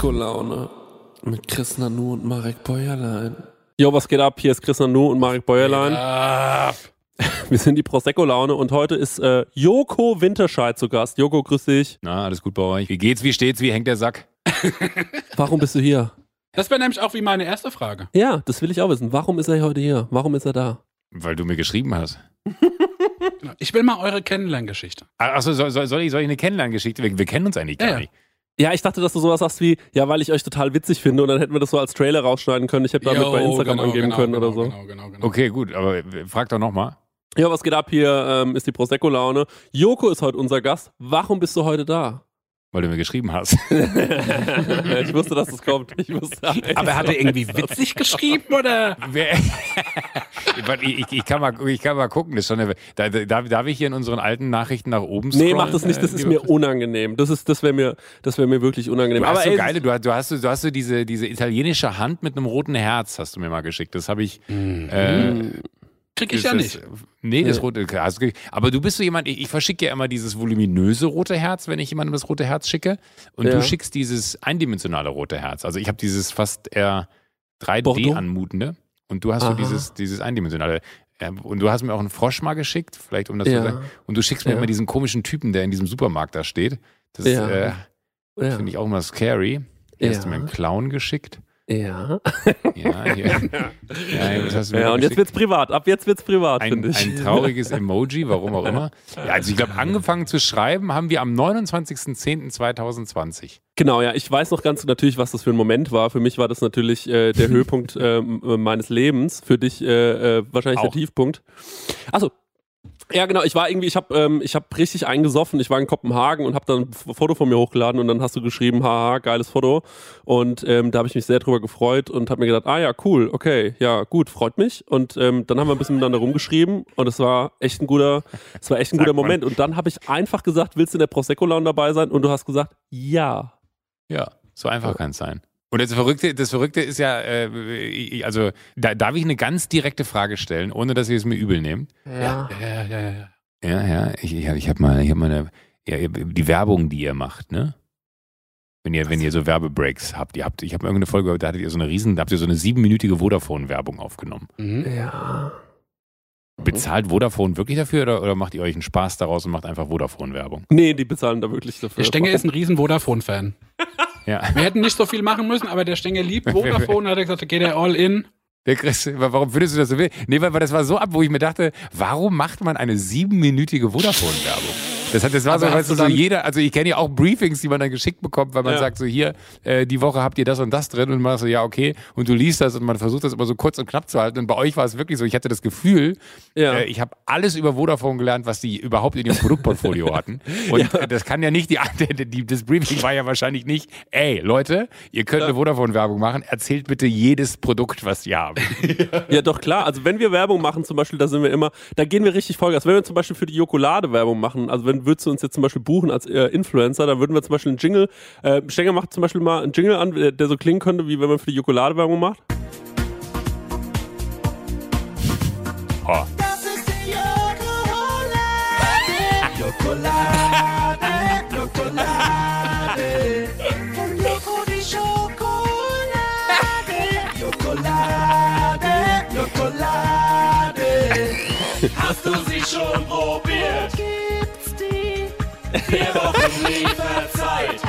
Prosecco-Laune mit Chris Nanu und Marek Bäuerlein. Jo, was geht ab? Hier ist Chris Nanu und Marek Bäuerlein. Wir sind die Prosecco-Laune und heute ist äh, Joko Winterscheid zu Gast. Joko, grüß dich. Na, alles gut bei euch? Wie geht's, wie steht's, wie hängt der Sack? Warum bist du hier? Das wäre nämlich auch wie meine erste Frage. Ja, das will ich auch wissen. Warum ist er heute hier? Warum ist er da? Weil du mir geschrieben hast. Genau. Ich will mal eure Kennenlerngeschichte. Achso, soll, soll, soll, ich, soll ich eine Kennenlerngeschichte? Wir, wir kennen uns eigentlich Ja, gar ja. nicht. Ja, ich dachte, dass du sowas sagst wie, ja, weil ich euch total witzig finde und dann hätten wir das so als Trailer rausschneiden können. Ich hätte damit Jo, bei Instagram genau, angeben genau, können genau, oder so. Genau, genau, genau. Okay, gut, aber frag doch nochmal. Ja, was geht ab? Hier ähm, ist die Prosecco-Laune. Joko ist heute unser Gast. Warum bist du heute da? Weil du mir geschrieben hast. ich wusste, dass es kommt. Ich wusste, Aber hat er irgendwie witzig geschrieben oder? Ich, ich, ich, kann mal, ich kann mal gucken. Das ist schon eine, da, da, darf ich hier in unseren alten Nachrichten nach oben scrollen? Nee, mach das nicht, das äh, ist mir unangenehm. Das ist, das wäre mir, das wäre mir wirklich unangenehm. Du hast so ey, geile, du, hast- du hast, so- du hast so diese, diese italienische Hand mit einem roten Herz, hast du mir mal geschickt. Das habe ich. Äh, Krieg ich ja das- nicht. Nee, das rote Herz. Aber du bist so jemand, ich, ich verschicke ja immer dieses voluminöse rote Herz, wenn ich jemandem das rote Herz schicke. Und Ja. du schickst dieses eindimensionale rote Herz. Also ich habe dieses fast eher 3D Bordeaux? anmutende. Und du hast so Aha. dieses, dieses eindimensionale. Und du hast mir auch einen Frosch mal geschickt, vielleicht um das Ja. zu sagen. Und du schickst mir Ja. immer diesen komischen Typen, der in diesem Supermarkt da steht. Das Ja. äh, ja. finde ich auch immer scary. Hier hast du mir einen Clown geschickt. Ja. Ja, hier. ja, ja, und jetzt wird's privat. Ab jetzt wird's privat, ein, finde ich. ein trauriges Emoji, warum auch immer. Ja, also ich glaube, angefangen zu schreiben haben wir am 29.10.2020. Genau, ja, ich weiß noch ganz natürlich, was das für ein Moment war. Für mich war das natürlich äh, der Höhepunkt ähm, äh, meines Lebens. Für dich äh, äh, wahrscheinlich der Auch. Tiefpunkt. Achso. Ja, genau. Ich war irgendwie, ich habe ähm, ich hab richtig eingesoffen. Ich war in Kopenhagen und habe dann ein Foto von mir hochgeladen und dann hast du geschrieben, haha, geiles Foto. Und ähm, da habe ich mich sehr drüber gefreut und habe mir gedacht, ah ja, cool, okay, ja, gut, freut mich. Und ähm, dann haben wir ein bisschen miteinander rumgeschrieben und es war echt ein guter, es war echt ein guter man. Moment. Und dann habe ich einfach gesagt, willst du in der Prosecco-Laune dabei sein? Und du hast gesagt, ja. Ja, so einfach kann es sein. Und das Verrückte, das Verrückte ist ja, äh, also da darf ich eine ganz direkte Frage stellen, ohne dass ihr es mir übel nehmt. Ja. Ja, ja, ja, ja. ja. Ja, ich, ich habe ich hab mal, ich hab mal eine, ja, die Werbung, die ihr macht, ne? Wenn ihr, wenn ihr so Werbebreaks habt, ihr habt, ich habe irgendeine Folge, gehört, da hattet ihr so eine riesen, da habt ihr so eine siebenminütige Vodafone-Werbung aufgenommen. Mhm. Ja. Bezahlt Vodafone wirklich dafür oder, oder macht ihr euch einen Spaß daraus und macht einfach Vodafone-Werbung? Nee, die bezahlen da wirklich dafür. Der Stenger ist ein riesen Vodafone-Fan. Ja. Wir hätten nicht so viel machen müssen, aber der Stenger liebt Vodafone. Hat er gesagt, da geht er all in. Der Chris, warum findest du das so wild? Nee, weil, weil das war so ab, wo ich mir dachte, warum macht man eine siebenminütige Vodafone-Werbung? Das, hat, das war so, weißt du, so jeder, also ich kenne ja auch Briefings, die man dann geschickt bekommt, weil man Ja. sagt so, hier, äh, die Woche habt ihr das und das drin und man so, ja, okay. Und du liest das und man versucht das immer so kurz und knapp zu halten. Und bei euch war es wirklich so, ich hatte das Gefühl, Ja. äh, ich habe alles über Vodafone gelernt, was die überhaupt in ihrem Produktportfolio hatten. Und äh, das kann ja nicht, die, die, die, das Briefing war ja wahrscheinlich nicht, ey, Leute, ihr könnt eine Vodafone-Werbung machen, erzählt bitte jedes Produkt, was ihr habt. Ja, doch klar. Also wenn wir Werbung machen, zum Beispiel, da sind wir immer, da gehen wir richtig Vollgas. Wenn wir zum Beispiel für die Jokolade Werbung machen, also wenn würdest du uns jetzt zum Beispiel buchen als äh, Influencer, dann würden wir zum Beispiel einen Jingle, äh, Stenger macht zum Beispiel mal einen Jingle an, der, der so klingen könnte, wie wenn man für die Jokolade Werbung macht. Oh. Das ist die Jokolade. Jokolade, Jokolade. Von Joko die Schokolade. Jokolade, Jokolade. Hast du sie schon probiert? Vier Wochen Lieferzeit.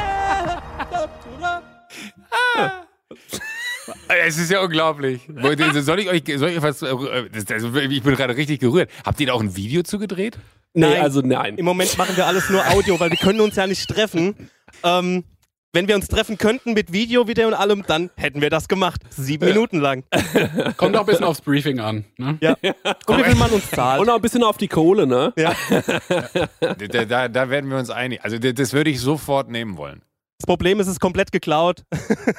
Es ist ja unglaublich. Soll ich euch, soll ich was, ich bin gerade richtig gerührt. Habt ihr da auch ein Video zugedreht? Nee, Nein. also nein. Im Moment machen wir alles nur Audio, weil wir können uns ja nicht treffen. Ähm, wenn wir uns treffen könnten mit Video, Video und allem, dann hätten wir das gemacht. Sieben Minuten lang. Kommt auch ein bisschen aufs Briefing an. Ne? Ja. Und wie viel man uns zahlt. Und auch ein bisschen auf die Kohle, ne? Ja. Da, da, da werden wir uns einig. Also das, würde ich sofort nehmen wollen. Das Problem ist, es ist komplett geklaut.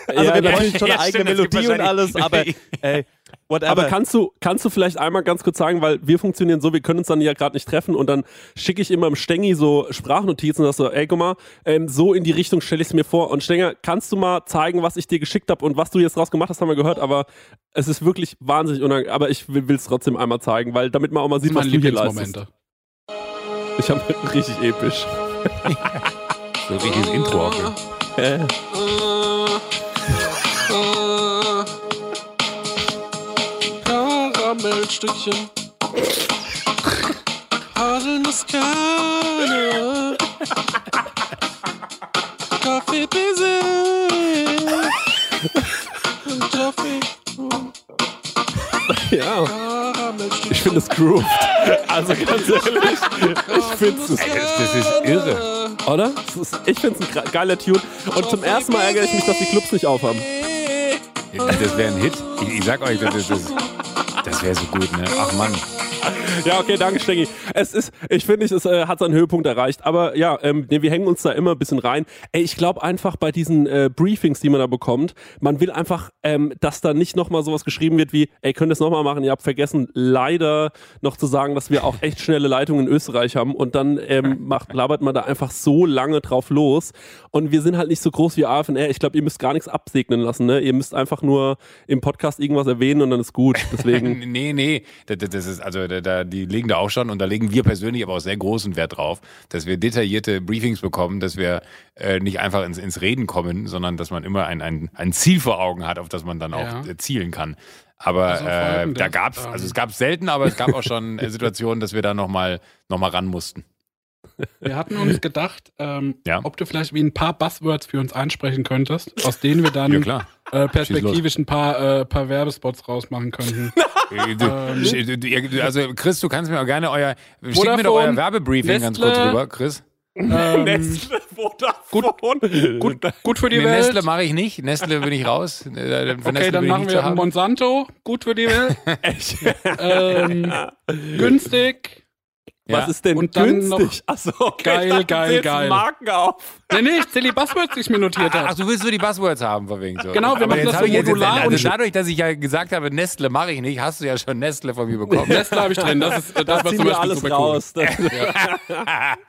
Also Ja, wir ja. haben schon eine Ja, eigene stimmt, Melodie und alles, aber ey, whatever. Aber kannst du, kannst du vielleicht einmal ganz kurz sagen, weil wir funktionieren so, wir können uns dann ja gerade nicht treffen und dann schicke ich immer im Stengi so Sprachnotizen und sag so, ey, guck mal, ähm, so in die Richtung stelle ich es mir vor. Und Stenger, kannst du mal zeigen, was ich dir geschickt habe und was du jetzt draus gemacht hast, haben wir gehört, aber es ist wirklich wahnsinnig unangenehm. Aber ich will es trotzdem einmal zeigen, weil damit man auch mal sieht, was meine du hier leistest. Ich habe richtig episch. So ein richtiges Intro auch. ne? Karamellstückchen. Haselnusskerne. Kaffee Baiser. Toffee. Ja. Ich finde es grooved. Also ganz ehrlich, ich finde es, das, das ist irre. oder? Ist, ich finde es ein geiler Tune. Und zum ersten Mal ärgere ich mich, dass die Clubs nicht aufhaben. Das wäre ein Hit. Ich, ich sag euch, das, das, das, das wäre so gut, ne? Ach Mann. Ja, okay, danke, Stengi. Es ist, ich finde, es äh, hat seinen Höhepunkt erreicht. Aber ja, ähm, wir hängen uns da immer ein bisschen rein. Ey, ich glaube einfach bei diesen äh, Briefings, die man da bekommt, man will einfach, ähm, dass da nicht nochmal sowas geschrieben wird wie, ey, könnt ihr es nochmal machen? Ihr habt vergessen, leider noch zu sagen, dass wir auch echt schnelle Leitungen in Österreich haben. Und dann ähm, macht, labert man da einfach so lange drauf los. Und wir sind halt nicht so groß wie AFNR. Ich glaube, ihr müsst gar nichts absegnen lassen. Ne? Ihr müsst einfach nur im Podcast irgendwas erwähnen und dann ist gut. Deswegen. Nee, nee, das, das ist, also da, da, die legen da auch schon und da legen wir persönlich aber auch sehr großen Wert drauf, dass wir detaillierte Briefings bekommen, dass wir äh, nicht einfach ins, ins Reden kommen, sondern dass man immer ein, ein, ein Ziel vor Augen hat, auf das man dann auch Ja. äh, zielen kann. Aber äh, da gab's, ähm, also es gab selten, aber es gab auch schon äh, Situationen, dass wir da nochmal noch mal ran mussten. Wir hatten uns gedacht, ähm, Ja. ob du vielleicht wie ein paar Buzzwords für uns einsprechen könntest, aus denen wir dann Ja, klar. äh, perspektivisch ein paar, äh, paar Werbespots rausmachen könnten. Äh, Ähm. Also Chris, du kannst mir auch gerne euer, schickt mir doch euer Werbebriefing ganz kurz Nestle. rüber, Chris. ähm, Nestle, Vodafone. gut, gut für die Nee, Welt. Nestle mache ich nicht, Nestle bin ich raus. Äh, für okay, Nestle dann machen wir. Monsanto. Gut für die Welt. Echt? ähm, günstig. Ja. Was ist denn Und günstig? Achso, okay. Geil, dachte, du geil, geil. Marken auf. Nee, nee, ich zähle die Buzzwords, die ich mir notiert Ach, habe. du willst nur die Buzzwords haben, von wegen so. Genau, wir Aber machen jetzt das so ich jetzt, modular Also und- dadurch, dass ich ja gesagt habe, Nestle mache ich nicht, hast du ja schon Nestle von mir bekommen. Nestle habe ich drin. Das ist äh, das, Da war ziehen zum Beispiel alles super cool. raus. Das,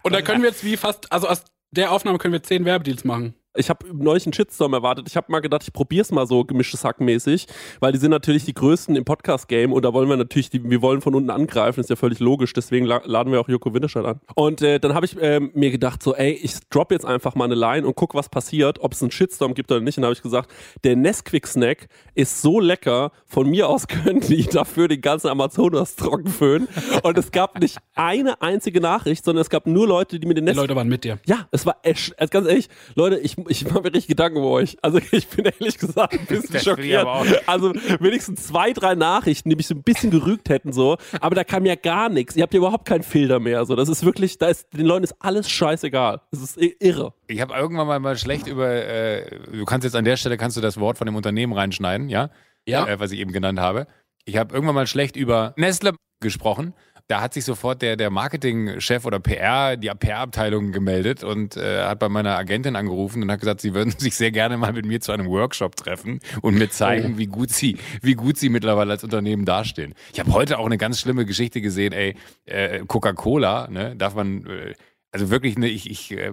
Und da können wir jetzt wie fast, also aus der Aufnahme können wir zehn Werbedeals machen. Ich habe neulich einen Shitstorm erwartet. Ich habe mal gedacht, ich probier's mal so gemischtes Hack mäßig, weil die sind natürlich die größten im Podcast-Game und da wollen wir natürlich, die, wir wollen von unten angreifen, ist ja völlig logisch. Deswegen la laden wir auch Joko Winterscheid an. Und äh, dann habe ich ähm, mir gedacht, so, ey, ich drop jetzt einfach mal eine Line und guck, was passiert, ob es einen Shitstorm gibt oder nicht. Und dann habe ich gesagt, der Nesquik-Snack ist so lecker, von mir aus können die dafür den ganzen Amazonas trockenföhnen. Und es gab nicht eine einzige Nachricht, sondern es gab nur Leute, die mir den Die Nesquik Leute waren mit dir. ja, es war echt, also ganz ehrlich, Leute, ich, ich mache mir richtig Gedanken über euch. Also ich bin ehrlich gesagt ein bisschen Das schockiert. Also wenigstens zwei, drei Nachrichten, die mich so ein bisschen gerügt hätten, so. Aber da kam ja gar nichts. Ihr habt ja überhaupt keinen Filter mehr. So. Das ist wirklich, da ist, den Leuten ist alles scheißegal. Das ist irre. Ich habe irgendwann mal, mal schlecht über, äh, du kannst jetzt an der Stelle, kannst du das Wort von dem Unternehmen reinschneiden, ja? Ja. Äh, was ich eben genannt habe. Ich habe irgendwann mal schlecht über Nestle gesprochen. Da hat sich sofort der, der Marketingchef oder PR, die PR-Abteilung gemeldet und äh, hat bei meiner Agentin angerufen und hat gesagt, sie würden sich sehr gerne mal mit mir zu einem Workshop treffen und mir zeigen, wie gut sie, wie gut sie mittlerweile als Unternehmen dastehen. Ich habe heute auch eine ganz schlimme Geschichte gesehen, ey, äh, Coca-Cola, ne, darf man, äh, also wirklich, ne, ich, ich äh,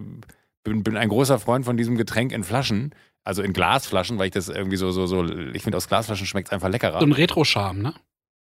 bin, bin ein großer Freund von diesem Getränk in Flaschen, also in Glasflaschen, weil ich das irgendwie so, so, so, ich finde aus Glasflaschen schmeckt es einfach leckerer. So ein Retro-Charme, ne?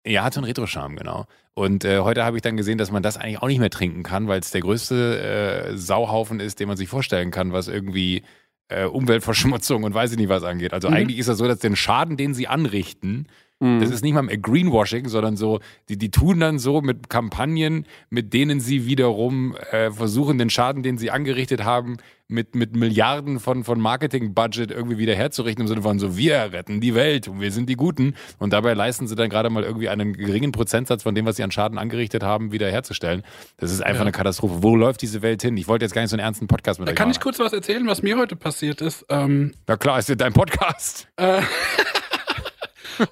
Ja, hat so einen Retro-Charme, genau. Und äh, heute habe ich dann gesehen, dass man das eigentlich auch nicht mehr trinken kann, weil es der größte äh, Sauhaufen ist, den man sich vorstellen kann, was irgendwie äh, Umweltverschmutzung und weiß ich nicht was angeht. Also Mhm. eigentlich ist das so, dass den Schaden, den sie anrichten, Mhm. das ist nicht mal Greenwashing, sondern so, die, die tun dann so mit Kampagnen, mit denen sie wiederum äh, versuchen, den Schaden, den sie angerichtet haben, mit, mit Milliarden von, von Marketing-Budget irgendwie wieder herzurichten, im Sinne von so, wir retten die Welt und wir sind die Guten. Und dabei leisten sie dann gerade mal irgendwie einen geringen Prozentsatz von dem, was sie an Schaden angerichtet haben, wieder herzustellen. Das ist einfach Ja. eine Katastrophe. Wo läuft diese Welt hin? Ich wollte jetzt gar nicht so einen ernsten Podcast mit Da euch kann ich machen. kurz was erzählen, was mir heute passiert ist. Ähm, Na klar, ist ja dein Podcast. äh,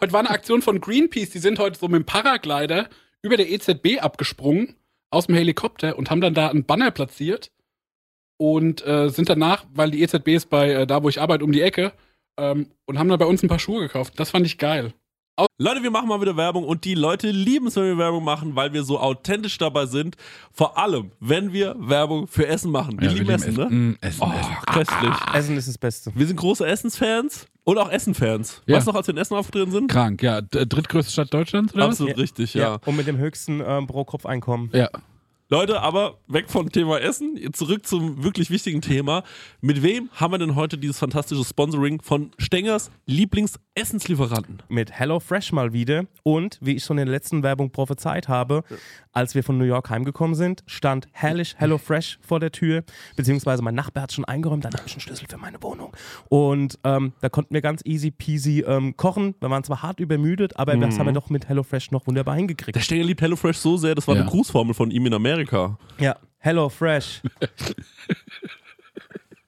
heute war eine Aktion von Greenpeace. Die sind heute so mit dem Paraglider über der EZB abgesprungen aus dem Helikopter und haben dann da einen Banner platziert und äh, sind danach, weil die EZB ist bei äh, da, wo ich arbeite, um die Ecke ähm, und haben dann bei uns ein paar Schuhe gekauft. Das fand ich geil. Leute, wir machen mal wieder Werbung und die Leute lieben es, wenn wir Werbung machen, weil wir so authentisch dabei sind. Vor allem, wenn wir Werbung für Essen machen. Wir lieben Essen, ne? Mm, Essen, Oh, Essen. köstlich. Essen ist das Beste. Wir sind große Essensfans und auch Essenfans. Ja. Weißt du noch, als wir in Essen aufgetreten sind? Krank, ja. Drittgrößte Stadt Deutschlands, oder? Absolut richtig, ja. Und mit dem höchsten ähm, Pro-Kopf-Einkommen. Ja. Leute, aber weg vom Thema Essen, zurück zum wirklich wichtigen Thema. Mit wem haben wir denn heute dieses fantastische Sponsoring von Stengers Lieblingsessenslieferanten? Mit HelloFresh mal wieder. Und wie ich schon in der letzten Werbung prophezeit habe, als wir von New York heimgekommen sind, stand herrlich HelloFresh vor der Tür. Beziehungsweise mein Nachbar hat schon eingeräumt, dann habe ich einen Schlüssel für meine Wohnung. Und ähm, da konnten wir ganz easy peasy ähm, kochen. Wir waren zwar hart übermüdet, aber das haben wir doch mit HelloFresh noch wunderbar hingekriegt. Der Stenger liebt HelloFresh so sehr, das war Ja. eine Grußformel von ihm in Amerika. Ja, HelloFresh.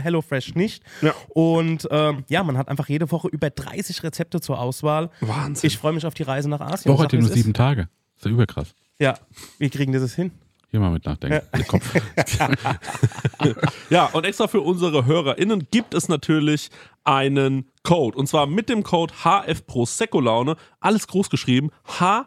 HelloFresh nicht. Ja. Und ähm, ja, man hat einfach jede Woche über 30 Rezepte zur Auswahl. Wahnsinn. Ich freue mich auf die Reise nach Asien. Woche hat ja nur es ist. sieben Tage. ist ja überkrass. Ja, wie kriegen die das hin? Hier mal mit nachdenken. Der Kopf. Ja, und extra für unsere HörerInnen gibt es natürlich einen Code. Und zwar mit dem Code HF Prosecco Laune. Alles groß geschrieben. HF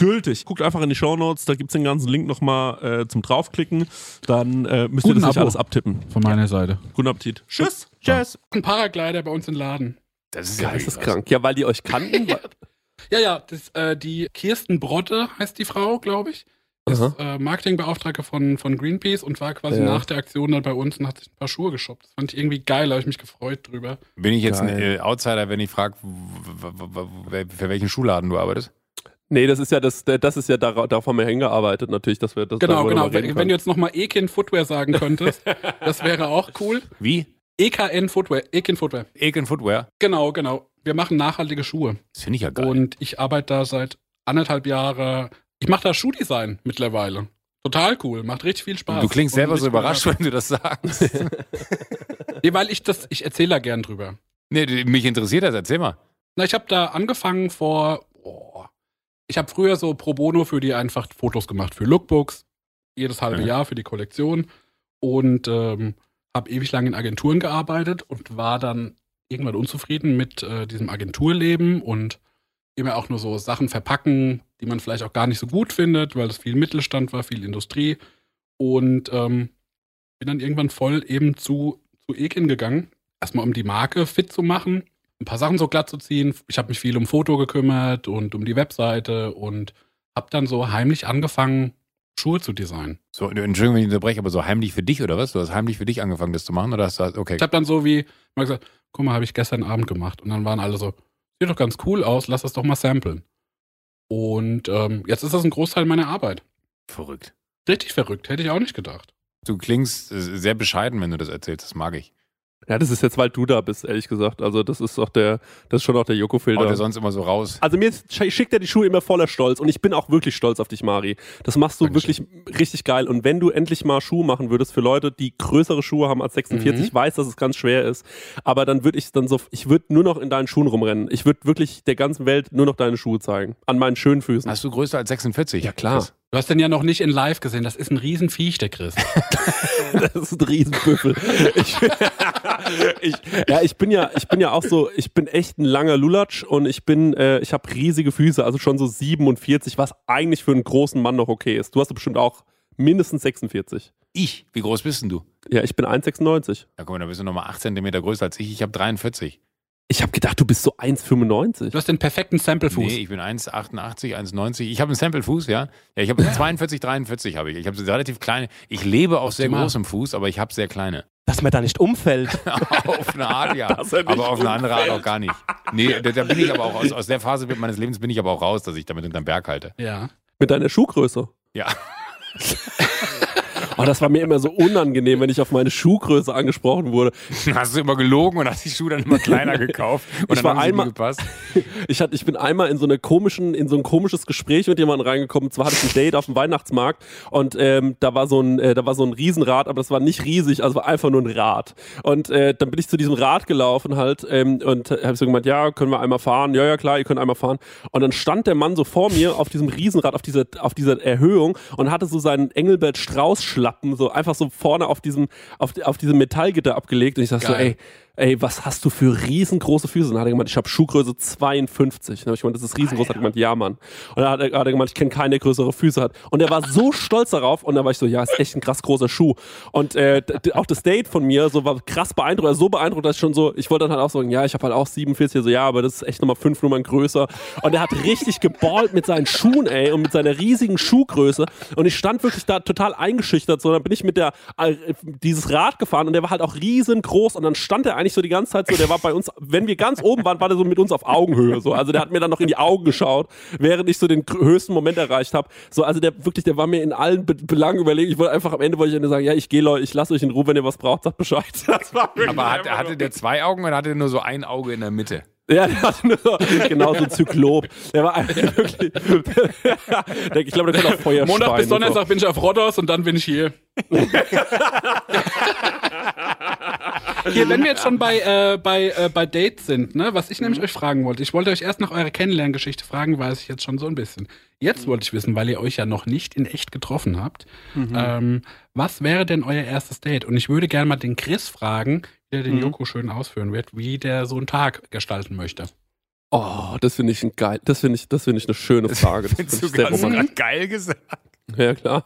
gültig. Guckt einfach in die Shownotes, da gibt's den ganzen Link nochmal äh, zum draufklicken. Dann äh, müsst ihr Guten das nicht Abo. alles abtippen. Von meiner Seite. Guten Appetit. Tschüss. Tschüss. Hm. Ein Paraglider bei uns im Laden. Das ist. Geisteskrank. Ja, weil die euch kannten. Ja, ja, das, äh, die Kirsten Brodde heißt die Frau, glaube ich. Ist äh, Marketingbeauftragte von, von Greenpeace und war quasi Ja. nach der Aktion dann bei uns und hat sich ein paar Schuhe geshoppt. Das fand ich irgendwie geil, da habe ich mich gefreut drüber. Bin ich jetzt ein Geil. äh, Outsider, wenn ich frage, für welchen Schuhladen du arbeitest? Nee, das ist ja das, das ist ja darauf, darauf haben wir hingearbeitet, natürlich, dass wir das Genau, genau. reden Wenn, wenn du jetzt nochmal Ekin Footwear sagen könntest, das wäre auch cool. Wie? EKN Footwear, Ekin Footwear. Eken Footwear. Genau, genau. Wir machen nachhaltige Schuhe. Das finde ich ja geil. Und ich arbeite da seit anderthalb Jahren. Ich mache da Schuhdesign mittlerweile. Total cool, macht richtig viel Spaß. du klingst selber so überrascht, wenn du das sagst. Nee, weil ich das, ich erzähle da gern drüber. nee, mich interessiert das, erzähl mal. Na, ich habe da angefangen vor. Oh, ich habe früher so pro bono für die einfach Fotos gemacht für Lookbooks, jedes halbe Ja. Jahr für die Kollektion und ähm, habe ewig lang in Agenturen gearbeitet und war dann irgendwann unzufrieden mit äh, diesem Agenturleben und immer auch nur so Sachen verpacken, die man vielleicht auch gar nicht so gut findet, weil es viel Mittelstand war, viel Industrie und ähm, bin dann irgendwann voll eben zu zu Ekin gegangen, erstmal um die Marke fit zu machen ein paar Sachen so glatt zu ziehen. Ich habe mich viel um Foto gekümmert und um die Webseite und habe dann so heimlich angefangen, Schuhe zu designen. So, Entschuldigung, wenn ich unterbreche, aber so heimlich für dich oder was? Du hast heimlich für dich angefangen, das zu machen? Oder hast du, okay. Ich habe dann so wie mal gesagt, guck mal, habe ich gestern Abend gemacht. Und dann waren alle so, sieht doch ganz cool aus, lass das doch mal samplen. Und ähm, jetzt ist das ein Großteil meiner Arbeit. Verrückt. Richtig verrückt, hätte ich auch nicht gedacht. Du klingst äh, sehr bescheiden, wenn du das erzählst. Das mag ich. Ja, das ist jetzt, weil du da bist, ehrlich gesagt. Also das ist doch der, das ist schon auch der Haut Joko-Filter. er sonst immer so raus. Also mir schickt er die Schuhe immer voller Stolz und ich bin auch wirklich stolz auf dich, Mari. Das machst du Dankeschön. wirklich richtig geil. Und wenn du endlich mal Schuhe machen würdest für Leute, die größere Schuhe haben als 46, ich weiß, dass es ganz schwer ist, aber dann würde ich dann so, ich würde nur noch in deinen Schuhen rumrennen. Ich würde wirklich der ganzen Welt nur noch deine Schuhe zeigen. An meinen schönen Füßen. Hast du größer als 46? Ja, klar. Chris? Du hast den ja noch nicht in live gesehen. Das ist ein Riesenviech, der Chris. Das ist ein Riesenbüffel. Ich, ich, ja, ich bin ja, ich bin ja auch so, ich bin echt ein langer Lulatsch und ich bin, äh, ich habe riesige Füße, also schon so 47, was eigentlich für einen großen Mann noch okay ist. Du hast bestimmt auch mindestens 46. Ich? Wie groß bist denn du? Ja, ich bin 1,96. Ja, guck mal, da bist du nochmal 8 cm größer als ich. Ich habe 43. Ich habe gedacht, du bist so 1,95. Du hast den perfekten Sample-Fuß. Nee, ich bin 1,88, 1,90. Ich habe einen Sample-Fuß, ja. Ja, ich habe 42, 43 habe ich. Ich habe so relativ kleine. Ich lebe auf sehr großem Fuß, aber ich habe sehr kleine. Dass man da nicht umfällt. auf eine Art, ja. Er Aber auf eine andere Art auch gar nicht. Nee, da, da bin ich aber auch, aus, aus der Phase meines Lebens bin ich aber auch raus, dass ich damit hinterm Berg halte. Ja. Mit deiner Schuhgröße. Ja. Oh, das war mir immer so unangenehm, wenn ich auf meine Schuhgröße angesprochen wurde. Hast du immer gelogen und hast die Schuhe dann immer kleiner gekauft und Ich dann war einmal- gepasst. Ich, hatte, ich bin einmal in so eine komischen, in so ein komisches Gespräch mit jemandem reingekommen. Und zwar hatte ich ein Date auf dem Weihnachtsmarkt und ähm, da war so ein, äh, da war so ein Riesenrad, aber das war nicht riesig, also war einfach nur ein Rad. Und äh, dann bin ich zu diesem Rad gelaufen halt ähm, und habe so gemeint, ja, können wir einmal fahren? Ja, ja, klar, ihr könnt einmal fahren. Und dann stand der Mann so vor mir auf diesem Riesenrad, auf dieser, auf dieser Erhöhung und hatte so seinen Engelbert Strauß Schlappen so einfach so vorne auf diesem, auf, auf diesem Metallgitter abgelegt. Und ich dachte so, Geil. ey, ey, was hast du für riesengroße Füße? Und dann hat er gemeint, ich habe Schuhgröße 52. Dann habe ich gemeint, das ist riesengroß. Hat er gemeint, ja, Mann. Und dann hat er, hat er gemeint, ich kenne keinen, der größere Füße hat. Und er war so stolz darauf. Und dann war ich so, ja, ist echt ein krass großer Schuh. Und äh, auch das Date von mir so war krass beeindruckt. Also so beeindruckt, dass ich schon so, ich wollte dann halt auch sagen, ja, ich habe halt auch 47. So, ja, aber das ist echt nochmal fünf Nummern größer. Und er hat richtig geballt mit seinen Schuhen, ey, und mit seiner riesigen Schuhgröße. Und ich stand wirklich da total eingeschüchtert. So, dann bin ich mit der, äh, dieses Rad gefahren und der war halt auch riesengroß. Und dann stand er eigentlich so die ganze Zeit so, der war bei uns, wenn wir ganz oben waren, war der so mit uns auf Augenhöhe. So. Also der hat mir dann noch in die Augen geschaut, während ich so den höchsten Moment erreicht habe. So, also der wirklich, der war mir in allen Be Belangen überlegen. Ich wollte einfach am Ende wollte ich nur sagen, ja, ich gehe Leute, ich lasse euch in Ruhe, wenn ihr was braucht, sagt Bescheid. Das war wirklich Aber hat, hatte der zwei Augen oder hatte der nur so ein Auge in der Mitte? ja, der hatte nur genau so ein Zyklop. Der war einfach wirklich. der, ich glaube, der kann auch Feuer Montag bis Donnerstag bin ich auf Rhodos und dann bin ich hier. hier, wenn wir jetzt schon bei, äh, bei, äh, bei Dates sind, ne, was ich nämlich euch fragen wollte. Ich wollte euch erst nach eurer Kennenlerngeschichte fragen, weiß ich jetzt schon so ein bisschen. Jetzt wollte ich wissen, weil ihr euch ja noch nicht in echt getroffen habt, ähm, was wäre denn euer erstes Date? Und ich würde gerne mal den Chris fragen, der den Joko schön ausführen wird, wie der so einen Tag gestalten möchte. Oh, das finde ich ein geil. Das finde ich, das finde ich eine schöne Frage. Das Findest finde ich sehr romantisch. geil gesagt? Ja, klar.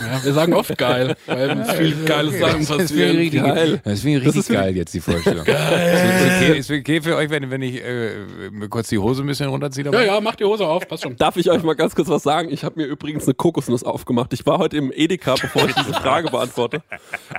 Ja, wir sagen oft geil, weil uns viele geile Sachen Das ist passieren. richtig Geil. Das ist richtig Das ist geil jetzt, die Vorstellung. Geil. Ist, okay, ist okay für euch, wenn, wenn ich äh, mir kurz die Hose ein bisschen runterziehe? Ja, dabei? ja, mach die Hose auf, passt schon. Darf ich euch mal ganz kurz was sagen? Ich habe mir übrigens eine Kokosnuss aufgemacht. Ich war heute im Edeka, bevor ich diese Frage beantworte.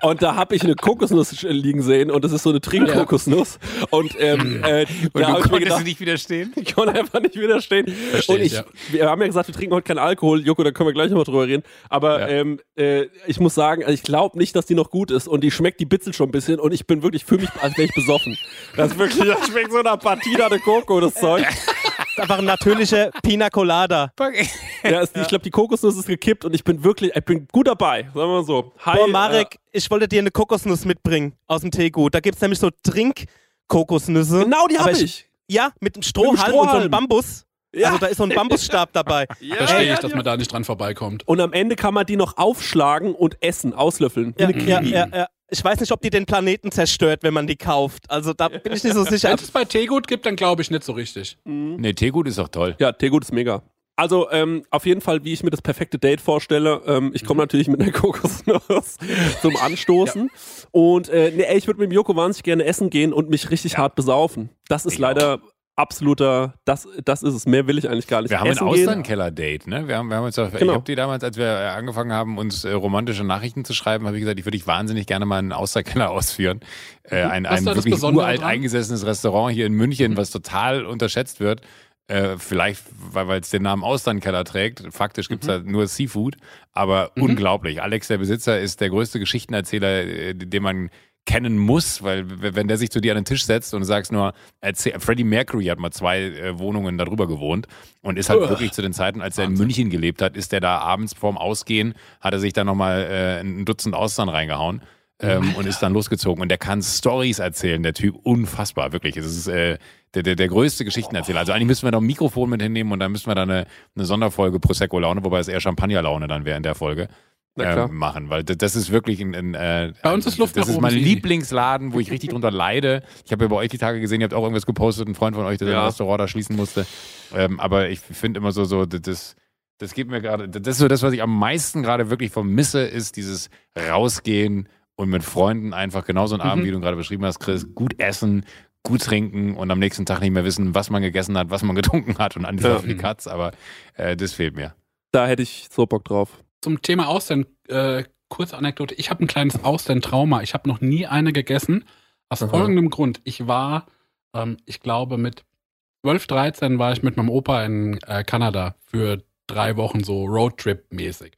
Und da habe ich eine Kokosnuss liegen sehen und das ist so eine Trinkkokosnuss. Und, ähm, äh, Und da du konntest gedacht, nicht widerstehen? ich konnte einfach nicht widerstehen. Versteh und ich, ich, ja. wir haben ja gesagt, wir trinken heute keinen Alkohol. Joko, da können wir gleich nochmal drüber reden. Aber Ja. ähm, äh, ich muss sagen, also ich glaube nicht, dass die noch gut ist. Und die schmeckt, die bitzelt schon ein bisschen. Und ich bin wirklich, fühle mich, als wäre ich besoffen. Das ist wirklich, das schmeckt so nach Patina de Coco, das Zeug. Das ist einfach ein natürlicher Pina Colada. Ja, ist, ich glaube, die Kokosnuss ist gekippt und ich bin wirklich, ich bin gut dabei. Sagen wir mal so. Hi, Boah, Marek, ich wollte dir eine Kokosnuss mitbringen aus dem Teegut. Da gibt es nämlich so Trink-Kokosnüsse. Äh, genau die habe ich. Ja, mit einem Strohhalm, und so Strohhalm. einem Bambus. Ja. Also da ist so ein Bambusstab dabei. Verstehe ja, ich, dass ja. man da nicht dran vorbeikommt. Und am Ende kann man die noch aufschlagen und essen, auslöffeln. Ja, ja, ja, ja. Ich weiß nicht, ob die den Planeten zerstört, wenn man die kauft. Also da bin ich nicht so sicher. Wenn es bei Teegut gibt, dann glaube ich nicht so richtig. Nee, Teegut ist doch toll. Ja, Teegut ist mega. Also ähm, auf jeden Fall, wie ich mir das perfekte Date vorstelle. Ähm, ich komme natürlich mit einer Kokosnuss zum Anstoßen. Und äh, nee, ey, ich würde mit dem Joko wahnsinnig gerne essen gehen und mich richtig hart besaufen. Das ist Ich leider absoluter, das, das ist es. Mehr will ich eigentlich gar nicht. Wir haben ein essen gehen. Austernkeller-Date, ne? Wir haben, wir haben uns auf, Ich Genau. habe dir damals, als wir äh, angefangen haben, uns äh, romantische Nachrichten zu schreiben, habe ich gesagt, ich würde dich wahnsinnig gerne mal einen Austerkeller ausführen. Äh, ein Was ist ein das wirklich uralt dran? eingesessenes Restaurant hier in München, was total unterschätzt wird. Äh, vielleicht, weil es den Namen Austernkeller trägt. Faktisch gibt's da nur Seafood, aber unglaublich. Alex, der Besitzer, ist der größte Geschichtenerzähler, äh, den man kennen muss, weil wenn der sich zu dir an den Tisch setzt und du sagst nur, erzähl, Freddie Mercury hat mal zwei äh, Wohnungen darüber gewohnt und ist halt wirklich zu den Zeiten, als er in München gelebt hat, ist der da abends vorm Ausgehen, hat er sich da nochmal äh, ein Dutzend Austern reingehauen. Ähm, und ist dann losgezogen. Und der kann Stories erzählen, der Typ. Unfassbar, wirklich. Es ist äh, der, der, der größte Geschichtenerzähler. Also eigentlich müssen wir da ein Mikrofon mit hinnehmen und dann müssen wir da eine, eine Sonderfolge Prosecco-Laune, wobei es eher Champagner-Laune dann wäre in der Folge. Ähm, machen, weil das, ist wirklich ein, ein äh, Bei uns ist Luft Das ist mein. Lieblingsladen, wo ich richtig drunter leide. Ich habe ja bei euch die Tage gesehen, ihr habt auch irgendwas gepostet, ein Freund von euch, der Ja. ein Restaurant da schließen musste. Ähm, aber ich finde immer so, so das, das geht mir gerade, das ist so das, was ich am meisten gerade wirklich vermisse, ist dieses Rausgehen und mit Freunden einfach genauso einen Mhm. Abend, wie du gerade beschrieben hast, Chris, gut essen, gut trinken und am nächsten Tag nicht mehr wissen, was man gegessen hat, was man getrunken hat und an die Ja. die Katz, aber äh, das fehlt mir. Da hätte ich so Bock drauf. Zum Thema Austern, äh, kurze Anekdote. Ich habe ein kleines Austern-Trauma. Ich habe noch nie eine gegessen. Aus Aha. folgendem Grund. Ich war, ähm, ich glaube, mit 12, 13 war ich mit meinem Opa in äh, Kanada für drei Wochen so Roadtrip-mäßig.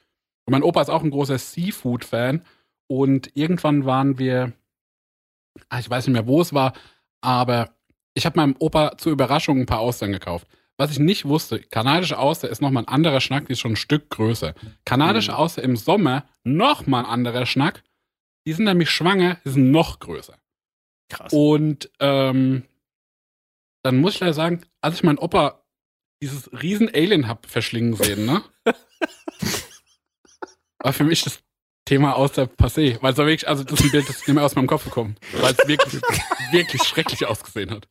Und mein Opa ist auch ein großer Seafood-Fan. Und irgendwann waren wir, ah, ich weiß nicht mehr, wo es war, aber ich habe meinem Opa zur Überraschung ein paar Austern gekauft. Was ich nicht wusste, kanadische Auster ist nochmal ein anderer Schnack, die ist schon ein Stück größer. Kanadische Mhm. Auster im Sommer nochmal ein anderer Schnack. Die sind nämlich schwanger, die sind noch größer. Krass. Und ähm, dann muss ich leider sagen, als ich meinen Opa dieses riesen Alien hab verschlingen sehen, ne? war für mich das Thema aus der Passé. Weil es war wirklich, also das ist ein Bild, das ist nicht mehr aus meinem Kopf gekommen. Weil es wirklich, wirklich schrecklich ausgesehen hat.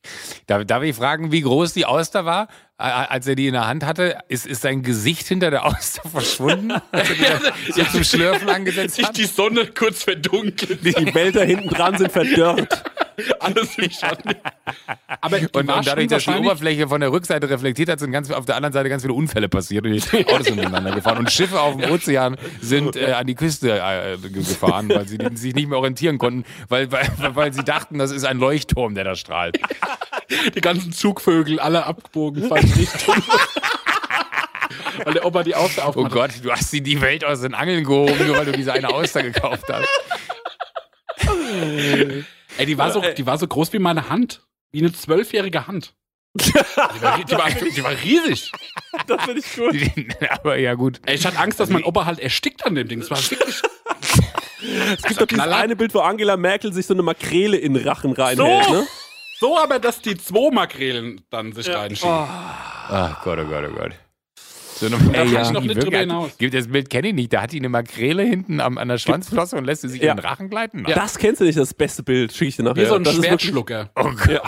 Darf, darf ich fragen, wie groß die Auster war, als er die in der Hand hatte? Ist, ist sein Gesicht hinter der Auster verschwunden? Als er so zum Schlürfen angesetzt Sich hat? die Sonne kurz verdunkelt. Die Wälder hinten dran sind verdörrt. Alles im Schatten. Aber Und, und dadurch, dass die Oberfläche von der Rückseite reflektiert hat, sind ganz, auf der anderen Seite ganz viele Unfälle passiert und die Autos sind miteinander gefahren. Und Schiffe auf dem Ozean sind äh, an die Küste äh, ge- gefahren, weil sie sich nicht mehr orientieren konnten, weil, weil, weil sie dachten, das ist ein Leuchtturm, der da strahlt. die ganzen Zugvögel alle abgebogen, falsche Richtung. Weil der Opa die Auster Oh aufmacht. Gott, du hast sie die Welt aus den Angeln gehoben, nur weil du diese eine Auster gekauft hast. Ey, die war, so, die war so groß wie meine Hand. Wie eine zwölfjährige Hand. Die war, die, war, die war riesig. Das finde ich gut. Aber ja, gut. Ey, ich hatte Angst, dass mein Opa halt erstickt an dem Ding. Es war wirklich. Es gibt doch dieses eine Bild, wo Angela Merkel sich so eine Makrele in den Rachen reinhält, So. ne? So aber, dass die zwei Makrelen dann sich reinschieben. Ach Gott, oh Gott, oh Gott. So eine Da kann ich noch nicht drüber hinaus. Gibt das Bild kenne ich nicht. Da hat die eine Makrele hinten am, an der Schwanzflosse und lässt sie sich Ja. in den Rachen gleiten. Das kennst du nicht, das beste Bild. Schicke ich dir nachher. Wie so ein das ist wirklich- Schwertschlucker. Oh Gott.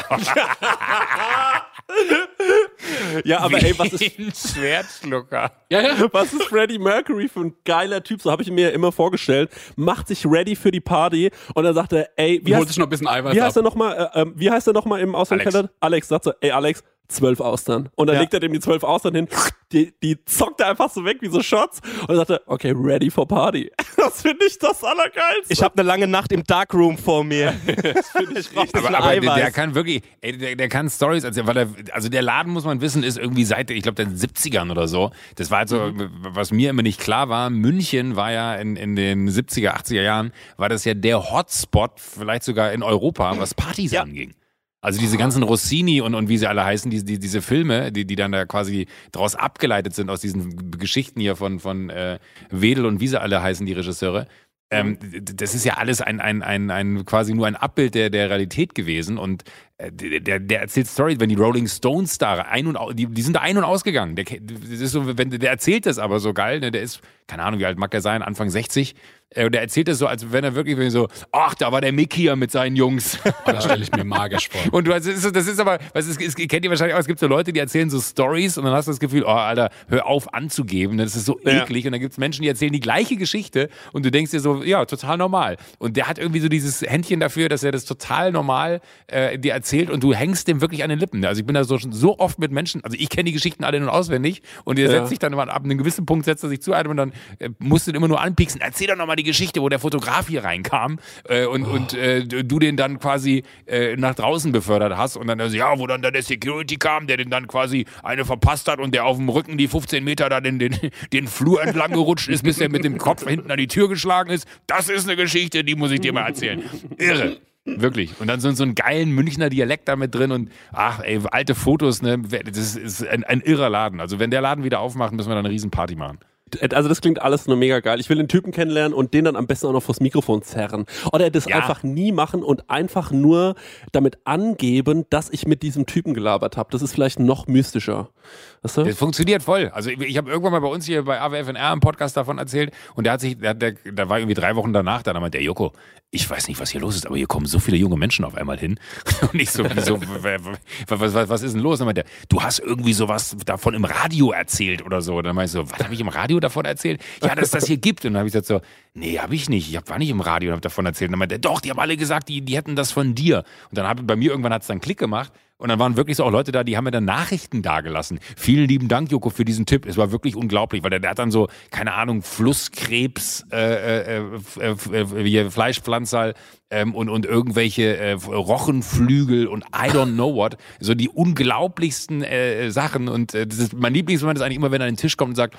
Ja, aber ey, was ist, Wie ein Schwertschlucker. Ja, ja. was ist Freddie Mercury für ein geiler Typ? So habe ich ihn mir immer vorgestellt. Macht sich ready für die Party und dann sagt er, ey, wie Holt heißt, sich noch ein bisschen Eiweiß wie heißt ab. er nochmal, äh, ähm, wie heißt er nochmal im Auslandkeller? Alex. sagt so, ey Alex, zwölf Austern. Und dann Ja. legt er dem die zwölf Austern hin, die, die zockt er einfach so weg wie so Shots und dann sagt er, okay, ready for Party. Das finde ich das Allergeilste. Ich habe eine lange Nacht im Darkroom vor mir. ich brauche Aber, aber der, der kann wirklich, ey, der, der kann Stories erzählen, weil er, also der Laden, muss man wissen, ist irgendwie seit, ich glaube, den 70ern oder so. Das war halt so, was mir immer nicht klar war, München war ja in, in den 70er, 80er Jahren, war das ja der Hotspot, vielleicht sogar in Europa, was Partys anging. Also diese ganzen Rossini und, und wie sie alle heißen, die, die, diese Filme, die, die dann da quasi daraus abgeleitet sind aus diesen Geschichten hier von, von äh, Wedel und wie sie alle heißen, die Regisseure. Ähm, d- das ist ja alles ein, ein, ein, ein quasi nur ein Abbild der, der Realität gewesen und äh, der, der erzählt Stories, wenn die Rolling Stones da ein und au- die, die sind da ein und ausgegangen. Der, das ist so, wenn, der erzählt das aber so geil, ne? der ist, keine Ahnung, wie alt mag er sein, Anfang 60. Äh, der erzählt das so, als wenn er wirklich wenn so, ach, da war der Mick hier mit seinen Jungs. Oh, das stelle ich mir magisch vor. Und du, das ist, das ist aber, was ist, ist, kennt ihr wahrscheinlich auch, es gibt so Leute, die erzählen so Stories und dann hast du das Gefühl, oh Alter, hör auf anzugeben, das ist so Ja. eklig. Und dann gibt es Menschen, die erzählen die gleiche Geschichte und du denkst dir so, ja, total normal. Und der hat irgendwie so dieses Händchen dafür, dass er das total normal äh, dir erzählt und du hängst dem wirklich an den Lippen. Also ich bin da so, so oft mit Menschen, also ich kenne die Geschichten alle nun auswendig und der Ja. setzt sich dann immer ab einem gewissen Punkt, setzt er sich zu einem und dann äh, musst du ihn immer nur anpieksen, erzähl doch nochmal die Geschichte, wo der Fotograf hier reinkam äh, und, und äh, du den dann quasi äh, nach draußen befördert hast und dann, also, ja, wo dann der Security kam, der den dann quasi eine verpasst hat und der auf dem Rücken die 15 Meter da den, den, den Flur entlang gerutscht ist, bis er mit dem Kopf hinten an die Tür geschlagen ist. Das ist eine Geschichte, die muss ich dir mal erzählen. Irre. Wirklich. Und dann so, so einen geilen Münchner Dialekt da mit drin und ach, ey, alte Fotos, ne? Das ist ein, ein irrer Laden. Also wenn der Laden wieder aufmacht, müssen wir da eine Riesenparty machen. Also das klingt alles nur mega geil. Ich will den Typen kennenlernen und den dann am besten auch noch vors Mikrofon zerren. Oder das Ja. einfach nie machen und einfach nur damit angeben, dass ich mit diesem Typen gelabert habe. Das ist vielleicht noch mystischer. Weißt du? Das funktioniert voll. Also ich, ich habe irgendwann mal bei uns hier bei AWFNR im Podcast davon erzählt und der hat sich, der, der, der war irgendwie drei Wochen danach, da meinte der Joko, ich weiß nicht, was hier los ist, aber hier kommen so viele junge Menschen auf einmal hin. Und ich so, wieso, was, was, was ist denn los? Dann meinte er, du hast irgendwie sowas davon im Radio erzählt oder so. Und dann meinte ich so, was habe ich im Radio davon erzählt? Ja, dass das hier gibt. Und dann habe ich gesagt so, nee, habe ich nicht. Ich war nicht im Radio und habe davon erzählt. Und dann meinte er, doch, die haben alle gesagt, die, die hätten das von dir. Und dann hat bei mir irgendwann hat es dann Klick gemacht. Und dann waren wirklich so auch Leute da, die haben mir dann Nachrichten dagelassen. Vielen lieben Dank, Joko, für diesen Tipp. Es war wirklich unglaublich, weil der, der hat dann so, keine Ahnung, Flusskrebs, äh, äh, äh, äh, Fleischpflanzerl ähm, und, und irgendwelche äh, Rochenflügel und I don't know what. So die unglaublichsten äh, Sachen. Und äh, das ist, mein Lieblingsmoment ist eigentlich immer, wenn er an den Tisch kommt und sagt,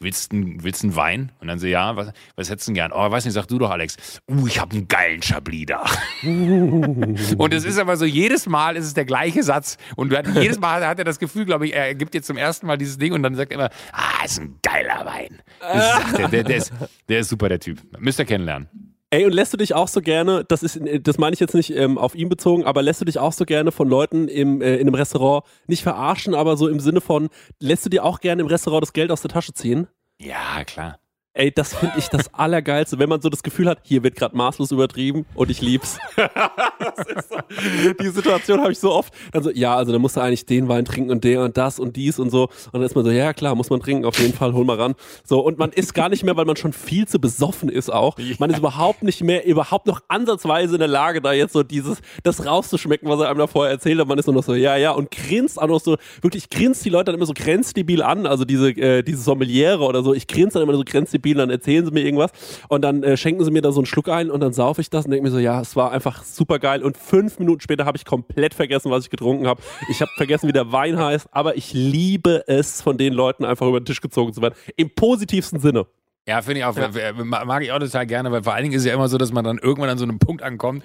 willst du willst einen Wein? Und dann so, ja, was, was hättest du denn gern? Oh, weiß nicht, sag du doch, Alex. Uh, ich habe einen geilen Chablis da. und es ist aber so, jedes Mal ist es der gleiche Satz. Und hat, jedes Mal hat er das Gefühl, glaube ich, er gibt jetzt zum ersten Mal dieses Ding und dann sagt er immer, ah, ist ein geiler Wein. Das sagt er, der, der, ist, der ist super, der Typ. Müsst ihr kennenlernen. Ey, und lässt du dich auch so gerne, das ist, das meine ich jetzt nicht ähm, auf ihn bezogen, aber lässt du dich auch so gerne von Leuten im, äh, in einem Restaurant nicht verarschen, aber so im Sinne von, lässt du dir auch gerne im Restaurant das Geld aus der Tasche ziehen? Ja, klar. Ey, das finde ich das Allergeilste, wenn man so das Gefühl hat, hier wird gerade maßlos übertrieben und ich lieb's. so, die Situation habe ich so oft. Dann so, ja, also da musst du eigentlich den Wein trinken und der und das und dies und so. Und dann ist man so, ja klar, muss man trinken, auf jeden Fall, hol mal ran. So, und man ist gar nicht mehr, weil man schon viel zu besoffen ist auch. Man ist überhaupt nicht mehr, überhaupt noch ansatzweise in der Lage, da jetzt so dieses, das rauszuschmecken, was er einem da vorher erzählt hat. Man ist nur noch so, ja, ja, und grinst auch noch so, wirklich grinst die Leute dann immer so grenzdebil an, also diese, äh, diese Sommeliere oder so. Ich grinse dann immer so grenzdebil, dann erzählen sie mir irgendwas und dann äh, schenken sie mir da so einen Schluck ein und dann saufe ich das und denke mir so, ja, es war einfach super geil. Und fünf Minuten später habe ich komplett vergessen, was ich getrunken habe. Ich habe vergessen, wie der Wein heißt, aber ich liebe es, von den Leuten einfach über den Tisch gezogen zu werden. Im positivsten Sinne. Ja, finde ich auch, äh, mag ich auch total gerne, weil vor allen Dingen ist es ja immer so, dass man dann irgendwann an so einem Punkt ankommt,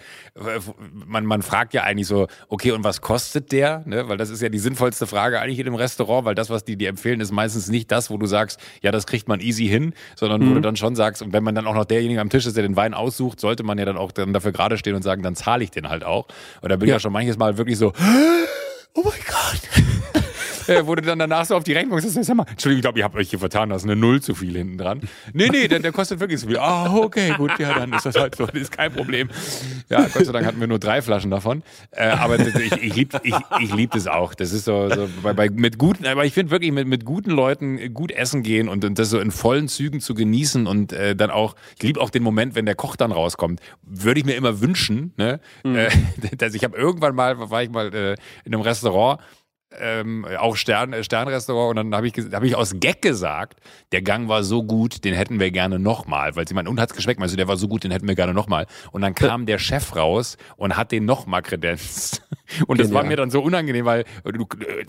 man, man fragt ja eigentlich so, okay, und was kostet der? Ne? Weil das ist ja die sinnvollste Frage eigentlich in dem Restaurant, weil das, was die dir empfehlen, ist meistens nicht das, wo du sagst, ja, das kriegt man easy hin, sondern wo du dann schon sagst, und wenn man dann auch noch derjenige am Tisch ist, der den Wein aussucht, sollte man ja dann auch dann dafür gerade stehen und sagen, dann zahle ich den halt auch. Und da bin ich ja schon manches Mal wirklich so. Äh, du dann danach so auf die Rechnung sagst, sag mal, Entschuldigung, ich glaube, ihr habt euch hier vertan, da ist eine Null zu viel hinten dran. Nee, nee, der, der kostet wirklich so viel. Ah, okay, gut, ja, dann ist das halt so, das ist kein Problem. Ja, Gott sei Dank hatten wir nur drei Flaschen davon. Äh, aber das, ich, ich liebe ich, ich lieb das auch. Das ist so, so bei, bei, mit guten, aber ich finde wirklich mit, mit guten Leuten gut essen gehen und, und das so in vollen Zügen zu genießen und äh, dann auch, ich liebe auch den Moment, wenn der Koch dann rauskommt, würde ich mir immer wünschen, ne? Äh, dass ich habe irgendwann mal, war ich mal äh, in einem Restaurant, ähm, auch Stern, äh, Sternrestaurant und dann habe ich, hab ich aus Gag gesagt, der Gang war so gut, den hätten wir gerne nochmal, weil sie meinen, und hat's geschmeckt, meinst du, der war so gut, den hätten wir gerne nochmal. Und dann kam der Chef raus und hat den nochmal kredenzt. Und das war mir dann so unangenehm, weil du,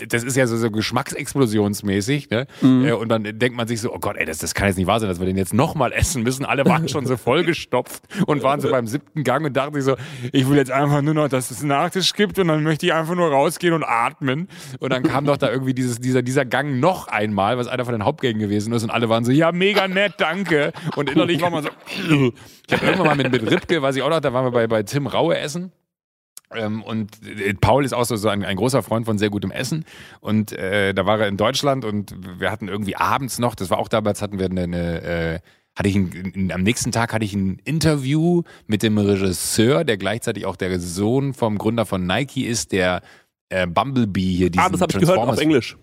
das ist ja so, so geschmacksexplosionsmäßig, ne? Mhm. Äh, Und dann denkt man sich so, oh Gott, ey, das, das kann jetzt nicht wahr sein, dass wir den jetzt nochmal essen müssen. Alle waren schon so vollgestopft und waren so beim siebten Gang und dachten sich so, ich will jetzt einfach nur noch, dass es einen Nachtisch gibt und dann möchte ich einfach nur rausgehen und atmen. Und dann kam doch da irgendwie dieses, dieser, dieser Gang noch einmal, was einer von den Hauptgängen gewesen ist und alle waren so, ja, mega nett, danke. Und innerlich war man so, ich habe irgendwann mal mit, mit Ripke, weiß ich auch noch, da waren wir bei, bei Tim Raue essen. Ähm, und äh, Paul ist auch so, ein, ein großer Freund von sehr gutem Essen. Und äh, da war er in Deutschland und wir hatten irgendwie abends noch, das war auch damals, hatten wir eine, eine äh, hatte ich ein, am nächsten Tag hatte ich ein Interview mit dem Regisseur, der gleichzeitig auch der Sohn vom Gründer von Nike ist, der äh, Bumblebee hier diesen Ah, das habe ich gehört auf Englisch.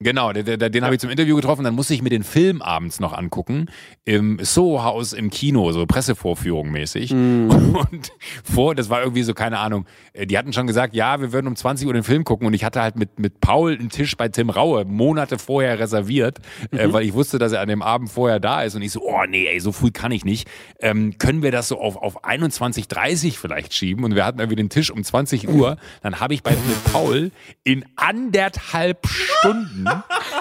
Genau, der, den habe ich zum Interview getroffen, dann musste ich mir den Film abends noch angucken. Im Soho-Haus im Kino, so Pressevorführung mäßig. Und vor, das war irgendwie so, keine Ahnung, äh, die hatten schon gesagt, ja, wir würden um 20 Uhr den Film gucken und ich hatte halt mit, mit Paul einen Tisch bei Tim Raue Monate vorher reserviert, äh, weil ich wusste, dass er an dem Abend vorher da ist und ich so, oh nee, ey, so früh kann ich nicht. Ähm, können wir das so auf, auf 21.30 vielleicht schieben? Und wir hatten irgendwie den Tisch um 20 Uhr. Dann habe ich bei Paul in anderthalb Stunden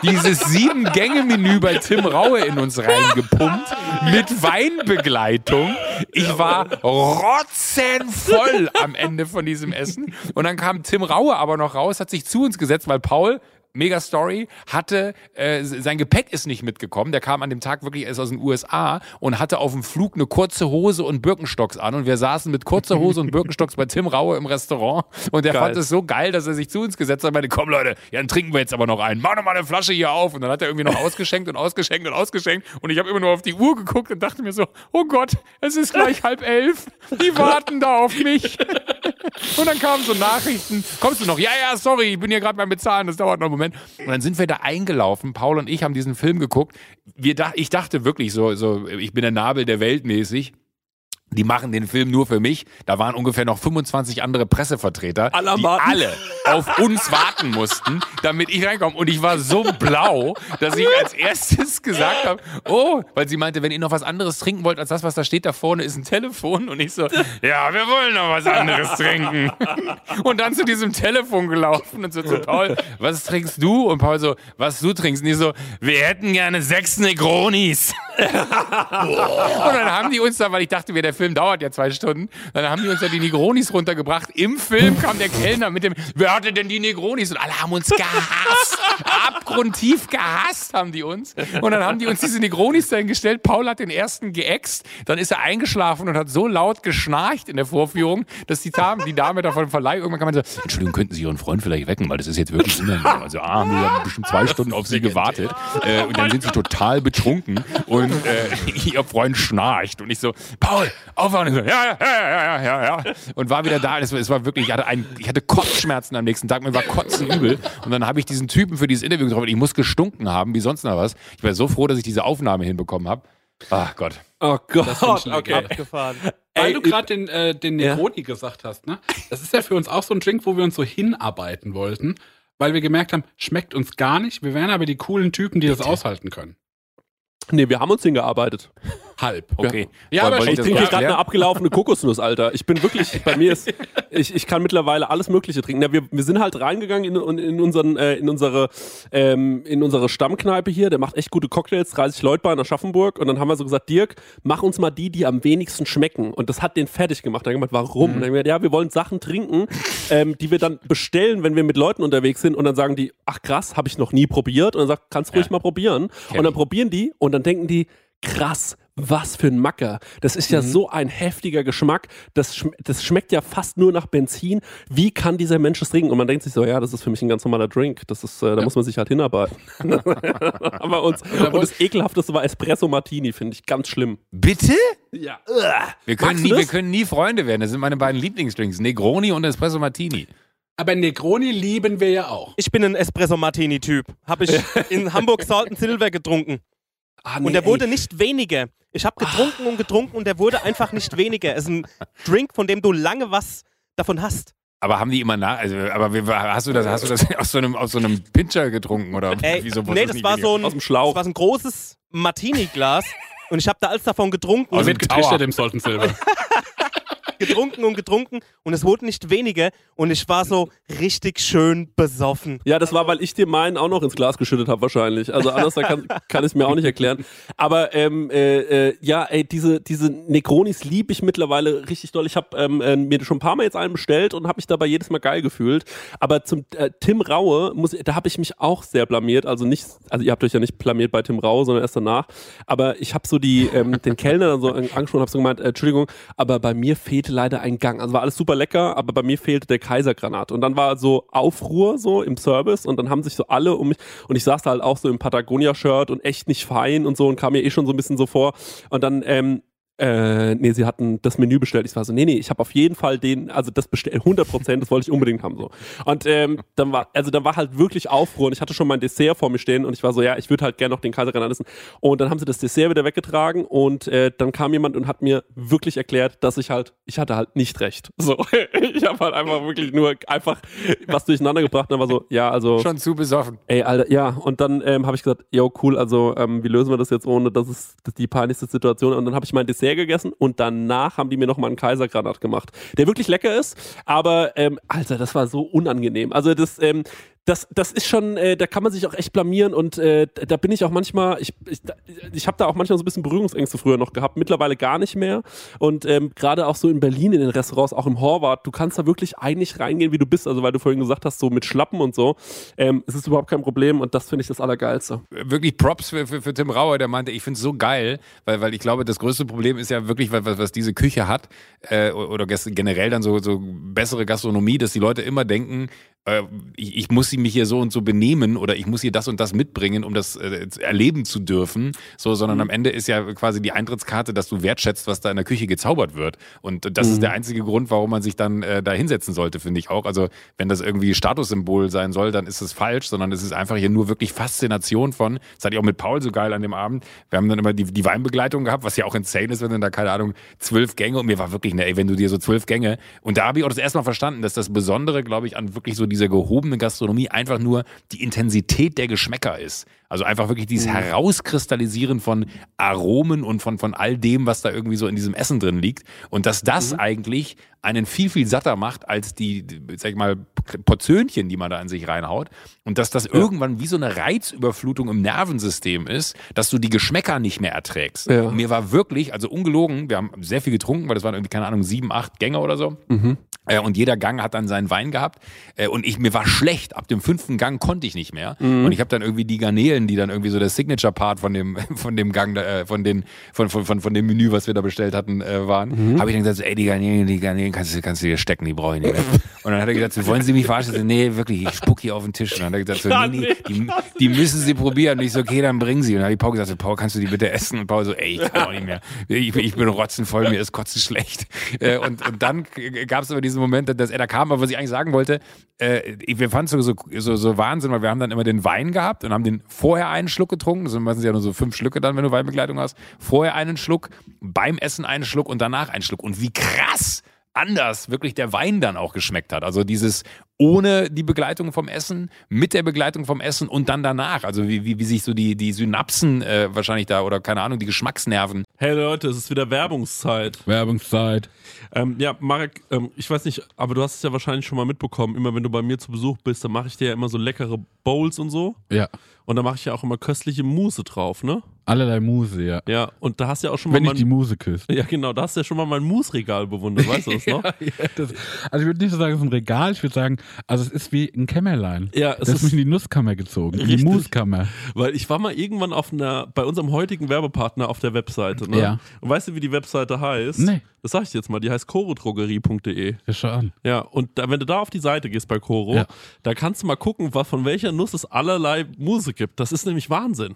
dieses Sieben-Gänge-Menü bei Tim Raue in uns reingepumpt mit Weinbegleitung. Ich war rotzenvoll am Ende von diesem Essen. Und dann kam Tim Raue aber noch raus, hat sich zu uns gesetzt, weil Paul Mega Story, hatte, äh, sein Gepäck ist nicht mitgekommen. Der kam an dem Tag wirklich erst aus den USA und hatte auf dem Flug eine kurze Hose und Birkenstocks an. Und wir saßen mit kurzer Hose und Birkenstocks bei Tim Raue im Restaurant. Und der Geil. fand es so geil, dass er sich zu uns gesetzt hat und meinte, komm Leute, ja, dann trinken wir jetzt aber noch einen. Mach noch mal eine Flasche hier auf. Und dann hat er irgendwie noch ausgeschenkt und ausgeschenkt und ausgeschenkt. Und ich habe immer nur auf die Uhr geguckt und dachte mir so, oh Gott, es ist gleich halb elf. Die warten da auf mich. Und dann kamen so Nachrichten, kommst du noch? Ja, ja, sorry, ich bin hier gerade beim Bezahlen, das dauert noch Moment. Und dann sind wir da eingelaufen, Paul und ich haben diesen Film geguckt. Wir ich dachte wirklich so, so, ich bin der Nabel der Welt mäßig. Die machen den Film nur für mich. Da waren ungefähr noch 25 andere Pressevertreter, Alle die warten. alle auf uns warten mussten, damit ich reinkomme. Und ich war so blau, dass ich als erstes gesagt habe, oh, weil sie meinte, wenn ihr noch was anderes trinken wollt als das, was da steht, da vorne ist ein Telefon. Und ich so, ja, wir wollen noch was anderes trinken. Und dann zu diesem Telefon gelaufen und so zu Paul, was trinkst du? Und Paul so, was du trinkst? Und ich so, wir hätten gerne sechs Negronis. Und dann haben die uns da, weil ich dachte, mir, der Film dauert ja zwei Stunden, dann haben die uns da die Negronis runtergebracht. Im Film kam der Kellner mit dem, wer hatte denn die Negronis? Und alle haben uns gehasst. Abgrundtief gehasst haben die uns. Und dann haben die uns diese Negronis dahin gestellt. Paul hat den ersten geäxt, dann ist er eingeschlafen und hat so laut geschnarcht in der Vorführung, dass die Dame, die Dame davon im Verleih irgendwann kam und so, Entschuldigung, könnten Sie Ihren Freund vielleicht wecken, weil das ist jetzt wirklich unangenehm. Also A, haben wir bestimmt zwei Stunden auf Sie gewartet. Äh, und dann sind Sie total betrunken und äh, Ihr Freund schnarcht. Und ich so, Paul, aufwachen. Und so, ja, ja, ja, ja, ja, ja. Und war wieder da. Es war, es war wirklich, ich hatte, ein, ich hatte Kotzschmerzen am nächsten Tag. Mir war kotzen übel. Und dann habe ich diesen Typen für dieses Interview getroffen. Ich muss gestunken haben, wie sonst noch was. Ich war so froh, dass ich diese Aufnahme hinbekommen habe. Ach Gott. Oh Gott, okay. Abgefahren. Weil Ey, du gerade den, äh, den Ja. Negroni gesagt hast, ne? Das ist ja für uns auch so ein Drink, wo wir uns so hinarbeiten wollten, weil wir gemerkt haben, schmeckt uns gar nicht. Wir wären aber die coolen Typen, die das aushalten können. Nee, wir haben uns hingearbeitet. Halb. Okay. Ja, aber ich trinke gerade eine abgelaufene Kokosnuss, Alter. Ich bin wirklich, bei mir ist, ich, ich kann mittlerweile alles Mögliche trinken. Na, wir, wir sind halt reingegangen in, in, unseren, äh, in, unsere, ähm, in unsere Stammkneipe hier. Der macht echt gute Cocktails, 30 Leute bei in Aschaffenburg. Und dann haben wir so gesagt, Dirk, mach uns mal die, die am wenigsten schmecken. Und das hat den fertig gemacht. Dann haben wir gemeint, warum? Und dann haben wir gesagt, ja, wir wollen Sachen trinken, ähm, die wir dann bestellen, wenn wir mit Leuten unterwegs sind. Und dann sagen die, ach krass, habe ich noch nie probiert. Und dann sagt, kannst ruhig mal probieren. Und dann probieren die und dann denken die, krass, was für ein Macker. Das ist ja so ein heftiger Geschmack. Das, schm das schmeckt ja fast nur nach Benzin. Wie kann dieser Mensch das trinken? Und man denkt sich so, ja, das ist für mich ein ganz normaler Drink. Das ist, äh, da muss man sich halt hinarbeiten. Aber uns, und das ekelhafteste war Espresso Martini, finde ich ganz schlimm. Bitte? Ja. Wir können, nie, wir können nie Freunde werden. Das sind meine beiden Lieblingsdrinks. Negroni und Espresso Martini. Aber Negroni lieben wir ja auch. Ich bin ein Espresso-Martini-Typ. Habe ich in Hamburg Salt and Silver getrunken. Ah, Und der wurde nicht weniger. Ich habe getrunken und getrunken und der wurde einfach nicht weniger. Es ist ein Drink, von dem du lange was davon hast. Aber haben die immer nach, also, aber wie, hast du das, hast du das aus so einem, aus so einem Pincher getrunken oder Ey, wieso nee, das war so ein, Aus dem das Schlauch. war so ein großes Martini-Glas und ich habe da alles davon getrunken. Aus Und dem wird getrichtert im Salt and Silver. getrunken und getrunken und es wurde nicht weniger und ich war so richtig schön besoffen. Ja, das war, weil ich dir meinen auch noch ins Glas geschüttet habe wahrscheinlich. Also anders kann, kann ich es mir auch nicht erklären. Aber ähm, äh, äh, ja, ey, diese, diese Negronis liebe ich mittlerweile richtig doll. Ich habe ähm, äh, mir schon ein paar Mal jetzt einen bestellt und habe mich dabei jedes Mal geil gefühlt. Aber zum äh, Tim Raue, muss, da habe ich mich auch sehr blamiert. Also nicht, also ihr habt euch ja nicht blamiert bei Tim Raue, sondern erst danach. Aber ich habe so die, ähm, den Kellner dann so an- angesprochen, habe so gemeint, äh, Entschuldigung, aber bei mir fehlte leider ein Gang. Also war alles super lecker, aber bei mir fehlte der Kaisergranat. Und dann war so Aufruhr so im Service und dann haben sich so alle um mich und ich saß da halt auch so im Patagonia-Shirt und echt nicht fein und so und kam mir eh schon so ein bisschen so vor. Und dann ähm, äh, nee, sie hatten das Menü bestellt. Ich war so, nee, nee, ich habe auf jeden Fall den, also das bestellt, 100 Prozent, das wollte ich unbedingt haben so. Und ähm, dann war, also dann war halt wirklich Aufruhr und ich hatte schon mein Dessert vor mir stehen und ich war so, ja, ich würde halt gerne noch den Kaiserreiter essen. Und dann haben sie das Dessert wieder weggetragen und äh, dann kam jemand und hat mir wirklich erklärt, dass ich halt, ich hatte halt nicht recht. So, ich habe halt einfach wirklich nur einfach was durcheinander gebracht und dann war so, ja, also Schon zu besoffen. Ey, Alter, ja. Und dann ähm, habe ich gesagt, yo, cool, also ähm, wie lösen wir das jetzt ohne, das ist die peinlichste Situation. Und dann habe ich mein Dessert gegessen und danach haben die mir noch mal einen Kaisergranat gemacht, der wirklich lecker ist. Aber, ähm, Alter, das war so unangenehm. Also das, ähm, das, das ist schon, äh, da kann man sich auch echt blamieren und äh, da bin ich auch manchmal, ich, ich, ich habe da auch manchmal so ein bisschen Berührungsängste früher noch gehabt, mittlerweile gar nicht mehr. Und ähm, gerade auch so in Berlin in den Restaurants, auch im Horvath, du kannst da wirklich eigentlich reingehen, wie du bist. Also weil du vorhin gesagt hast, so mit Schlappen und so, ähm, es ist überhaupt kein Problem und das finde ich das Allergeilste. wirklich Props für, für, für Tim Rauer, der meinte, ich finde es so geil, weil, weil ich glaube, das größte Problem ist ja wirklich, was, was diese Küche hat, äh, oder generell dann so, so bessere Gastronomie, dass die Leute immer denken, äh, ich, ich muss mich hier so und so benehmen oder ich muss hier das und das mitbringen, um das äh, erleben zu dürfen. So, sondern am Ende ist ja quasi die Eintrittskarte, dass du wertschätzt, was da in der Küche gezaubert wird. Und das ist der einzige Grund, warum man sich dann äh, da hinsetzen sollte, finde ich auch. Also wenn das irgendwie Statussymbol sein soll, dann ist es falsch, sondern es ist einfach hier nur wirklich Faszination von, das hatte ich auch mit Paul so geil an dem Abend. Wir haben dann immer die, die Weinbegleitung gehabt, was ja auch insane ist, wenn dann da, keine Ahnung, zwölf Gänge und mir war wirklich, ne, ey, wenn du dir so zwölf Gänge und da habe ich auch das erste Mal verstanden, dass das Besondere, glaube ich, an wirklich so dieser gehobenen Gastronomie einfach nur die Intensität der Geschmäcker ist. Also einfach wirklich dieses Herauskristallisieren von Aromen und von, von all dem, was da irgendwie so in diesem Essen drin liegt. Und dass das eigentlich einen viel, viel satter macht als die, sag ich mal, Portionchen, die man da in sich reinhaut. Und dass das irgendwann wie so eine Reizüberflutung im Nervensystem ist, dass du die Geschmäcker nicht mehr erträgst. Ja. Mir war wirklich, also ungelogen, wir haben sehr viel getrunken, weil das waren irgendwie, keine Ahnung, sieben, acht Gänge oder so. Äh, und jeder Gang hat dann seinen Wein gehabt. Äh, und ich, mir war schlecht. Ab dem fünften Gang konnte ich nicht mehr. Und ich habe dann irgendwie die Garnelen, die dann irgendwie so der Signature-Part von dem, von dem Gang, äh, von, den, von, von, von, von dem Menü, was wir da bestellt hatten, äh, waren, habe ich dann gesagt, so, ey, die Garnelen, die Garnelen kannst du, kannst du dir stecken, die brauche ich nicht mehr. Und dann hat er gesagt, so, wollen Sie mich verarschen? Ich so, nee, wirklich, ich spuck hier auf den Tisch. Und dann hat er gesagt, so, nee, nee, die, die müssen Sie probieren. Und ich so, okay, dann bringen Sie. Und dann habe ich Paul gesagt, so, Paul, kannst du die bitte essen? Und Paul so, ey, ich kann auch nicht mehr. Ich, bin- ich bin rotzenvoll, mir ist kotzen schlecht. Äh, und, und dann gab es aber diesen Moment, dass er da kam, aber was ich eigentlich sagen wollte, äh, wir fanden es so, so, so, so Wahnsinn, weil wir haben dann immer den Wein gehabt und haben den vorher einen Schluck getrunken. Das sind meistens ja nur so fünf Schlücke dann, wenn du Weinbegleitung hast. Vorher einen Schluck, beim Essen einen Schluck und danach einen Schluck. Und wie krass anders wirklich der Wein dann auch geschmeckt hat. Also dieses ohne die Begleitung vom Essen, mit der Begleitung vom Essen und dann danach. Also wie, wie, wie sich so die, die Synapsen äh, wahrscheinlich da oder keine Ahnung, die Geschmacksnerven. Hey Leute, es ist wieder Werbungszeit. Werbungszeit. Ähm, ja, Marek, ähm, ich weiß nicht, aber du hast es ja wahrscheinlich schon mal mitbekommen. Immer wenn du bei mir zu Besuch bist, dann mache ich dir ja immer so leckere Bowls und so. Ja. Und da mache ich ja auch immer köstliche Mousse drauf, ne? Allerlei Muse, ja. Ja, und da hast du ja auch schon mal Wenn ich die Muse küsst. Ja, genau, da hast du ja schon mal mein Mousse-Regal bewundert, weißt du das noch? Ja, das, also ich würde nicht so sagen, es ist ein Regal, ich würde sagen, also es ist wie ein Kämmerlein. Ja, es das ist mich in die Nusskammer gezogen, in die Richtig. Muskammer. weil ich war mal irgendwann auf einer, bei unserem heutigen Werbepartner auf der Webseite, ne? Ja. Und weißt du, wie die Webseite heißt? Nee. Das sag ich dir jetzt mal, die heißt chorodrogerie.de. Ja, schau an. Ja, und da, wenn du da auf die Seite gehst bei Coro, Ja. da kannst du mal gucken, was, von welcher Nuss es allerlei Muse gibt. Das ist nämlich Wahnsinn.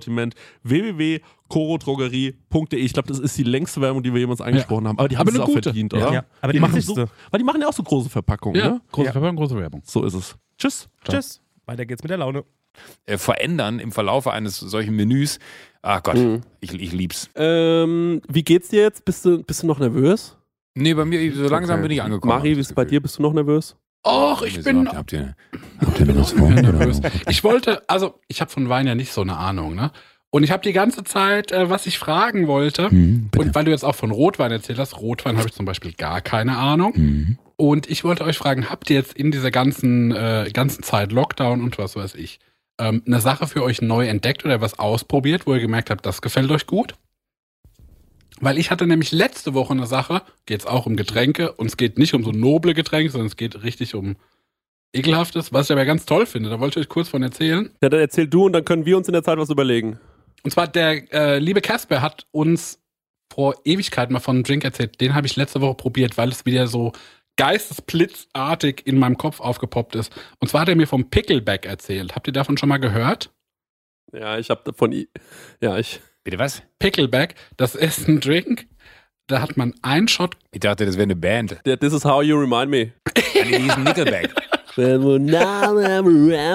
www.korodrogerie.de. Ich glaube, das ist die längste Werbung, die wir jemals eingesprochen haben. Aber die haben es auch gute. verdient, Ja. oder? Ja, aber die machen wichtigste. so, Weil die machen ja auch so große Verpackungen, Ja, ne? große Ja. Verpackung, große Werbung. So ist es. Tschüss. Tschüss. Weiter geht's mit der Laune. Äh, verändern im Verlaufe eines solchen Menüs. Ach Gott, Mhm. ich, ich lieb's. Ähm, wie geht's dir jetzt? Bist du, bist du noch nervös? Nee, bei mir, so langsam Okay. bin ich angekommen. Mari, wie ist es bei dir? Bist du noch nervös? Och, ich bin Wieso? Habt ihr, habt ihr vor? nervös. Ich wollte, also ich habe von Wein ja nicht so eine Ahnung, ne? Und ich habe die ganze Zeit, äh, was ich fragen wollte, Hm, bitte. und weil du jetzt auch von Rotwein erzählt hast, Rotwein habe ich zum Beispiel gar keine Ahnung. Hm. Und ich wollte euch fragen, habt ihr jetzt in dieser ganzen, äh, ganzen Zeit Lockdown und was weiß ich, ähm, eine Sache für euch neu entdeckt oder was ausprobiert, wo ihr gemerkt habt, das gefällt euch gut? Weil ich hatte nämlich letzte Woche eine Sache, geht es auch um Getränke und es geht nicht um so noble Getränke, sondern es geht richtig um ekelhaftes, was ich aber ganz toll finde. Da wollte ich euch kurz von erzählen. Ja, dann erzähl du und dann können wir uns in der Zeit was überlegen. Und zwar der äh, liebe Casper hat uns vor Ewigkeiten mal von einem Drink erzählt. Den habe ich letzte Woche probiert, weil es wieder so geistesblitzartig in meinem Kopf aufgepoppt ist. Und zwar hat er mir vom Pickleback erzählt. Habt ihr davon schon mal gehört? Ja, ich habe von i ja, ich Bitte was? Pickleback, das ist ein Drink. Da hat man einen Shot. Ich dachte, das wäre eine Band. This is how you remind me. Ja, nee, die hießen Nickelback.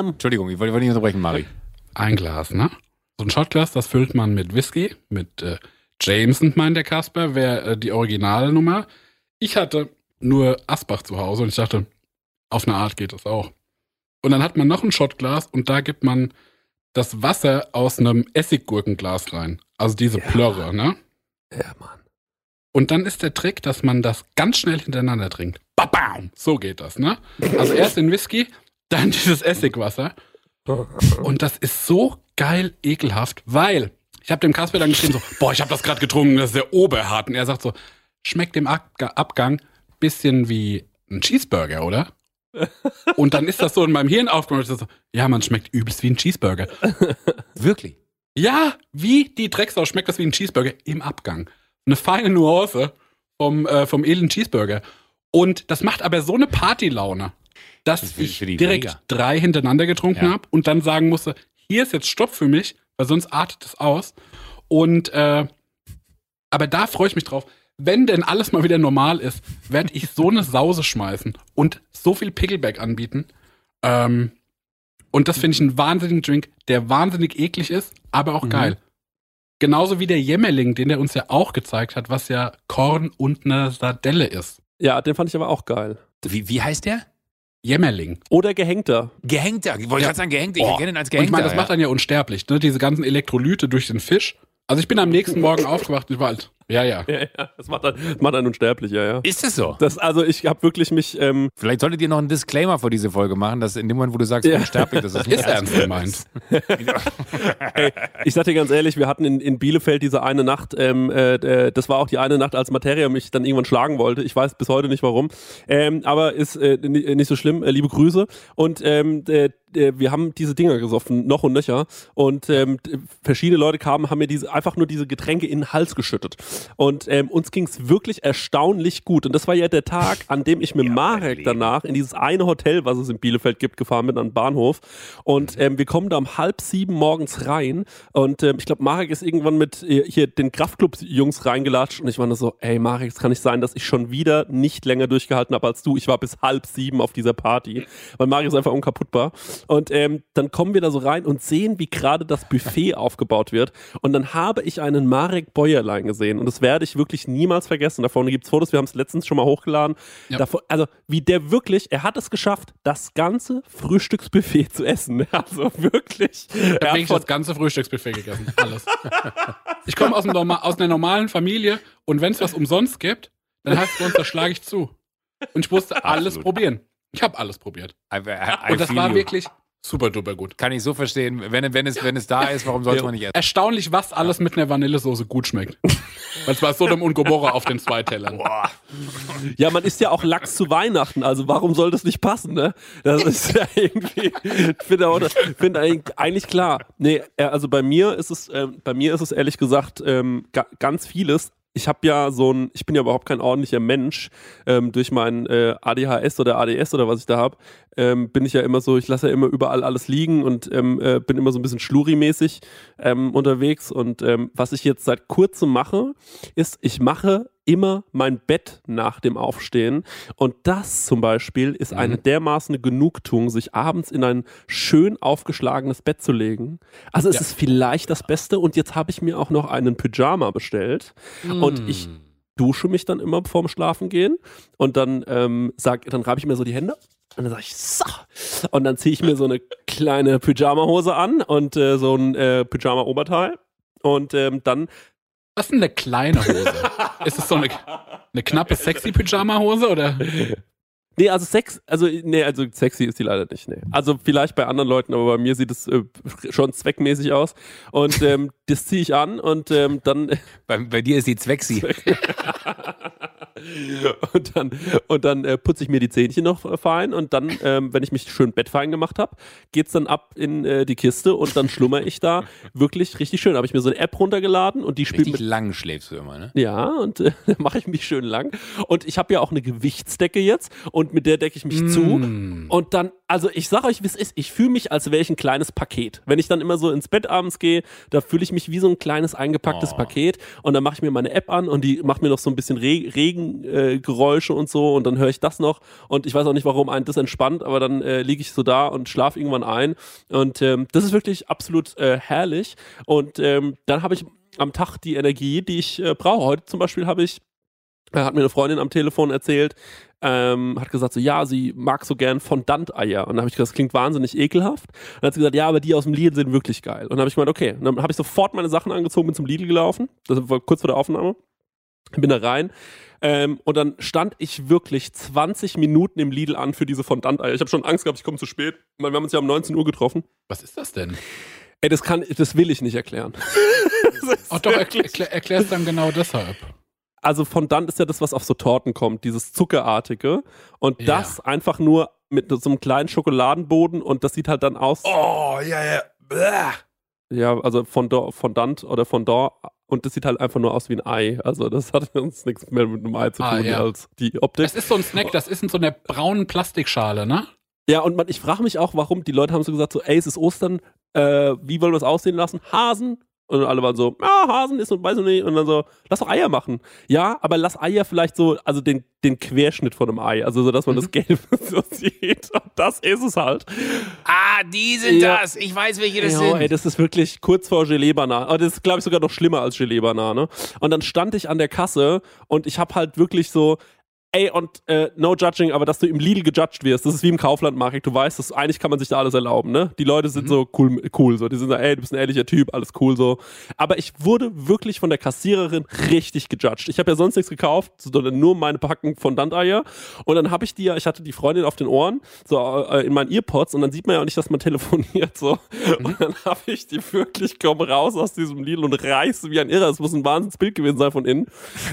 Entschuldigung. Ich wollte nicht unterbrechen, Mari. Ein Glas, ne? So ein Shotglas, das füllt man mit Whisky, mit äh, Jameson, meint der Casper, wäre äh, die Originalnummer. Ich hatte nur Asbach zu Hause und ich dachte, auf eine Art geht das auch. Und dann hat man noch ein Shotglas und da gibt man das Wasser aus einem Essiggurkenglas rein. Also diese Plörre, ne? Ja, Mann. Und dann ist der Trick, dass man das ganz schnell hintereinander trinkt. Babam! So geht das, ne? Also erst den Whisky, dann dieses Essigwasser. Und das ist so geil ekelhaft, weil ich habe dem Kasper dann geschrieben so, boah, ich habe das gerade getrunken, das ist der Oberhart. Und er sagt so, schmeckt im Abga- Abgang bisschen wie ein Cheeseburger, oder? Und dann ist das so in meinem Hirn aufgekommen. ich so, ja, man schmeckt übelst wie ein Cheeseburger. Wirklich? Ja, wie die Drecksau schmeckt das wie ein Cheeseburger im Abgang. Eine feine Nuance vom, äh, vom edlen Cheeseburger. Und das macht aber so eine Partylaune, dass Das ich direkt Träger. drei hintereinander getrunken Ja. habe und dann sagen musste, hier ist jetzt Stopp für mich, weil sonst artet es aus. Und äh, aber da freue ich mich drauf. Wenn denn alles mal wieder normal ist, werde ich so eine Sause schmeißen und so viel Pickleback anbieten. Ähm, und das finde ich einen wahnsinnigen Drink, der wahnsinnig eklig ist, aber auch Mhm. geil. Genauso wie der Jämmerling, den er uns ja auch gezeigt hat, was ja Korn und eine Sardelle ist. Ja, den fand ich aber auch geil. Wie, wie heißt der? Jämmerling. Oder Gehängter. Gehängter. Ich wollte Ja. gerade sagen, Gehängter. Ich Oh. kenne ihn als Und ich Gehängter. meine, das ja. macht dann ja unsterblich, ne? Diese ganzen Elektrolyte durch den Fisch. Also ich bin am nächsten Morgen aufgewacht und ich war halt, Ja, ja. Ja, ja, das macht, einen- das macht einen unsterblich, ja, ja. Ist es so? Das, also ich habe wirklich mich, ähm, Vielleicht solltet ihr noch einen Disclaimer vor diese Folge machen, dass in dem Moment, wo du sagst, Ja. unsterblich, das nicht Ist ernst gemeint. ich sag dir ganz ehrlich, wir hatten in, in Bielefeld diese eine Nacht, ähm, äh, äh, das war auch die eine Nacht, als Materia mich dann irgendwann schlagen wollte. Ich weiß bis heute nicht warum, ähm, aber ist äh, ni- nicht so schlimm. Äh, liebe Grüße. Und ähm, äh, äh, wir haben diese Dinger gesoffen, noch und nöcher. Und ähm, verschiedene Leute kamen, haben mir diese einfach nur diese Getränke in den Hals geschüttet. Und ähm, uns ging's wirklich erstaunlich gut. Und das war ja der Tag, an dem ich mit Marek danach in dieses eine Hotel, was es in Bielefeld gibt, gefahren bin, an den Bahnhof. Und ähm, wir kommen da um halb sieben morgens rein. Und ähm, ich glaube, Marek ist irgendwann mit äh, hier den Kraftclub-Jungs reingelatscht. Und ich war nur so, ey Marek, es kann nicht sein, dass ich schon wieder nicht länger durchgehalten habe als du. Ich war bis halb sieben auf dieser Party. Weil Marek ist einfach unkaputtbar. Und ähm, dann kommen wir da so rein und sehen, wie gerade das Buffet aufgebaut wird. Und dann habe ich einen Marek Bäuerlein gesehen. Und das werde ich wirklich niemals vergessen. Da vorne gibt's Fotos, wir haben es letztens schon mal hochgeladen. Ja. Davor, also wie der wirklich, er hat es geschafft, das ganze Frühstücksbuffet zu essen. Also wirklich. Ich Er habe hat wirklich das ganze Frühstücksbuffet gegessen. Alles. Ich komme aus, aus einer normalen Familie und wenn es was umsonst gibt, dann heißt es uns, da schlage ich zu. Und ich musste alles Absolut. probieren. Ich habe alles probiert. I, I, I Und das war you. wirklich super duper gut. Kann ich so verstehen. Wenn, wenn, es, wenn es da ist, warum sollte man nicht essen? Erstaunlich, was alles mit einer Vanillesoße gut schmeckt. Weil es war Sodom und Gomorra auf den zwei Tellern. ja, man isst ja auch Lachs zu Weihnachten, also warum soll das nicht passen, ne? Das ist ja irgendwie, ich finde eigentlich klar. Nee, äh, also bei mir ist es, ähm, bei mir ist es ehrlich gesagt ähm, ga, ganz vieles. Ich habe ja so ein, ich bin ja überhaupt kein ordentlicher Mensch ähm, durch mein äh, ADHS oder ADS oder was ich da habe, ähm, bin ich ja immer so, ich lasse ja immer überall alles liegen und ähm, äh, bin immer so ein bisschen schluri-mäßig ähm, unterwegs. Und ähm, was ich jetzt seit kurzem mache, ist, ich mache immer mein Bett nach dem Aufstehen. Und das zum Beispiel ist eine dermaßen Genugtuung, sich abends in ein schön aufgeschlagenes Bett zu legen. Also es Ja. ist vielleicht das Beste. Und jetzt habe ich mir auch noch einen Pyjama bestellt. Und ich dusche mich dann immer vorm Schlafengehen und dann ähm, sag, dann reibe ich mir so die Hände und dann sage ich so und dann ziehe ich mir so eine kleine Pyjama-Hose an und äh, so ein äh, Pyjama-Oberteil und ähm, dann Was ist denn eine kleine Hose? ist es so eine, eine knappe, sexy Pyjama-Hose oder? Nee, also Sex, also nee, also sexy ist die leider nicht, nee. Also vielleicht bei anderen Leuten, aber bei mir sieht es äh, schon zweckmäßig aus. Und ähm, das ziehe ich an und ähm, dann Bei, bei dir ist die Zwecksie. und dann, und dann äh, putze ich mir die Zähnchen noch äh, fein und dann, ähm, wenn ich mich schön bettfein gemacht habe, geht's dann ab in äh, die Kiste und dann schlummer ich da wirklich richtig schön. Habe ich mir so eine App runtergeladen und die spielt Richtig mit lang schläfst du immer, ne? Ja, und äh, da mache ich mich schön lang. Und ich habe ja auch eine Gewichtsdecke jetzt und mit der decke ich mich zu. Mm. Und dann, also ich sage euch, wie es ist, ich fühle mich, als wäre ich ein kleines Paket. Wenn ich dann immer so ins Bett abends gehe, da fühle ich mich wie so ein kleines eingepacktes Oh. Paket. Und dann mache ich mir meine App an und die macht mir noch so ein bisschen Re Regengeräusche äh, und so. Und dann höre ich das noch. Und ich weiß auch nicht, warum einen das entspannt, aber dann äh, liege ich so da und schlafe irgendwann ein. Und ähm, das ist wirklich absolut äh, herrlich. Und ähm, dann habe ich am Tag die Energie, die ich äh, brauche. Heute zum Beispiel habe ich, hat mir eine Freundin am Telefon erzählt, ähm, hat gesagt so, ja, sie mag so gern Fondant-Eier. Und dann habe ich gesagt, das klingt wahnsinnig ekelhaft. Und dann hat sie gesagt, ja, aber die aus dem Lidl sind wirklich geil. Und dann habe ich gemeint, okay. Und dann habe ich sofort meine Sachen angezogen, bin zum Lidl gelaufen. Das war kurz vor der Aufnahme. Bin da rein. Ähm, und dann stand ich wirklich 20 Minuten im Lidl an für diese Fondant-Eier. Ich habe schon Angst gehabt, ich komme zu spät. Weil wir haben uns ja um 19 Uhr getroffen. Was ist das denn? Ey, das kann, das will ich nicht erklären. Oh doch, wirklich- erklär, erklär's dann genau deshalb. Also Fondant ist ja das, was auf so Torten kommt, dieses Zuckerartige. Und Ja. das einfach nur mit so einem kleinen Schokoladenboden und das sieht halt dann aus. Oh, ja, ja. Bäh. Ja, also Fondant, Fondant oder Fondant und das sieht halt einfach nur aus wie ein Ei. Also das hat uns nichts mehr mit einem Ei zu tun Ah, ja. als die Optik. Das ist so ein Snack, das ist in so einer braunen Plastikschale, ne? Ja, und man, ich frage mich auch, warum die Leute haben so gesagt, so, ey, es ist Ostern, äh, wie wollen wir es aussehen lassen? Hasen? Und alle waren so, ja, Hasen ist und weiß ich nicht. Und dann so, lass doch Eier machen. Ja, aber lass Eier vielleicht so, also den, den Querschnitt von einem Ei, also so, dass man das Gelbe so sieht. Und das ist es halt. Ah, die sind Ja. das. Ich weiß, welche das Ja, sind. ey, das ist wirklich kurz vor Gelee-Banane. Aber das ist, glaube ich, sogar noch schlimmer als Gelee-Banane. Und dann stand ich an der Kasse und ich habe halt wirklich so, Ey, und äh, no judging, aber dass du im Lidl gejudged wirst, das ist wie im Kaufland, Marek. Du weißt, dass eigentlich kann man sich da alles erlauben, ne? Die Leute sind so cool, cool, so. Die sind so, ey, du bist ein ehrlicher Typ, alles cool, so. Aber ich wurde wirklich von der Kassiererin richtig gejudged. Ich habe ja sonst nichts gekauft, sondern nur meine Packung von Dandeier. Und dann habe ich die ja, ich hatte die Freundin auf den Ohren, so äh, in meinen Earpods, und dann sieht man ja auch nicht, dass man telefoniert, so. Und dann habe ich die wirklich, komm raus aus diesem Lidl und reiße wie ein Irrer, es muss ein Wahnsinnsbild gewesen sein von innen,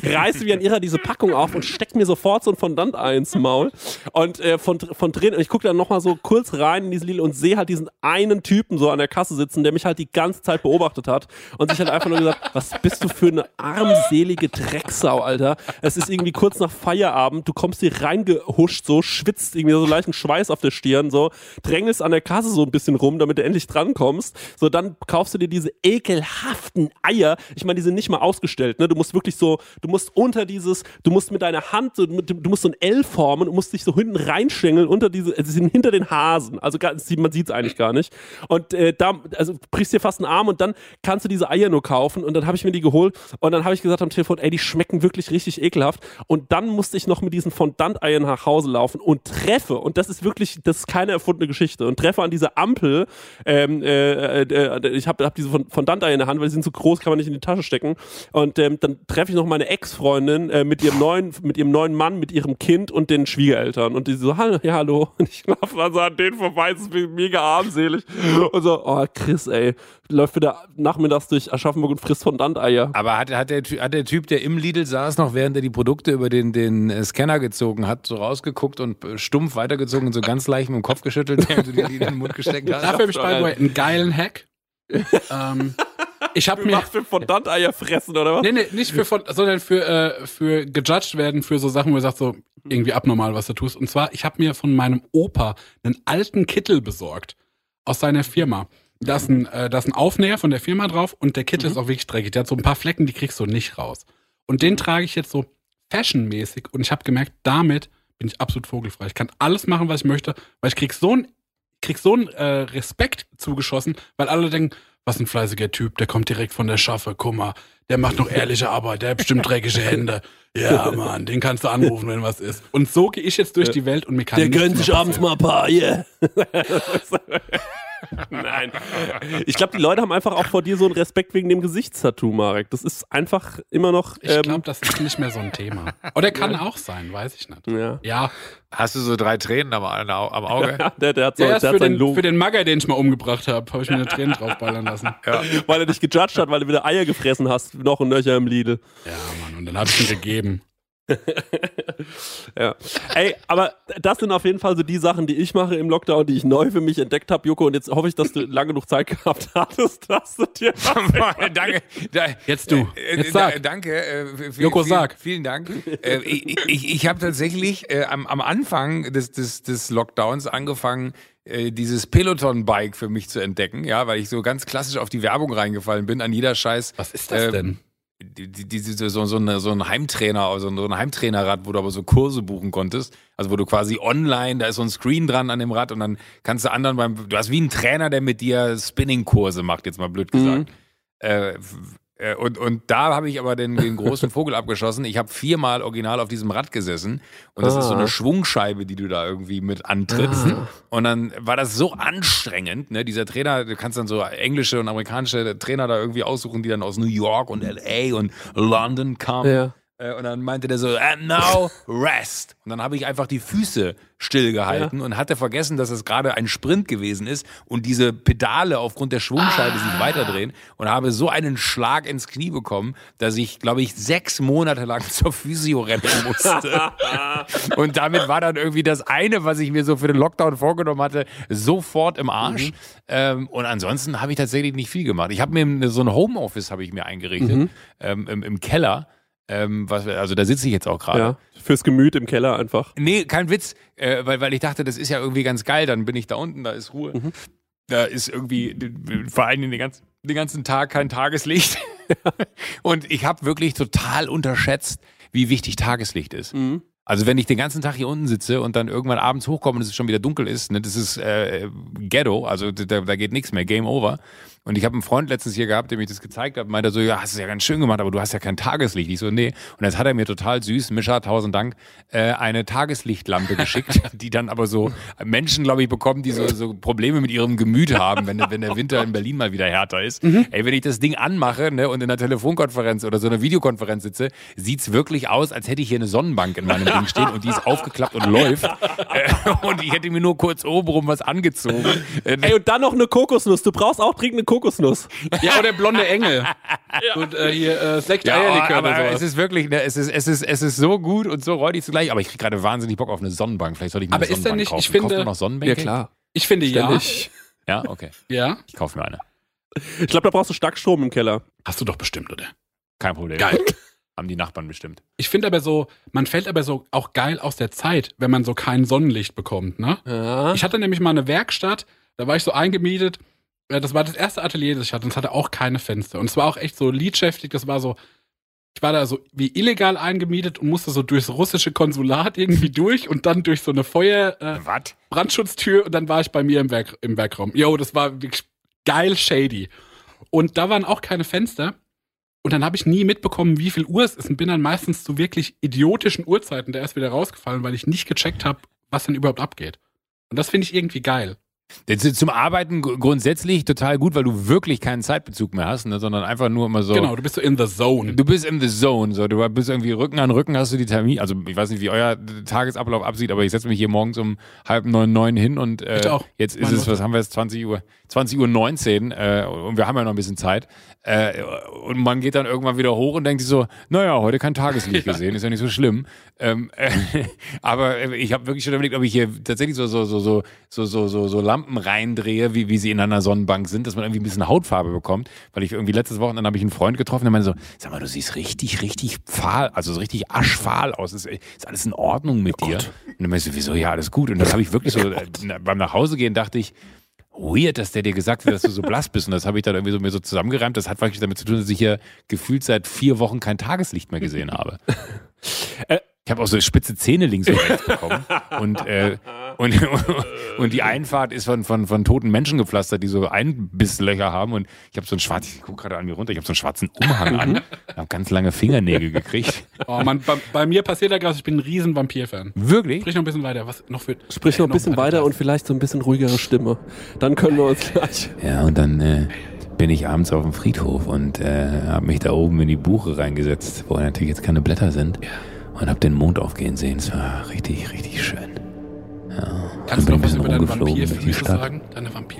reiße wie ein Irrer diese Packung auf und steck mir sofort so ein Fondant-Ei ins Maul. Und äh, von, von drin, und ich gucke dann nochmal so kurz rein in diese Lidl und sehe halt diesen einen Typen so an der Kasse sitzen, der mich halt die ganze Zeit beobachtet hat und sich halt einfach nur gesagt, was bist du für eine armselige Drecksau, Alter. Es ist irgendwie kurz nach Feierabend, du kommst hier reingehuscht, so, schwitzt irgendwie so leichten Schweiß auf der Stirn, so, drängelst an der Kasse so ein bisschen rum, damit du endlich drankommst. So, dann kaufst du dir diese ekelhaften Eier. Ich meine, die sind nicht mal ausgestellt, ne? Du musst wirklich so, du musst unter dieses, du musst mit deiner Hand, so, mit, du musst so ein L formen und musst dich so hinten reinschengeln unter diese, also hinter den Hasen. Also man sieht es eigentlich gar nicht. Und äh, da, also brichst dir fast einen Arm und dann kannst du diese Eier nur kaufen. Und dann habe ich mir die geholt und dann habe ich gesagt am Telefon, ey, die schmecken wirklich richtig ekelhaft. Und dann musste ich noch mit diesen Fondant-Eiern nach Hause laufen und treffe, und das ist wirklich, das ist keine erfundene Geschichte, und treffe an diese Ampel, ähm, äh, äh, ich habe hab diese Fond- Fondant-Eier in der Hand, weil die sind so groß, kann man nicht in die Tasche stecken. Und ähm, dann treffe ich noch meine Ex-Freundin äh, mit ihrem neuen, mit ihrem neuen Mann, mit ihrem Kind und den Schwiegereltern. Und die so, hallo, ja, hallo. Und ich laufe also an denen vorbei, das ist mega armselig. Und so, oh, Chris, ey, läuft wieder nachmittags durch Aschaffenburg und frisst Fondant-Eier. Aber hat, hat, der, hat der Typ, der im Lidl saß, noch während er die Produkte über den, den äh, Scanner gezogen hat, so rausgeguckt und äh, stumpf weitergezogen und so ganz leicht mit dem Kopf geschüttelt, während du die die in den Mund gesteckt hast? Dafür habe ich, by the way, einen geilen Hack. ähm, ich habe mir. Für Fondant-Eier fressen, oder was? Nee, nee, nicht für, von, sondern für, äh, für gejudged werden für so Sachen, wo du sagst, so irgendwie abnormal, was du tust. Und zwar, ich habe mir von meinem Opa einen alten Kittel besorgt aus seiner Firma. Da ist ein, äh, da ist ein Aufnäher von der Firma drauf und der Kittel ist auch wirklich dreckig. Der hat so ein paar Flecken, die kriegst du nicht raus. Und den trage ich jetzt so fashionmäßig und ich habe gemerkt, damit bin ich absolut vogelfrei. Ich kann alles machen, was ich möchte, weil ich krieg so ein krieg so einen äh, Respekt zugeschossen, weil alle denken, was ein fleißiger Typ, der kommt direkt von der Schaffe, guck mal, der macht noch ehrliche Arbeit, der hat bestimmt dreckige Hände. Ja, Mann, den kannst du anrufen, wenn was ist. Und so gehe ich jetzt durch die Welt und mir kann Der gönnt sich abends mal ein paar, yeah. Nein. Ich glaube, die Leute haben einfach auch vor dir so einen Respekt wegen dem Gesichtstattoo, Marek. Das ist einfach immer noch. Ich Ähm, glaube, das ist nicht mehr so ein Thema. Oder kann auch sein, weiß ich nicht. ja. Ja, Hast du so drei Tränen am, am Auge? Ja, der, der hat, so, der der hat für sein den, Logo. für den Magger, den ich mal umgebracht habe, habe ich mir eine Träne draufballern lassen. weil er dich gejudged hat, weil du wieder Eier gefressen hast, noch ein Nöcher im Lidl. Ja, Mann, und dann habe ich ihn gegeben. Ja. Ey, aber das sind auf jeden Fall so die Sachen, die ich mache im Lockdown, die ich neu für mich entdeckt habe, Joko. Und jetzt hoffe ich, dass du lange genug Zeit gehabt hattest, dass du dir. danke. Da, Jetzt du. Äh, Jetzt da, sag. danke. Äh, viel, Joko, viel, sag. Vielen Dank. Äh, ich ich, ich habe tatsächlich äh, am, am Anfang des, des, des Lockdowns angefangen, äh, dieses Peloton-Bike für mich zu entdecken, ja, weil ich so ganz klassisch auf die Werbung reingefallen bin, an jeder Scheiß. Was ist das Ähm, denn? Die, die, so, so, eine, so ein Heimtrainer, also so ein Heimtrainerrad, wo du aber so Kurse buchen konntest. Also wo du quasi online, da ist so ein Screen dran an dem Rad und dann kannst du anderen beim, du hast wie einen Trainer, der mit dir Spinning-Kurse macht, jetzt mal blöd gesagt. Äh, f- äh, und, und da habe ich aber den, den großen Vogel abgeschossen. Ich habe viermal original auf diesem Rad gesessen und das ist so Ah. eine Schwungscheibe, die du da irgendwie mit antrittst. Und dann war das so anstrengend, ne? Dieser Trainer, du kannst dann so englische und amerikanische Trainer da irgendwie aussuchen, die dann aus New York und LA und London kamen. Ja. Äh, Und dann meinte der so, and now rest. Und dann habe ich einfach die Füße stillgehalten und hatte vergessen, dass es gerade ein Sprint gewesen ist und diese Pedale aufgrund der Schwungscheibe sich weiterdrehen und habe so einen Schlag ins Knie bekommen, dass ich, glaube ich, sechs Monate lang zur Physio rennen musste. und damit war dann irgendwie das eine, was ich mir so für den Lockdown vorgenommen hatte, sofort im Arsch. Ähm, und ansonsten habe ich tatsächlich nicht viel gemacht. Ich habe mir so ein Homeoffice habe ich mir eingerichtet ähm, im, im Keller. Ähm, was, also da sitze ich jetzt auch gerade. Ja. Fürs Gemüt im Keller einfach. Nee, kein Witz, äh, weil, weil ich dachte, das ist ja irgendwie ganz geil. Dann bin ich da unten, da ist Ruhe. Da ist irgendwie vor allem den ganzen, den ganzen Tag kein Tageslicht. Und ich habe wirklich total unterschätzt, wie wichtig Tageslicht ist. Also wenn ich den ganzen Tag hier unten sitze und dann irgendwann abends hochkomme und es schon wieder dunkel ist, ne, das ist äh, Ghetto, also da, da geht nichts mehr, Game Over. Und ich habe einen Freund letztens hier gehabt, dem ich das gezeigt habe, meinte so, ja, hast du ja ganz schön gemacht, aber du hast ja kein Tageslicht. Ich so, nee. Und jetzt hat er mir total süß, Mischa, tausend Dank, äh, eine Tageslichtlampe geschickt, die dann aber so Menschen, glaube ich, bekommen, die so, so Probleme mit ihrem Gemüt haben, wenn, wenn der Winter in Berlin mal wieder härter ist. Ey, wenn ich das Ding anmache ne, und in einer Telefonkonferenz oder so einer Videokonferenz sitze, sieht's wirklich aus, als hätte ich hier eine Sonnenbank in meinem Ding stehen und die ist aufgeklappt und läuft. Äh, und ich hätte mir nur kurz obenrum was angezogen. Ey, und dann noch eine Kokosnuss. Du brauchst auch dringend eine Kokosnuss. Ja, oder blonde Engel. Und äh, hier äh, Sekt, Ja, Eierlikör aber oder es ist wirklich, ne, es ist, es ist, es ist so gut und so räudig zugleich. Aber ich kriege gerade wahnsinnig Bock auf eine Sonnenbank. Vielleicht sollte ich mir Aber eine ist denn Sonnenbank nicht- kaufen. ich finde- Kauft man noch Sonnenbänke? Ich finde ja. Ständig. Ja, okay. Ja. Ich kaufe mir eine. Ich glaube, da brauchst du stark Strom im Keller. Hast du doch bestimmt, oder? Kein Problem. Geil. Haben die Nachbarn bestimmt. Ich finde aber so, man fällt aber so auch geil aus der Zeit, wenn man so kein Sonnenlicht bekommt, ne? Ja. Ich hatte nämlich mal eine Werkstatt, da war ich so eingemietet. Äh, Das war das erste Atelier, das ich hatte. Und es hatte auch keine Fenster. Und es war auch echt so liedschäftig. Das war so, ich war da so wie illegal eingemietet und musste so durchs russische Konsulat irgendwie durch und dann durch so eine Feuer, äh, Was? Brandschutztür und dann war ich bei mir im, Werk, im Werkraum. Jo, das war wirklich geil shady. Und da waren auch keine Fenster. Und dann habe ich nie mitbekommen, wie viel Uhr es ist und bin dann meistens zu wirklich idiotischen Uhrzeiten da erst wieder rausgefallen, weil ich nicht gecheckt habe, was denn überhaupt abgeht. Und das finde ich irgendwie geil. Zum Arbeiten gr- grundsätzlich total gut, weil du wirklich keinen Zeitbezug mehr hast, ne, sondern einfach nur immer so. Genau, du bist so in the zone. Du bist in the zone, so du bist irgendwie Rücken an Rücken, hast du die Termin. Also ich weiß nicht, wie euer Tagesablauf absieht, aber ich setze mich hier morgens um halb neun, neun hin und äh, jetzt ist Meine es, was haben wir jetzt, 20 Uhr, 20 Uhr 19 äh, und wir haben ja noch ein bisschen Zeit. Äh, und man geht dann irgendwann wieder hoch und denkt sich so, naja, heute kein Tageslicht gesehen, ist ja nicht so schlimm. Ähm, äh, aber ich habe wirklich schon überlegt, ob ich hier tatsächlich so, so, so, so, so, so, so, so Lampen reindrehe, wie, wie sie in einer Sonnenbank sind, dass man irgendwie ein bisschen Hautfarbe bekommt. Weil ich irgendwie letztes Wochenende habe ich einen Freund getroffen, der meinte so, sag mal, du siehst richtig, richtig fahl, also so richtig aschfahl aus. Ist, ist alles in Ordnung mit dir? Und dann meinte ich so, wieso, ja, alles gut. Und dann habe ich wirklich so, äh, beim Nachhausegehen dachte ich, weird, dass der dir gesagt hat, dass du so blass bist. Und das habe ich dann irgendwie so mir so zusammengereimt. Das hat wirklich damit zu tun, dass ich hier gefühlt seit vier Wochen kein Tageslicht mehr gesehen habe. Äh. Ich habe auch so spitze Zähne links und rechts bekommen. Und, äh, und, und die Einfahrt ist von, von, von toten Menschen gepflastert, die so Einbisslöcher haben. Und ich habe so einen schwarzen, ich gucke gerade an mir runter, ich habe so einen schwarzen Umhang an. Ich habe ganz lange Fingernägel gekriegt. Oh, man, bei, bei mir passiert da gerade, ich bin ein riesen Vampir-Fan. Wirklich? Sprich noch ein bisschen weiter. Was noch für. Sprich noch ein bisschen weiter. und vielleicht so ein bisschen ruhigere Stimme. Dann können wir uns gleich. Ja, und dann äh, bin ich abends auf dem Friedhof und äh, habe mich da oben in die Buche reingesetzt, wo natürlich jetzt keine Blätter sind. Und habe den Mond aufgehen sehen. Es war richtig, richtig schön. Ja, Kannst du bin noch ich ein bisschen was über deine rumgeflogen durch die Stadt. sagen? Deine Vampir.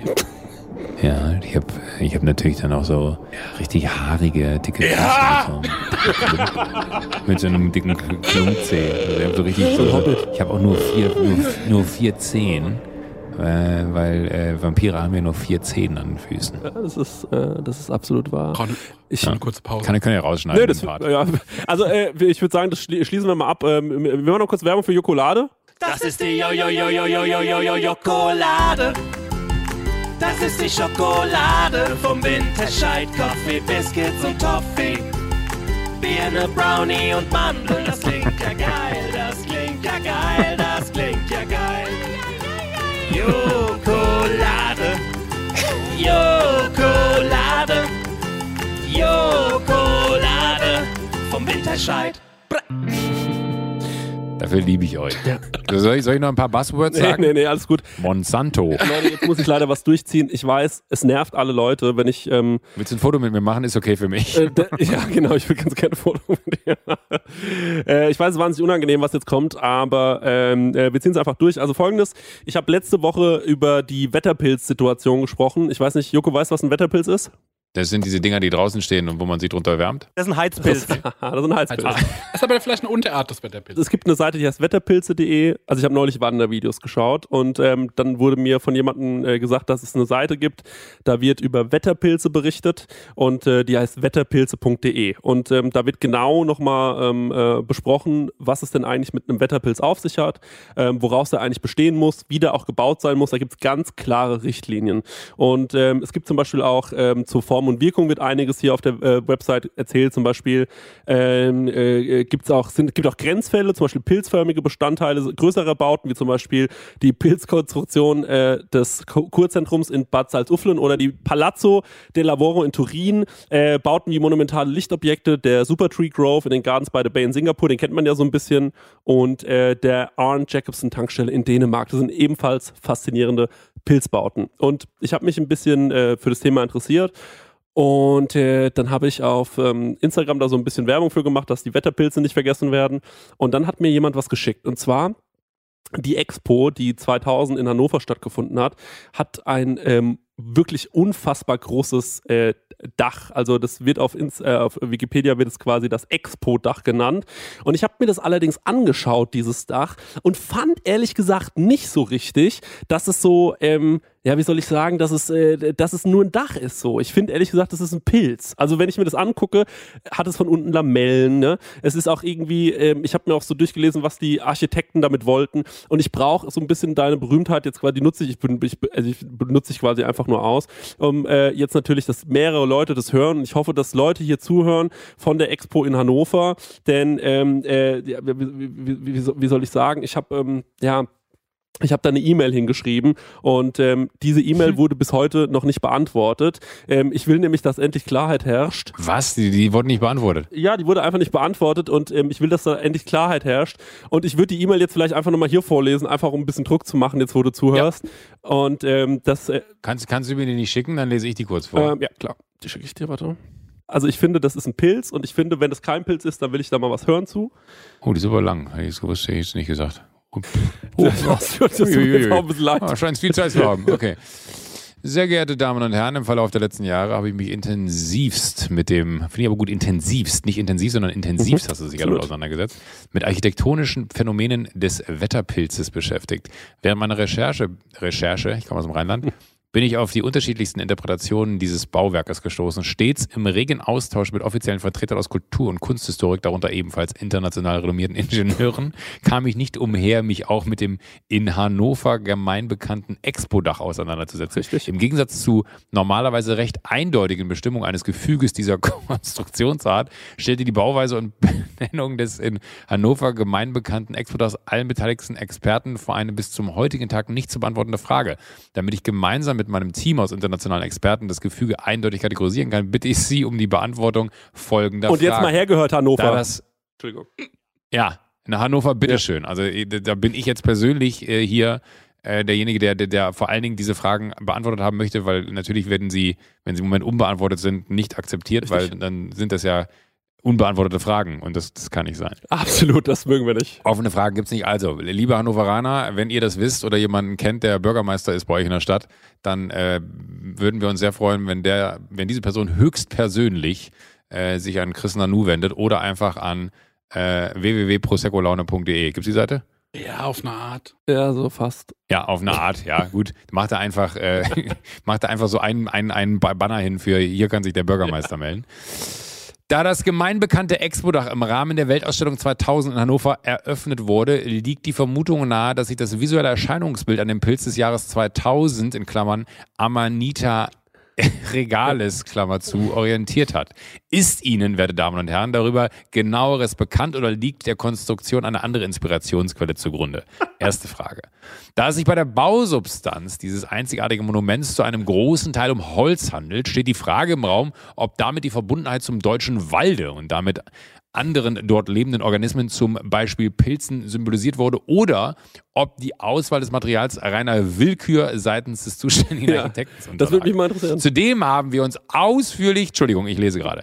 Ja, ich habe ich hab natürlich dann auch so richtig haarige, dicke Füße mit, so, mit so einem dicken Kl- Klumpzeh. Also ich habe so richtig so, ich habe auch nur vier, nur, nur vier Zehen, äh, weil äh, Vampire haben ja nur vier Zehen an den Füßen. Ja, das ist, äh, das ist absolut wahr. Ich, eine kurze Pause. Kann, kann ja rausschneiden. nee, das, ja, also äh, ich würde sagen, das schli- schließen wir mal ab. Ähm, wir machen noch kurz Werbung für Jokolade. Das ist die Jo Jo Jo Jo Jo Jo Jo Jo Jokolade. Das ist die Schokolade vom Winterscheid, Coffee, Biscuits und Toffee. Birne, Brownie und Mandeln, das klingt ja geil, das klingt ja geil, das klingt ja geil. Jokolade, Jokolade, Jokolade vom Winterscheid. Dafür liebe ich euch. Soll, ich, soll ich noch ein paar Buzzwords Nee, sagen? nee, nee, alles gut. Monsanto. Leute, jetzt muss ich leider was durchziehen. Ich weiß, es nervt alle Leute, wenn ich. Ähm, Willst du ein Foto mit mir machen? Ist okay für mich. äh, ja, genau, ich will ganz gerne ein Foto mit dir. äh, ich weiß, es ist wahnsinnig unangenehm, was jetzt kommt, aber ähm, äh, wir ziehen es einfach durch. Also folgendes: Ich habe letzte Woche über die Wetterpilz-Situation gesprochen. Ich weiß nicht, Joko weiß, was ein Wetterpilz ist? Das sind diese Dinger, die draußen stehen und wo man sich drunter wärmt. Das ist ein Heizpilz. Das ist ein Heizpilz. Das ist aber vielleicht eine Unterart des Wetterpilzes. Es gibt eine Seite, die heißt wetterpilze.de. Also ich habe neulich Wandervideos geschaut und ähm, dann wurde mir von jemandem äh, gesagt, dass es eine Seite gibt, da wird über Wetterpilze berichtet und äh, die heißt wetterpilze.de. Und ähm, da wird genau nochmal ähm, äh, besprochen, was es denn eigentlich mit einem Wetterpilz auf sich hat, ähm, woraus er eigentlich bestehen muss, wie der auch gebaut sein muss. Da gibt es ganz klare Richtlinien. Und ähm, es gibt zum Beispiel auch ähm, zur Form Form und Wirkung wird einiges hier auf der äh, Website erzählt. Zum Beispiel ähm, äh, gibt's auch, auch Grenzfälle, zum Beispiel pilzförmige Bestandteile größerer Bauten, wie zum Beispiel die Pilzkonstruktion äh, des Kurzentrums in Bad Salzuflen oder die Palazzo del Lavoro in Turin, äh, Bauten wie monumentale Lichtobjekte, der Super Tree Grove in den Gardens by the Bay in Singapur, den kennt man ja so ein bisschen, und äh, der Arne Jacobson Tankstelle in Dänemark. Das sind ebenfalls faszinierende Pilzbauten. Und ich habe mich ein bisschen äh, für das Thema interessiert. Und äh, dann habe ich auf ähm, Instagram da so ein bisschen Werbung für gemacht, dass die Wetterpilze nicht vergessen werden. Und dann hat mir jemand was geschickt. Und zwar die Expo, die 2000 in Hannover stattgefunden hat, hat ein ähm, wirklich unfassbar großes äh, Dach. Also das wird auf, Ins äh, auf Wikipedia wird es quasi das Expo-Dach genannt. Und ich habe mir das allerdings angeschaut, dieses Dach, und fand ehrlich gesagt nicht so richtig, dass es so, ähm, ja, wie soll ich sagen, dass es, äh, dass es nur ein Dach ist so. Ich finde ehrlich gesagt, das ist ein Pilz. Also wenn ich mir das angucke, hat es von unten Lamellen. Ne? Es ist auch irgendwie, ähm, ich habe mir auch so durchgelesen, was die Architekten damit wollten. Und ich brauche so ein bisschen deine Berühmtheit jetzt quasi, die nutze ich, ich, also ich benutze ich quasi einfach nur aus, um äh, jetzt natürlich, dass mehrere Leute das hören. Ich hoffe, dass Leute hier zuhören von der Expo in Hannover. Denn, ähm, äh, wie, wie, wie, wie soll ich sagen, ich habe, ähm, ja, ich habe da eine E-Mail hingeschrieben und ähm, diese E-Mail wurde bis heute noch nicht beantwortet. Ähm, ich will nämlich, dass endlich Klarheit herrscht. Was? Die, die wurden nicht beantwortet. Ja, die wurde einfach nicht beantwortet und ähm, ich will, dass da endlich Klarheit herrscht. Und ich würde die E-Mail jetzt vielleicht einfach nochmal hier vorlesen, einfach um ein bisschen Druck zu machen, jetzt wo du zuhörst. Und ähm, das, äh, Kannst, kannst du mir die nicht schicken? Dann lese ich die kurz vor. ähm, ja klar, die schicke ich dir, warte. Also ich finde, das ist ein Pilz und ich finde, wenn es kein Pilz ist, dann will ich da mal was hören zu. Oh, die ist aber lang. Hätte ich das gewusst, hätte ich es nicht gesagt. Oh, Das ein bisschen leid. Ah, scheint viel Zeit zu haben. Okay. Sehr geehrte Damen und Herren, im Verlauf der letzten Jahre habe ich mich intensivst mit dem, finde ich aber gut, intensivst, nicht intensiv, sondern intensivst hast du dich absolut. auseinandergesetzt, mit architektonischen Phänomenen des Wetterpilzes beschäftigt. Während meiner Recherche, Recherche, ich komme aus dem Rheinland, bin ich auf die unterschiedlichsten Interpretationen dieses Bauwerkes gestoßen, stets im regen Austausch mit offiziellen Vertretern aus Kultur- und Kunsthistorik, darunter ebenfalls international renommierten Ingenieuren, kam ich nicht umher, mich auch mit dem in Hannover gemeinbekannten Expo-Dach auseinanderzusetzen. Richtig. Im Gegensatz zu normalerweise recht eindeutigen Bestimmungen eines Gefüges dieser Konstruktionsart stellte die Bauweise und Benennung des in Hannover gemeinbekannten Expo-Dachs allen beteiligten Experten vor eine bis zum heutigen Tag nicht zu beantwortende Frage. Damit ich gemeinsam mit meinem Team aus internationalen Experten das Gefüge eindeutig kategorisieren kann, bitte ich Sie um die Beantwortung folgender Und jetzt Fragen. mal hergehört, Hannover. Da das Entschuldigung. ja, in Hannover, bitteschön. Also äh, da bin ich jetzt persönlich äh, hier äh, derjenige, der, der, der vor allen Dingen diese Fragen beantwortet haben möchte, weil natürlich werden sie, wenn sie im Moment unbeantwortet sind, nicht akzeptiert, weil dann sind das ja unbeantwortete Fragen und das, das kann nicht sein. Absolut, das mögen wir nicht. Offene Fragen gibt's nicht. Also, liebe Hannoveraner, wenn ihr das wisst oder jemanden kennt, der Bürgermeister ist bei euch in der Stadt, dann äh, würden wir uns sehr freuen, wenn der, wenn diese Person höchstpersönlich äh, sich an Chris Nanu wendet oder einfach an äh, www.proseccolaune.de. Gibt's die Seite? Ja, auf eine Art. Ja, so fast. Ja, auf eine Art, ja, gut. Macht er einfach, äh, macht er einfach so einen, einen, einen Banner hin für hier kann sich der Bürgermeister melden. Da das gemeinbekannte Expo-Dach im Rahmen der Weltausstellung 2000 in Hannover eröffnet wurde, liegt die Vermutung nahe, dass sich das visuelle Erscheinungsbild an dem Pilz des Jahres 2000 in Klammern Amanita Regales, Klammer zu, orientiert hat. Ist Ihnen, werte Damen und Herren, darüber genaueres bekannt oder liegt der Konstruktion eine andere Inspirationsquelle zugrunde? Erste Frage. Da es sich bei der Bausubstanz dieses einzigartigen Monuments zu einem großen Teil um Holz handelt, steht die Frage im Raum, ob damit die Verbundenheit zum deutschen Walde und damit anderen dort lebenden Organismen, zum Beispiel Pilzen, symbolisiert wurde oder ob die Auswahl des Materials reiner Willkür seitens des zuständigen Ja, Architekten Das würde mich unterlag. mal interessieren. Zudem haben wir uns ausführlich, Entschuldigung, ich lese gerade.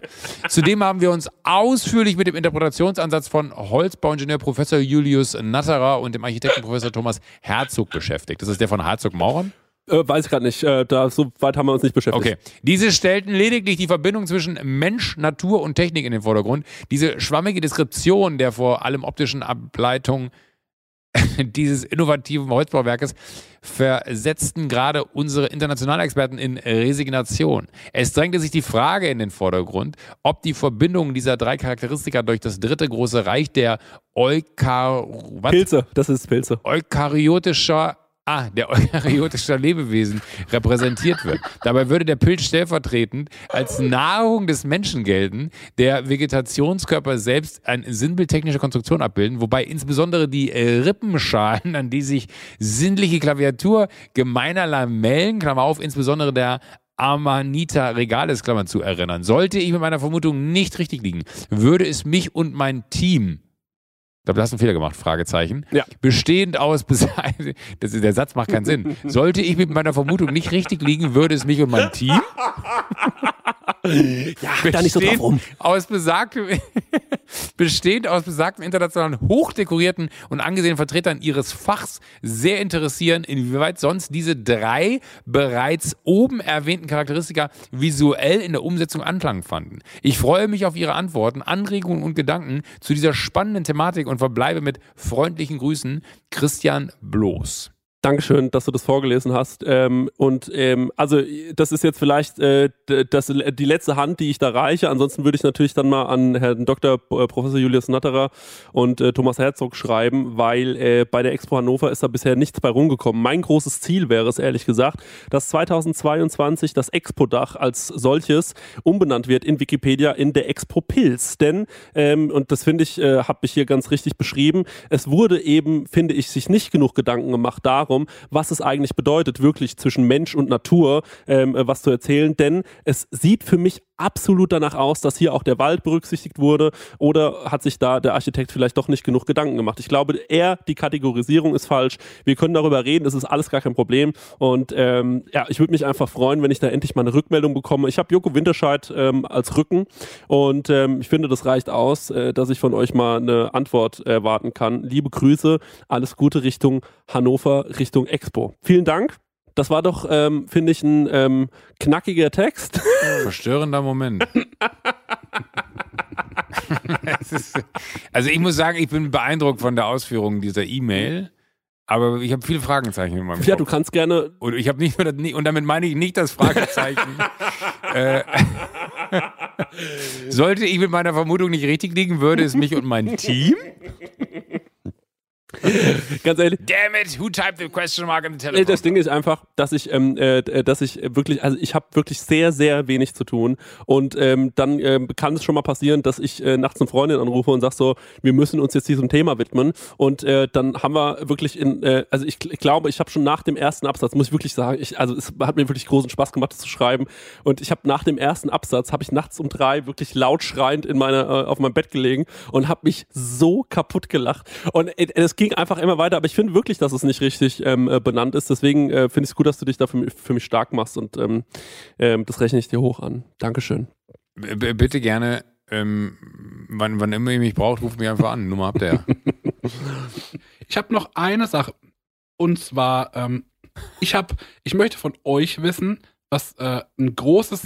Zudem haben wir uns ausführlich mit dem Interpretationsansatz von Holzbauingenieur Professor Julius Natterer und dem Architekten Professor Thomas Herzog beschäftigt. Das ist der von Herzog Mauern? Äh, weiß ich gerade nicht. Äh, da, so weit haben wir uns nicht beschäftigt. Okay. Diese stellten lediglich die Verbindung zwischen Mensch, Natur und Technik in den Vordergrund. Diese schwammige Deskription der vor allem optischen Ableitung dieses innovativen Holzbauwerkes versetzten gerade unsere Internationalexperten in Resignation. Es drängte sich die Frage in den Vordergrund, ob die Verbindung dieser drei Charakteristika durch das dritte große Reich der Eukar? Pilze, das ist Pilze. eukaryotischer ah, der eukaryotischer Lebewesen repräsentiert wird. Dabei würde der Pilz stellvertretend als Nahrung des Menschen gelten, der Vegetationskörper selbst eine sinnbildtechnische Konstruktion abbilden, wobei insbesondere die äh, Rippenschalen, an die sich sinnliche Klaviatur gemeiner Lamellen, Klammer auf, insbesondere der Amanita regalis, Klammer zu, erinnern. Sollte ich mit meiner Vermutung nicht richtig liegen, würde es mich und mein Team ich glaube, du hast einen Fehler gemacht, Fragezeichen. Ja. Bestehend aus, das ist, der Satz macht keinen Sinn. Sollte ich mit meiner Vermutung nicht richtig liegen, würde es mich und mein Team Ja, da nicht so drauf rum. aus besagtem, bestehend aus besagten internationalen hochdekorierten und angesehenen Vertretern ihres Fachs sehr interessieren, inwieweit sonst diese drei bereits oben erwähnten Charakteristika visuell in der Umsetzung Anklang fanden. Ich freue mich auf Ihre Antworten, Anregungen und Gedanken zu dieser spannenden Thematik und verbleibe mit freundlichen Grüßen, Christian Bloß. Dankeschön, dass du das vorgelesen hast. Ähm, und ähm, also das ist jetzt vielleicht äh, das, die letzte Hand, die ich da reiche. Ansonsten würde ich natürlich dann mal an Herrn Dr. Äh, Professor Julius Natterer und äh, Thomas Herzog schreiben, weil äh, bei der Expo Hannover ist da bisher nichts bei rumgekommen. Mein großes Ziel wäre es ehrlich gesagt, dass 2022 das Expo-Dach als solches umbenannt wird in Wikipedia in der Expo Pilz. Denn, ähm, und das finde ich, äh, habe ich hier ganz richtig beschrieben, es wurde eben, finde ich, sich nicht genug Gedanken gemacht darum, was es eigentlich bedeutet, wirklich zwischen Mensch und Natur ähm, äh, was zu erzählen. Denn es sieht für mich absolut danach aus, dass hier auch der Wald berücksichtigt wurde oder hat sich da der Architekt vielleicht doch nicht genug Gedanken gemacht. Ich glaube, eher die Kategorisierung ist falsch. Wir können darüber reden, es ist alles gar kein Problem. Und ähm, ja, ich würde mich einfach freuen, wenn ich da endlich mal eine Rückmeldung bekomme. Ich habe Joko Winterscheid ähm, als Rücken und ähm, ich finde, das reicht aus, äh, dass ich von euch mal eine Antwort erwarten kann. Liebe Grüße, alles Gute Richtung Hannover, Richtung Expo. Vielen Dank. Das war doch, ähm, finde ich, ein ähm, knackiger Text. Verstörender Moment. Ist, also ich muss sagen, ich bin beeindruckt von der Ausführung dieser E-Mail, aber ich habe viele Fragezeichen in meinem Ja, du Kopf. kannst gerne. Und ich habe nicht nur das, und damit meine ich nicht das Fragezeichen. äh, sollte ich mit meiner Vermutung nicht richtig liegen, würde es mich und mein Team. Ganz ehrlich, Damn it, who typed the question mark in the telephone? das Ding ist einfach, dass ich, ähm, äh, dass ich wirklich, also ich habe wirklich sehr, sehr wenig zu tun. Und ähm, dann ähm, kann es schon mal passieren, dass ich äh, nachts eine Freundin anrufe und sag so, wir müssen uns jetzt diesem Thema widmen. Und äh, dann haben wir wirklich in, äh, also ich, ich glaube, ich habe schon nach dem ersten Absatz, muss ich wirklich sagen, ich, also es hat mir wirklich großen Spaß gemacht, das zu schreiben. Und ich habe nach dem ersten Absatz, habe ich nachts um drei wirklich laut schreiend in meiner, äh, auf meinem Bett gelegen und habe mich so kaputt gelacht. Und äh, es ging einfach immer weiter, aber ich finde wirklich, dass es nicht richtig ähm, äh, benannt ist. Deswegen äh, finde ich es gut, dass du dich dafür für mich stark machst und ähm, ähm, das rechne ich dir hoch an. Dankeschön. B bitte gerne, ähm, wann, wann immer ihr mich braucht, ruft mich einfach an. Nummer habt ihr ja. Ich habe noch eine Sache. Und zwar, ähm, ich habe, ich möchte von euch wissen, was äh, ein großes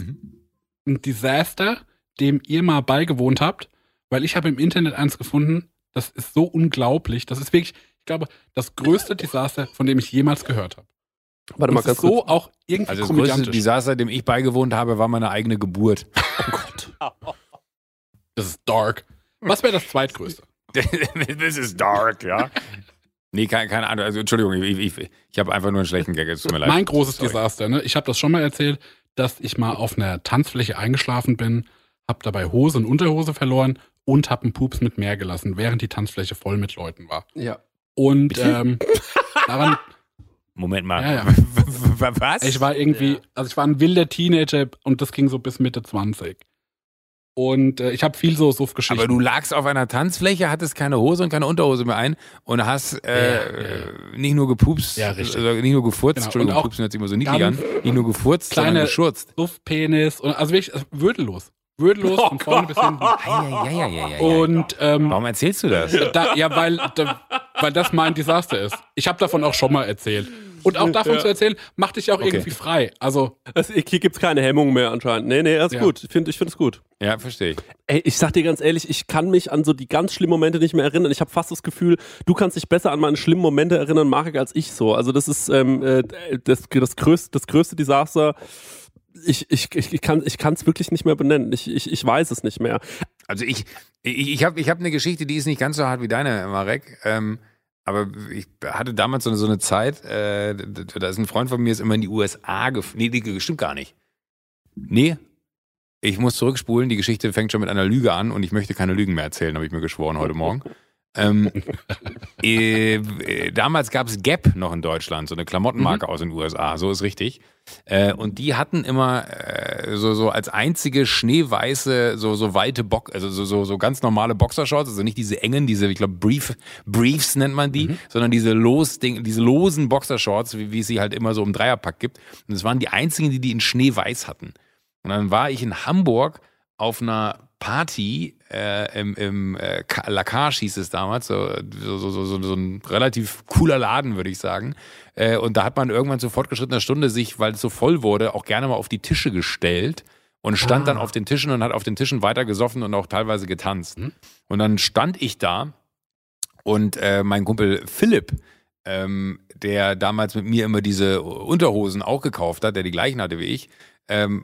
ein Desaster, dem ihr mal beigewohnt habt, weil ich habe im Internet eins gefunden, das ist so unglaublich. Das ist wirklich, ich glaube, das größte Desaster, von dem ich jemals gehört habe. Warte mal ganz ist so kurz. auch irgendwie Also das größte. Desaster, dem ich beigewohnt habe, war meine eigene Geburt. Das ist dark. Was wäre das zweitgrößte? This is dark, ja. Nee, keine, keine Ahnung. Also, Entschuldigung, ich, ich, ich habe einfach nur einen schlechten Gag. Es tut mir leid. Mein großes Sorry. Desaster, ne? Ich habe das schon mal erzählt, dass ich mal auf einer Tanzfläche eingeschlafen bin, habe dabei Hose und Unterhose verloren und habe einen Pups mit Meer gelassen, während die Tanzfläche voll mit Leuten war. Ja. Und ähm, daran, Moment mal. Ja, ja. Was? ich war irgendwie, also ich war ein wilder Teenager und das ging so bis Mitte 20. Und äh, ich habe viel so Suff-Geschichten. Aber du lagst auf einer Tanzfläche, hattest keine Hose und keine Unterhose mehr ein und hast äh, Ja, äh, nicht nur gepupst, Ja, richtig. also nicht nur gefurzt, Genau. Entschuldigung, Und auch pupsen hört sich immer so niedlich an, nicht nur gefurzt, sondern kleine- geschurzt. Suff-Penis und also wirklich äh, würdelos. Würdelos Oh von vorne bis hinten. Ja, ja, ja, ja, ja. Und ähm, Warum erzählst du das? Da, ja, weil, da, weil das mein Desaster ist. Ich habe davon auch schon mal erzählt. Und auch davon zu erzählen, macht dich auch Okay. irgendwie frei. Also, Also, hier gibt's keine Hemmung mehr anscheinend. Nee, nee, ist Ja. gut. Ich finde ich es gut. Ja, verstehe ich. Ey, ich sag dir ganz ehrlich, ich kann mich an so die ganz schlimmen Momente nicht mehr erinnern. Ich habe fast das Gefühl, du kannst dich besser an meine schlimmen Momente erinnern, Marek, als ich so. Also das ist ähm, äh, das, das, größte, das größte Desaster. Ich, ich, ich, ich kann es wirklich nicht mehr benennen. Ich, ich, ich weiß es nicht mehr. Also ich, ich, ich habe ich hab eine Geschichte, die ist nicht ganz so hart wie deine, Marek. Ähm, Aber ich hatte damals so eine, so eine Zeit, äh, da ist ein Freund von mir, ist immer in die USA geflogen. Nee, nee, stimmt gar nicht. Nee, ich muss zurückspulen, die Geschichte fängt schon mit einer Lüge an und ich möchte keine Lügen mehr erzählen, habe ich mir geschworen heute Morgen. Ähm, äh, äh, damals gab es Gap noch in Deutschland, so eine Klamottenmarke mhm. aus den USA, so ist richtig. Äh, und die hatten immer äh, so, so als einzige schneeweiße, so, so weite Bock, also so, so, so ganz normale Boxershorts, also nicht diese engen, diese, ich glaube, Brief, Briefs nennt man die, mhm. sondern diese, los, diese losen Boxershorts, wie, wie es sie halt immer so im Dreierpack gibt. Und es waren die einzigen, die die in Schneeweiß hatten. Und dann war ich in Hamburg auf einer Party äh, im, im äh, Lacage hieß es damals, so, so, so, so, so ein relativ cooler Laden, würde ich sagen. Äh, und da hat man irgendwann zu fortgeschrittener Stunde sich, weil es so voll wurde, auch gerne mal auf die Tische gestellt und stand ah. dann auf den Tischen und hat auf den Tischen weiter gesoffen und auch teilweise getanzt. Hm? Und dann stand ich da und äh, mein Kumpel Philipp, ähm, der damals mit mir immer diese Unterhosen auch gekauft hat, der die gleichen hatte wie ich, ähm,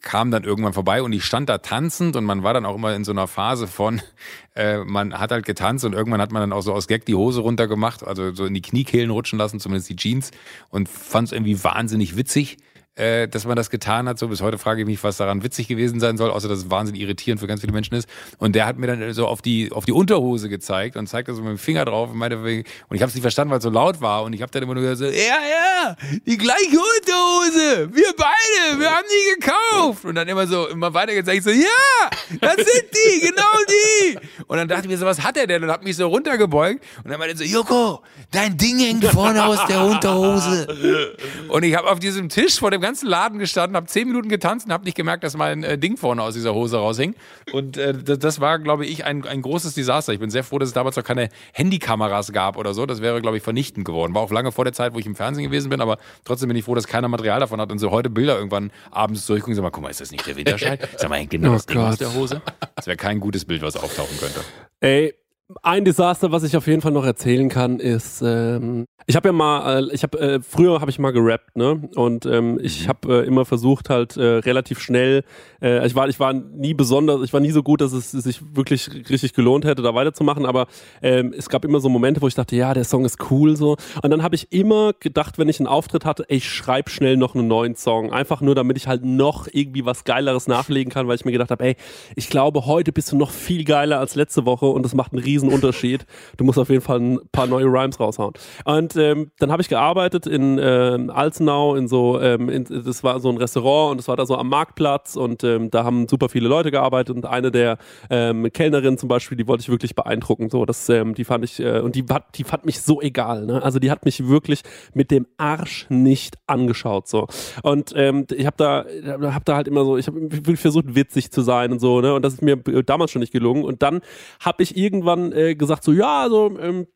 kam dann irgendwann vorbei und ich stand da tanzend und man war dann auch immer in so einer Phase von, äh, man hat halt getanzt und irgendwann hat man dann auch so aus Gag die Hose runtergemacht, also so in die Kniekehlen rutschen lassen, zumindest die Jeans und fand es irgendwie wahnsinnig witzig äh, dass man das getan hat. So bis heute frage ich mich, was daran witzig gewesen sein soll, außer dass es wahnsinnig irritierend für ganz viele Menschen ist. Und der hat mir dann so auf die auf die Unterhose gezeigt und zeigte so mit dem Finger drauf und meinte, und ich habe es nicht verstanden, weil es so laut war. Und ich habe dann immer nur gesagt, so, ja, ja, die gleiche Unterhose, wir beide, wir haben die gekauft. Und dann immer so immer weiter gezeigt, so, ja, das sind die, genau die. Und dann dachte ich mir so, was hat er denn? Und hab mich so runtergebeugt und dann meinte er so, Joko, dein Ding hängt vorne aus der Unterhose. Und ich habe auf diesem Tisch vor dem ganzen Laden gestanden, habe zehn Minuten getanzt und habe nicht gemerkt, dass mein äh, Ding vorne aus dieser Hose raushing. Und äh, das, das, war, glaube ich, ein, ein großes Desaster. Ich bin sehr froh, dass es damals noch keine Handykameras gab oder so. Das wäre, glaube ich, vernichtend geworden. War auch lange vor der Zeit, wo ich im Fernsehen gewesen bin, aber trotzdem bin ich froh, dass keiner Material davon hat und so heute Bilder irgendwann abends durchgucken und sagen, guck mal, ist das nicht der Winterscheid? Sag mal, genau oh das Ding aus der Hose? Das wäre kein gutes Bild, was auftauchen könnte. Ey, ein Desaster, was ich auf jeden Fall noch erzählen kann, ist, ähm, ich habe ja mal, äh, ich habe äh, früher habe ich mal gerappt, ne? Und ähm, ich mhm. habe äh, immer versucht halt äh, relativ schnell. Äh, ich war, ich war nie besonders, ich war nie so gut, dass es sich wirklich richtig gelohnt hätte, da weiterzumachen. Aber ähm, es gab immer so Momente, wo ich dachte, ja, der Song ist cool so. Und dann habe ich immer gedacht, wenn ich einen Auftritt hatte, ey, ich schreibe schnell noch einen neuen Song, einfach nur, damit ich halt noch irgendwie was Geileres nachlegen kann, weil ich mir gedacht habe, ey, ich glaube, heute bist du noch viel geiler als letzte Woche und das macht einen riesen Unterschied. Du musst auf jeden Fall ein paar neue Rhymes raushauen. Und ähm, dann habe ich gearbeitet in ähm, Alzenau, in so, ähm, in, das war so ein Restaurant und das war da so am Marktplatz und ähm, da haben super viele Leute gearbeitet und eine der ähm, Kellnerinnen zum Beispiel, die wollte ich wirklich beeindrucken. So, das, ähm, die fand ich, äh, und die, die fand mich so egal. Ne? Also die hat mich wirklich mit dem Arsch nicht angeschaut. So. Und ich habe da, hab da halt immer so, ich habe versucht, witzig zu sein und so, ne? Und das ist mir damals schon nicht gelungen. Und dann habe ich irgendwann äh, gesagt, so, ja, also ähm,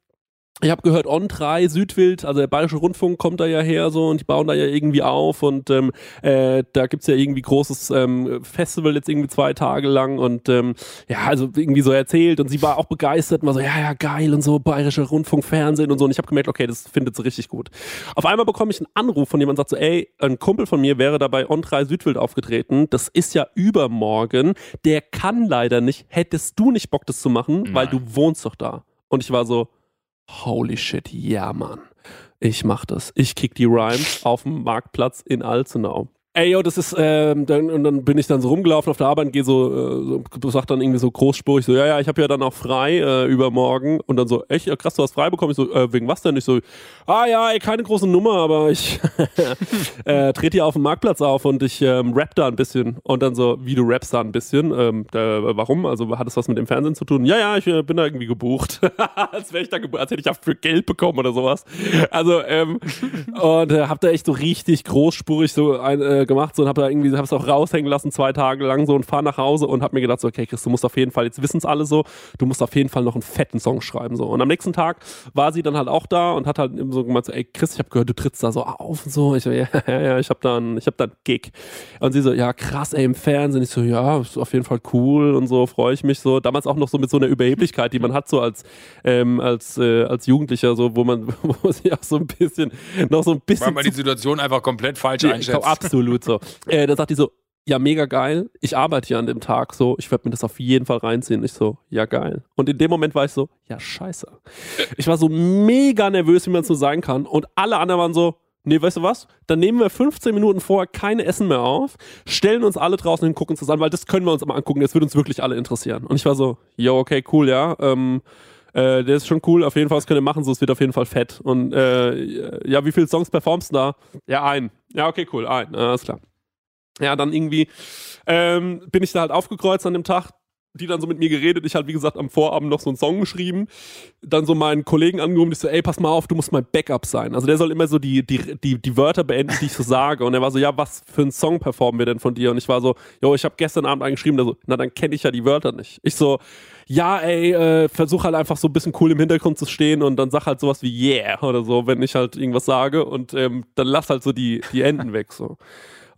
ich habe gehört, On 3, Südwild, also der Bayerische Rundfunk kommt da ja her so und die bauen da ja irgendwie auf und ähm, äh, da gibt's ja irgendwie großes ähm, Festival jetzt irgendwie zwei Tage lang und ähm, ja, also irgendwie so erzählt und sie war auch begeistert und war so, ja, ja, geil und so, Bayerischer Rundfunk, Fernsehen und so und ich habe gemerkt, okay, das findet sie richtig gut. Auf einmal bekomme ich einen Anruf von jemandem, sagt so, ey, ein Kumpel von mir wäre dabei On 3 Südwild aufgetreten, das ist ja übermorgen, der kann leider nicht, hättest du nicht Bock, das zu machen, Nein. weil du wohnst doch da. Und ich war so, holy shit, ja, Mann. Ich mach das. Ich kick die Rhymes auf dem Marktplatz in Alzenau ey, yo, das ist, ähm, dann, und dann bin ich dann so rumgelaufen auf der Arbeit und gehe so, äh, so, sag dann irgendwie so großspurig so, ja, ja, ich habe ja dann auch frei äh, übermorgen und dann so, echt, ja, krass, du hast frei bekommen. Ich so, äh, wegen was denn? Ich so, ah ja, ey, keine große Nummer, aber ich äh, trete hier auf dem Marktplatz auf und ich ähm, rap da ein bisschen und dann so, wie du rappst da ein bisschen, ähm, da, warum? Also hat das was mit dem Fernsehen zu tun? Ja, ja, ich äh, bin da irgendwie gebucht, als wäre ich da gebucht, als hätte ich dafür Geld bekommen oder sowas. Also ähm, und äh, hab da echt so richtig großspurig so ein äh, gemacht so, und habe da irgendwie, habe es auch raushängen lassen zwei Tage lang so und fahre nach Hause und habe mir gedacht so, okay, Chris, du musst auf jeden Fall, jetzt wissen es alle so, du musst auf jeden Fall noch einen fetten Song schreiben so. Und am nächsten Tag war sie dann halt auch da und hat halt so gemeint so, ey Chris, ich habe gehört, du trittst da so auf und so. Ich so, ja, ja, ja, ich habe dann, ich habe dann Gig. Und sie so, ja krass, ey im Fernsehen. Ich so, ja, ist auf jeden Fall cool und so, freue ich mich so. Damals auch noch so mit so einer Überheblichkeit, die man hat so als ähm, als äh, als Jugendlicher so, wo man wo sich auch so ein bisschen noch so ein bisschen weil man die Situation einfach komplett falsch einschätzt. Absolut so. Äh, da sagt die so, ja, mega geil. Ich arbeite ja an dem Tag so. Ich werde mir das auf jeden Fall reinziehen. Ich so, ja, geil. Und in dem Moment war ich so, ja, scheiße. Ich war so mega nervös, wie man so sein kann. Und alle anderen waren so, nee, weißt du was? Dann nehmen wir 15 Minuten vorher keine Essen mehr auf, stellen uns alle draußen hin, gucken uns das an, weil das können wir uns mal angucken. Das wird uns wirklich alle interessieren. Und ich war so, jo, okay, cool, ja. Ähm, äh, der ist schon cool, auf jeden Fall, was könnt ihr machen, so, es wird auf jeden Fall fett. Und äh, ja, wie viele Songs performst du da? Ja, ein. Ja, okay, cool, ein, alles klar. Ja, dann irgendwie ähm, bin ich da halt aufgekreuzt an dem Tag, die dann so mit mir geredet. Ich halt, wie gesagt, am Vorabend noch so einen Song geschrieben. Dann so meinen Kollegen angerufen, ich so, ey, pass mal auf, du musst mein Backup sein. Also der soll immer so die, die, die, die Wörter beenden, die ich so sage. Und er war so, ja, was für einen Song performen wir denn von dir? Und ich war so, jo, ich habe gestern Abend eingeschrieben, der so, na, dann kenne ich ja die Wörter nicht. Ich so, ja, ey, äh, versuch halt einfach so ein bisschen cool im Hintergrund zu stehen und dann sag halt sowas wie yeah oder so, wenn ich halt irgendwas sage und ähm, dann lass halt so die, die Enden weg so.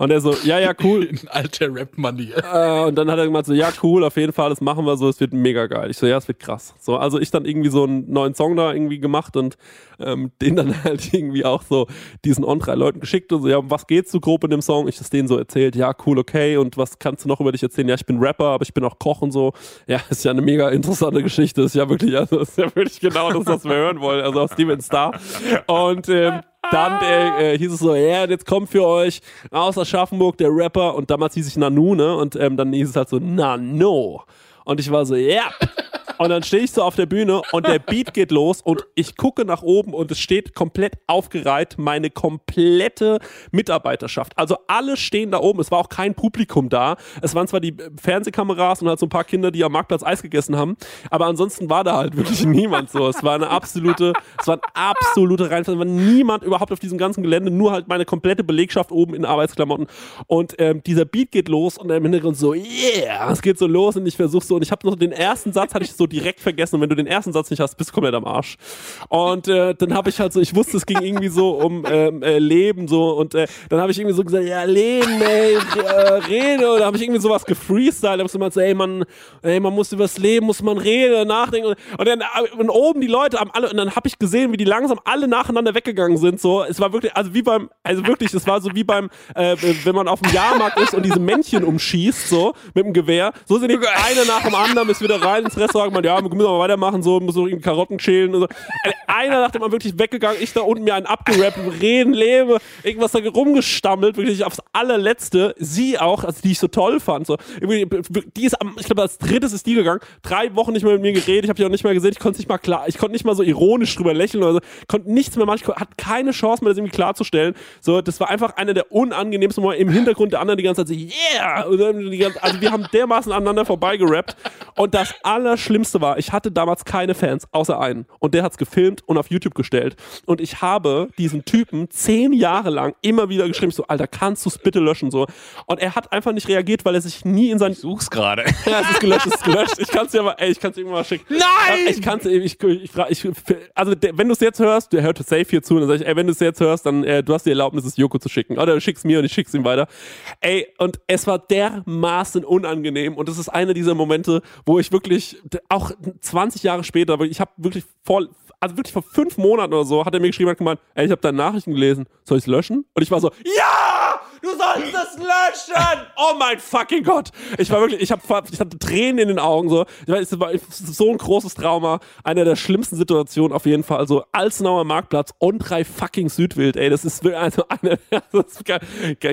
Und er so, ja, ja, cool. In alter Rap-Manier. Äh, und dann hat er gemeint so, ja, cool, auf jeden Fall, das machen wir so, es wird mega geil. Ich so, ja, es wird krass. So, also ich dann irgendwie so einen neuen Song da irgendwie gemacht und ähm, den dann halt irgendwie auch so diesen on drei Leuten geschickt und so, ja, um was geht's so grob in dem Song? Ich das denen so erzählt, ja, cool, okay, und was kannst du noch über dich erzählen? Ja, ich bin Rapper, aber ich bin auch Koch und so. Ja, ist ja eine mega interessante Geschichte, ist ja wirklich, also ist ja wirklich genau das, was wir hören wollen, also aus Steven Star. Und ähm, dann äh, äh, hieß es so, ja, jetzt kommt für euch aus Aschaffenburg der Rapper und damals hieß ich Nanu, ne? Und ähm, dann hieß es halt so, Nano. Und ich war so, ja. Und dann stehe ich so auf der Bühne und der Beat geht los und ich gucke nach oben und es steht komplett aufgereiht meine komplette Mitarbeiterschaft. Also alle stehen da oben. Es war auch kein Publikum da. Es waren zwar die Fernsehkameras und halt so ein paar Kinder, die am Marktplatz Eis gegessen haben, aber ansonsten war da halt wirklich niemand so. Es war eine absolute, es war eine absolute Reihenfall. Es war niemand überhaupt auf diesem ganzen Gelände, nur halt meine komplette Belegschaft oben in Arbeitsklamotten. Und ähm, dieser Beat geht los und im Hintergrund so, yeah, es geht so los und ich versuche so und ich habe noch den ersten Satz hatte ich so direkt vergessen und wenn du den ersten Satz nicht hast, bist du komplett am Arsch. Und äh, dann habe ich halt so, ich wusste, es ging irgendwie so um ähm, äh, Leben so und äh, dann habe ich irgendwie so gesagt, ja Leben, ey, äh, rede. Und da habe ich irgendwie sowas gefreestylt, habe gemeint, so, ey man, ey man muss über das Leben, muss man reden, nachdenken. Und, und dann äh, und oben die Leute haben alle und dann habe ich gesehen, wie die langsam alle nacheinander weggegangen sind, so, es war wirklich, also wie beim, also wirklich, es war so wie beim, äh, wenn man auf dem Jahrmarkt ist und diese Männchen umschießt, so mit dem Gewehr, so sind die eine nach dem anderen ist wieder rein ins Restaurant, man, ja, wir müssen aber weitermachen, so, muss so irgendwie Karotten schälen und so. Einer dem anderen wirklich weggegangen, ich da unten mir einen abgerappt, reden, lebe, irgendwas da rumgestammelt, wirklich aufs allerletzte. Sie auch, also die ich so toll fand, so. Die ist am, ich glaube, als drittes ist die gegangen, drei Wochen nicht mehr mit mir geredet, ich habe die auch nicht mehr gesehen, ich konnte nicht mal klar, ich konnte nicht mal so ironisch drüber lächeln oder so, konnte nichts mehr machen, ich hatte keine Chance mehr, das irgendwie klarzustellen. So, das war einfach einer der unangenehmsten Momente im Hintergrund der anderen die ganze Zeit so, yeah! Ganze, also wir haben dermaßen aneinander vorbeigerappt und das Allerschlimmste war, ich hatte damals keine Fans, außer einen. Und der hat's gefilmt und auf YouTube gestellt. Und ich habe diesen Typen zehn Jahre lang immer wieder geschrieben, so, Alter, kannst du's bitte löschen, so. Und er hat einfach nicht reagiert, weil er sich nie in sein... Such's gerade. Ja, es ist gelöscht, es ist gelöscht. Ich kann's dir mal, ey, ich kann's dir mal schicken. Nein! Ich kann's dir, ich, ich, ich, also, der, wenn du es jetzt hörst, der hört safe hier zu, und dann sag ich, ey, wenn du es jetzt hörst, dann, äh, du hast die Erlaubnis, es Joko zu schicken. Oder du schickst mir und ich schick's ihm weiter. Ey, und es war dermaßen unangenehm und das ist einer dieser Momente, wo ich wirklich, auch 20 Jahre später, ich habe wirklich vor, also wirklich vor fünf Monaten oder so, hat er mir geschrieben, hat gemeint, ey, ich habe deine Nachrichten gelesen, soll ich's löschen? Und ich war so, ja! Du sollst es löschen! Oh mein fucking Gott! Ich war wirklich, ich, hab, ich hatte Tränen in den Augen. So. Es war so ein großes Trauma. Eine der schlimmsten Situationen auf jeden Fall. Also Alzenauer Marktplatz und drei fucking Südwild. Ey, das ist also eine, das kann,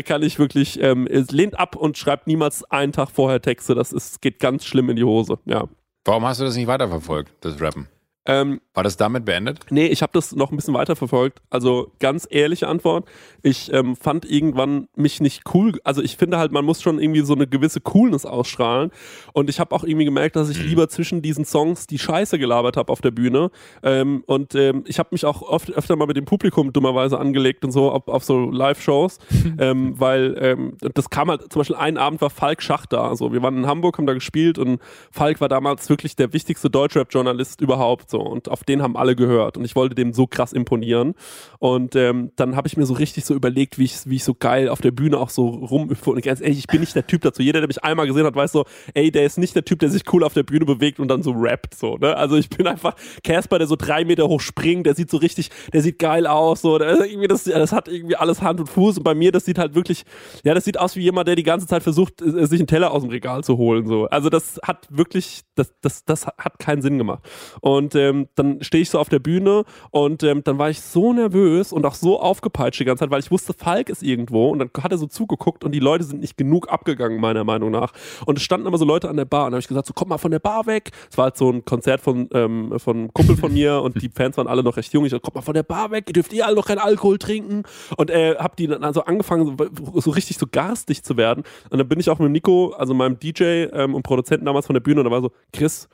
kann ich wirklich, ähm, es lehnt ab und schreibt niemals einen Tag vorher Texte. Das ist, geht ganz schlimm in die Hose. Ja. Warum hast du das nicht weiterverfolgt, das Rappen? Ähm, War das damit beendet? Nee, ich habe das noch ein bisschen weiter verfolgt. Also ganz ehrliche Antwort. Ich ähm, fand irgendwann mich nicht cool. Also ich finde halt, man muss schon irgendwie so eine gewisse Coolness ausstrahlen. Und ich habe auch irgendwie gemerkt, dass ich lieber zwischen diesen Songs die Scheiße gelabert habe auf der Bühne. Ähm, und ähm, ich habe mich auch oft öfter mal mit dem Publikum dummerweise angelegt und so auf, auf so Live-Shows. ähm, weil ähm, das kam halt, zum Beispiel einen Abend war Falk Schacht da. Also wir waren in Hamburg, haben da gespielt und Falk war damals wirklich der wichtigste Deutschrap-Journalist überhaupt. So so und auf den haben alle gehört und ich wollte dem so krass imponieren und ähm, dann habe ich mir so richtig so überlegt, wie ich, wie ich so geil auf der Bühne auch so rum und ganz ehrlich, ich bin nicht der Typ dazu. Jeder, der mich einmal gesehen hat, weiß so, ey, der ist nicht der Typ, der sich cool auf der Bühne bewegt und dann so rappt so, ne? Also ich bin einfach Casper, der so drei Meter hoch springt, der sieht so richtig, der sieht geil aus, so, irgendwie das, das hat irgendwie alles Hand und Fuß und bei mir, das sieht halt wirklich, ja, das sieht aus wie jemand, der die ganze Zeit versucht, äh, sich einen Teller aus dem Regal zu holen, so. Also das hat wirklich, das, das, das hat keinen Sinn gemacht. Und ähm, dann stehe ich so auf der Bühne und ähm, dann war ich so nervös und auch so aufgepeitscht die ganze Zeit, weil ich wusste, Falk ist irgendwo und dann hat er so zugeguckt und die Leute sind nicht genug abgegangen, meiner Meinung nach. Und es standen immer so Leute an der Bar und habe ich gesagt, so komm mal von der Bar weg. Es war halt so ein Konzert von, ähm, von einem Kumpel von mir und die Fans waren alle noch recht jung. Ich so, komm mal von der Bar weg, ihr dürft ihr alle noch keinen Alkohol trinken. Und äh, hab die dann also angefangen, so, so richtig so garstig zu werden. Und dann bin ich auch mit Nico, also meinem DJ ähm, und Produzenten damals von der Bühne und da war so, Chris,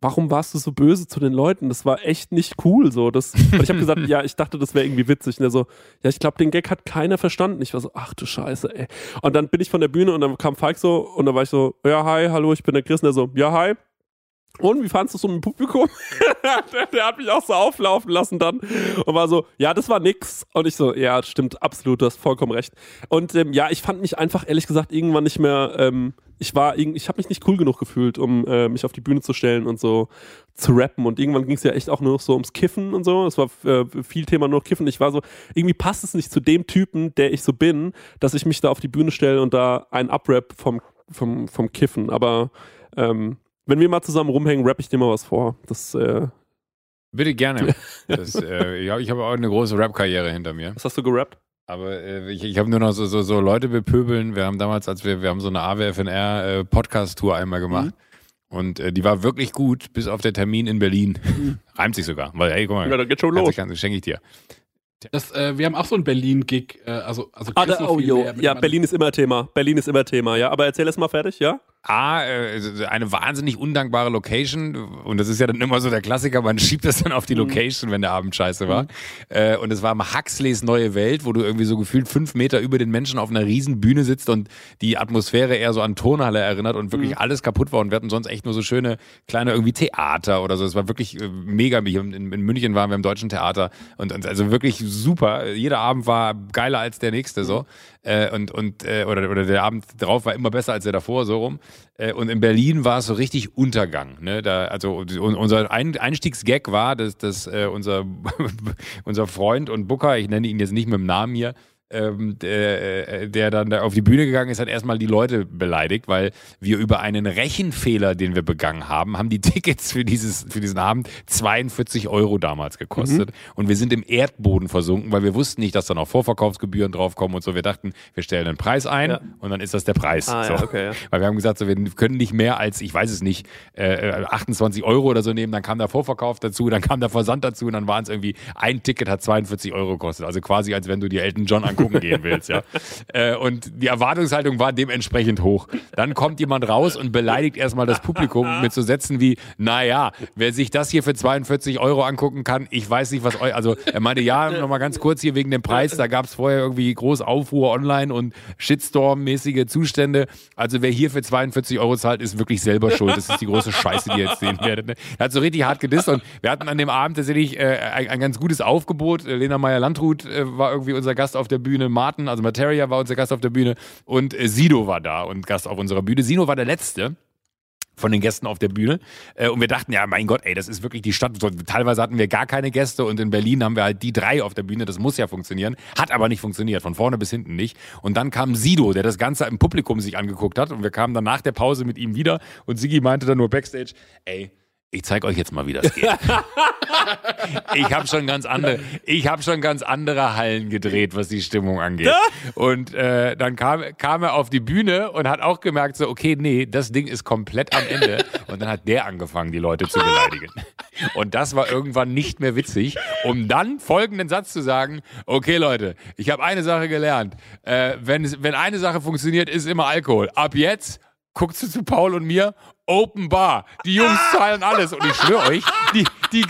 warum warst du so böse zu den Leuten? Das war echt nicht cool. So. Das, und ich habe gesagt, ja, ich dachte, das wäre irgendwie witzig. Und er so, ja, ich glaube, den Gag hat keiner verstanden. Ich war so, ach du Scheiße, ey. Und dann bin ich von der Bühne und dann kam Falk so und dann war ich so, ja, hi, hallo, ich bin der Chris. Und er so, ja, hi. Und wie fandest du so im Publikum? der, der, hat mich auch so auflaufen lassen dann und war so, ja, das war nix. Und ich so, ja, stimmt, absolut, du hast vollkommen recht. Und ähm, ja, ich fand mich einfach ehrlich gesagt irgendwann nicht mehr, ähm, ich war, ich habe mich nicht cool genug gefühlt, um äh, mich auf die Bühne zu stellen und so zu rappen. Und irgendwann ging es ja echt auch nur noch so ums Kiffen und so. Es war äh, viel Thema nur noch Kiffen. Ich war so, irgendwie passt es nicht zu dem Typen, der ich so bin, dass ich mich da auf die Bühne stelle und da einen Uprap vom, vom, vom Kiffen. Aber ähm, wenn wir mal zusammen rumhängen, rapp ich dir mal was vor. Das, äh Bitte gerne. Das, äh, ich habe auch eine große Rap-Karriere hinter mir. Was hast du gerappt? Aber äh, ich, ich habe nur noch so, so, so Leute bepöbeln. Wir haben damals, als wir, wir haben so eine AWFNR äh, Podcast-Tour einmal gemacht. Mhm. Und äh, die war wirklich gut, bis auf der Termin in Berlin. Mhm. Reimt sich sogar. Weil, hey, guck mal. Ja, da geht schon los. Das schenke ich dir. Das, äh, wir haben auch so ein Berlin-Gig, äh, also, also ah, da, oh, jo. Ja, Berlin ist immer Thema. Berlin ist immer Thema, ja. Aber erzähl es mal fertig, ja? A, äh, eine wahnsinnig undankbare Location und das ist ja dann immer so der Klassiker, man schiebt das dann auf die mhm. Location, wenn der Abend scheiße war. Mhm. Äh, und es war Huxleys Neue Welt, wo du irgendwie so gefühlt fünf Meter über den Menschen auf einer riesen Bühne sitzt und die Atmosphäre eher so an Tonhalle erinnert und wirklich mhm. alles kaputt war und wir hatten sonst echt nur so schöne kleine irgendwie Theater oder so. Es war wirklich äh, mega. In, in München waren wir im Deutschen Theater und, und also wirklich super. Jeder Abend war geiler als der nächste so. Äh, und und äh, oder, oder der Abend drauf war immer besser als der davor, so rum. Äh, und in Berlin war es so richtig Untergang. Ne? Da, also unser Ein Einstiegsgag war, dass, dass äh, unser, unser Freund und Booker, ich nenne ihn jetzt nicht mit dem Namen hier, ähm, der, äh, der dann da auf die Bühne gegangen ist, hat erstmal die Leute beleidigt, weil wir über einen Rechenfehler, den wir begangen haben, haben die Tickets für, dieses, für diesen Abend 42 Euro damals gekostet. Mhm. Und wir sind im Erdboden versunken, weil wir wussten nicht, dass da noch Vorverkaufsgebühren draufkommen und so. Wir dachten, wir stellen einen Preis ein ja. und dann ist das der Preis. Ah, so. ja, okay, ja. Weil wir haben gesagt, so, wir können nicht mehr als, ich weiß es nicht, äh, 28 Euro oder so nehmen. Dann kam der Vorverkauf dazu, dann kam der Versand dazu und dann waren es irgendwie, ein Ticket hat 42 Euro gekostet. Also quasi, als wenn du dir Elton John anguckst gucken gehen willst, ja. Äh, und die Erwartungshaltung war dementsprechend hoch. Dann kommt jemand raus und beleidigt erstmal das Publikum mit so Sätzen wie, naja, wer sich das hier für 42 Euro angucken kann, ich weiß nicht, was euch, also er meinte, ja, nochmal ganz kurz hier wegen dem Preis, da gab es vorher irgendwie groß Aufruhr online und Shitstorm-mäßige Zustände. Also wer hier für 42 Euro zahlt, ist wirklich selber schuld. Das ist die große Scheiße, die ihr jetzt sehen werdet. Ne? Er hat so richtig hart gedisst und wir hatten an dem Abend tatsächlich äh, ein, ein, ganz gutes Aufgebot. Lena Meyer-Landrut äh, war irgendwie unser Gast auf der Bühne. Martin, also Materia war unser Gast auf der Bühne und äh, Sido war da und Gast auf unserer Bühne. Sino war der Letzte von den Gästen auf der Bühne. Äh, und wir dachten, ja, mein Gott, ey, das ist wirklich die Stadt. Teilweise hatten wir gar keine Gäste und in Berlin haben wir halt die drei auf der Bühne. Das muss ja funktionieren. Hat aber nicht funktioniert, von vorne bis hinten nicht. Und dann kam Sido, der das Ganze im Publikum sich angeguckt hat. Und wir kamen dann nach der Pause mit ihm wieder. Und Sigi meinte dann nur Backstage, ey, ich zeige euch jetzt mal, wie das geht. ich habe schon ganz andere, ich habe schon ganz andere Hallen gedreht, was die Stimmung angeht. Und äh, dann kam, kam er auf die Bühne und hat auch gemerkt, so okay, nee, das Ding ist komplett am Ende. Und dann hat der angefangen, die Leute zu beleidigen. Und das war irgendwann nicht mehr witzig, um dann folgenden Satz zu sagen: Okay, Leute, ich habe eine Sache gelernt. Äh, wenn, wenn eine Sache funktioniert, ist immer Alkohol. Ab jetzt guckst du zu Paul und mir Open Bar. Die Jungs zahlen alles. Und ich schwöre euch, die, die,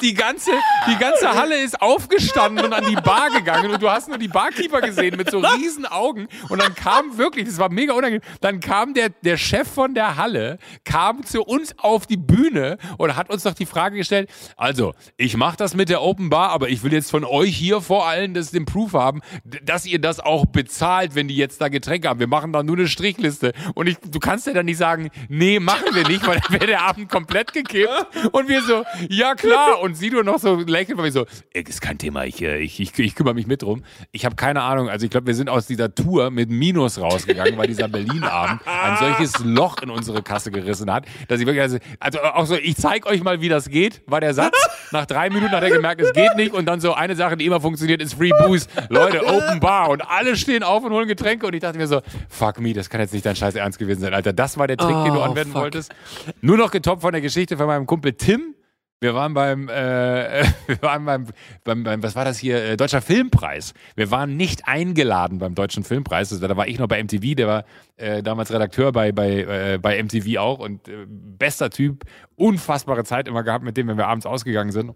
die ganze, die ganze Halle ist aufgestanden und an die Bar gegangen und du hast nur die Barkeeper gesehen mit so riesen Augen und dann kam wirklich, das war mega unangenehm, dann kam der, der Chef von der Halle, kam zu uns auf die Bühne und hat uns doch die Frage gestellt, also, ich mache das mit der Open Bar, aber ich will jetzt von euch hier vor allem das den Proof haben, dass ihr das auch bezahlt, wenn die jetzt da Getränke haben. Wir machen da nur eine Strichliste und ich, du kannst ja dann nicht sagen, nee, machen wir nicht, weil dann wäre der Abend komplett gekippt und wir so, ja klar und Sido noch so lächelt, weil wir so, "Ey, ist kein Thema, ich, äh, ich, ich, ich kümmere mich mit drum. Ich habe keine Ahnung, also ich glaube, wir sind aus dieser Tour mit Minus rausgegangen, weil dieser Berlin-Abend ein solches Loch in unsere Kasse gerissen hat, dass ich wirklich, also, also auch so, ich zeig euch mal, wie das geht, war der Satz. Nach drei Minuten hat er gemerkt, es geht nicht und dann so eine Sache, die immer funktioniert, ist Free Booze. Leute, Open Bar und alle stehen auf und holen Getränke und ich dachte mir so, fuck me, das kann jetzt nicht dein Scheiß Ernst gewesen sein, Alter. Das war der Trick, den du Oh, anwenden fuck. wolltest. Nur noch getoppt von der Geschichte von meinem Kumpel Tim. Wir waren beim, äh, wir waren beim, beim, beim, was war das hier, äh, Deutscher Filmpreis. Wir waren nicht eingeladen beim Deutschen Filmpreis. Also, da war ich noch bei MTV, der war äh, damals Redakteur bei, bei, äh, bei MTV auch und äh, bester Typ, unfassbare Zeit immer gehabt mit dem, wenn wir abends ausgegangen sind.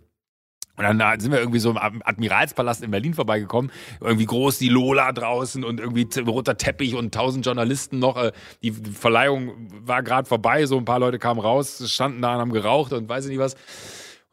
Und dann sind wir irgendwie so im Ad- Admiralspalast in Berlin vorbeigekommen. Irgendwie groß die Lola draußen und irgendwie roter Teppich und tausend Journalisten noch. Äh, Die Verleihung war gerade vorbei, so ein paar Leute kamen raus, standen da und haben geraucht und weiß ich nicht was.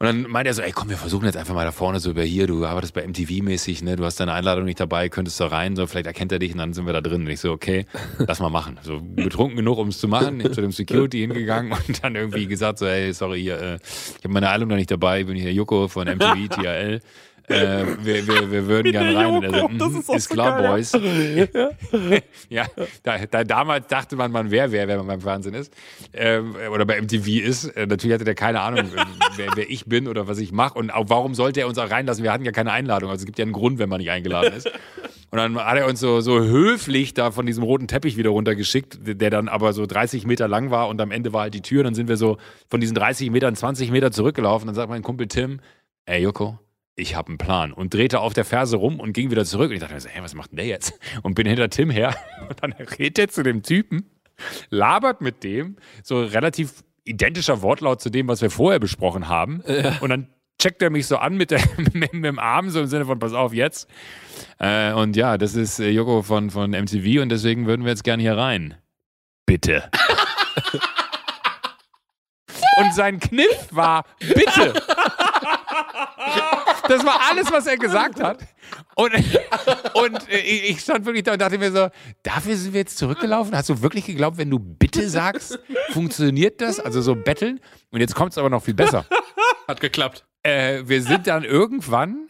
Und dann meinte er so, ey komm, wir versuchen jetzt einfach mal da vorne so über hier, du arbeitest bei MTV-mäßig, ne, du hast deine Einladung nicht dabei, könntest da rein, so vielleicht erkennt er dich und dann sind wir da drin. Und ich so, okay, lass mal machen. So betrunken genug, um es zu machen, zu dem Security hingegangen und dann irgendwie gesagt so, hey, sorry, hier, äh, ich habe meine Einladung noch nicht dabei, ich bin hier Joko von MTV, TRL. Äh, wir, wir, wir würden gerne rein. Und so, Joko, das mhm, ist ist so klar, geil, Boys. ja, da, da, damals dachte man, man wäre wer, wenn man beim Fernsehen ist. Ähm, oder bei MTV ist. Äh, natürlich hatte der keine Ahnung, wer, wer ich bin oder was ich mache. Und auch warum sollte er uns auch reinlassen? Wir hatten ja keine Einladung. Also es gibt ja einen Grund, wenn man nicht eingeladen ist. Und dann hat er uns so, so höflich da von diesem roten Teppich wieder runtergeschickt, der dann aber so 30 Meter lang war und am Ende war halt die Tür. Dann sind wir so von diesen 30 Metern 20 Meter zurückgelaufen. Dann sagt mein Kumpel Tim, ey Joko, ich habe einen Plan. Und drehte auf der Ferse rum und ging wieder zurück. Und ich dachte mir so, hey, was macht denn der jetzt? Und bin hinter Tim her. Und dann redet er zu dem Typen, labert mit dem, so relativ identischer Wortlaut zu dem, was wir vorher besprochen haben. Und dann checkt er mich so an mit, der, mit, mit dem Arm, so im Sinne von, pass auf, jetzt. Äh, und ja, das ist äh, Joko von, von MTV und deswegen würden wir jetzt gerne hier rein. Bitte. und sein Kniff war, bitte. Das war alles, was er gesagt hat. Und, und ich ich stand wirklich da und dachte mir so, dafür sind wir jetzt zurückgelaufen? Hast du wirklich geglaubt, wenn du bitte sagst, funktioniert das? Also so betteln? Und jetzt kommt es aber noch viel besser. Hat geklappt. Äh, wir sind dann irgendwann,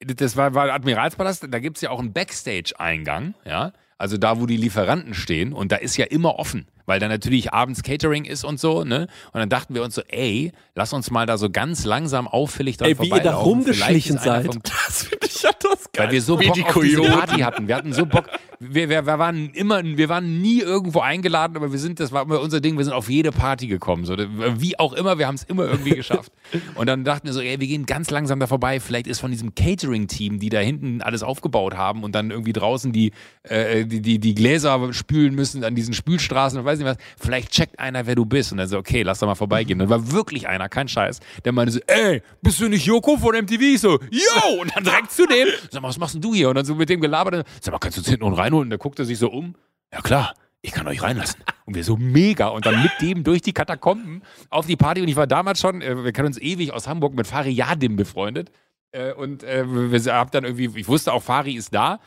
das war, war Admiralspalast, da gibt es ja auch einen Backstage-Eingang, ja. Also da, wo die Lieferanten stehen und da ist ja immer offen, weil da natürlich abends Catering ist und so, ne? Und dann dachten wir uns so, ey, lass uns mal da so ganz langsam auffällig dran Ey, wie ihr da rumgeschlichen seid. Das finde ich ja das geil. weil wir so Wie Bock die auf diese. Party hatten. Wir hatten so Bock. Wir, wir, wir waren immer, wir waren nie irgendwo eingeladen, aber wir sind, das war immer unser Ding, wir sind auf jede Party gekommen. So, wie auch immer, wir haben es immer irgendwie geschafft. Und dann dachten wir so, ey, wir gehen ganz langsam da vorbei. Vielleicht ist von diesem Catering-Team, die da hinten alles aufgebaut haben und dann irgendwie draußen die, äh, die, die, die Gläser spülen müssen an diesen Spülstraßen und weiß nicht was. Vielleicht checkt einer, wer du bist. Und dann so, okay, lass doch mal vorbeigehen. Dann war wirklich einer, kein Scheiß, der meinte so, ey, bist du nicht Joko von MTV? Ich so, yo! Und dann direkt zu dem, sag mal, was machst denn du hier? Und dann so mit dem gelabert, sag mal, kannst du uns hinten und reinholen? Und der guckte sich so um. Ja klar, ich kann euch reinlassen. Und wir so mega. Und dann mit dem durch die Katakomben auf die Party. Und ich war damals schon, äh, wir kennen uns ewig aus Hamburg mit Fari Yadim befreundet. Äh, und äh, wir haben dann irgendwie, ich wusste auch, Fari ist da.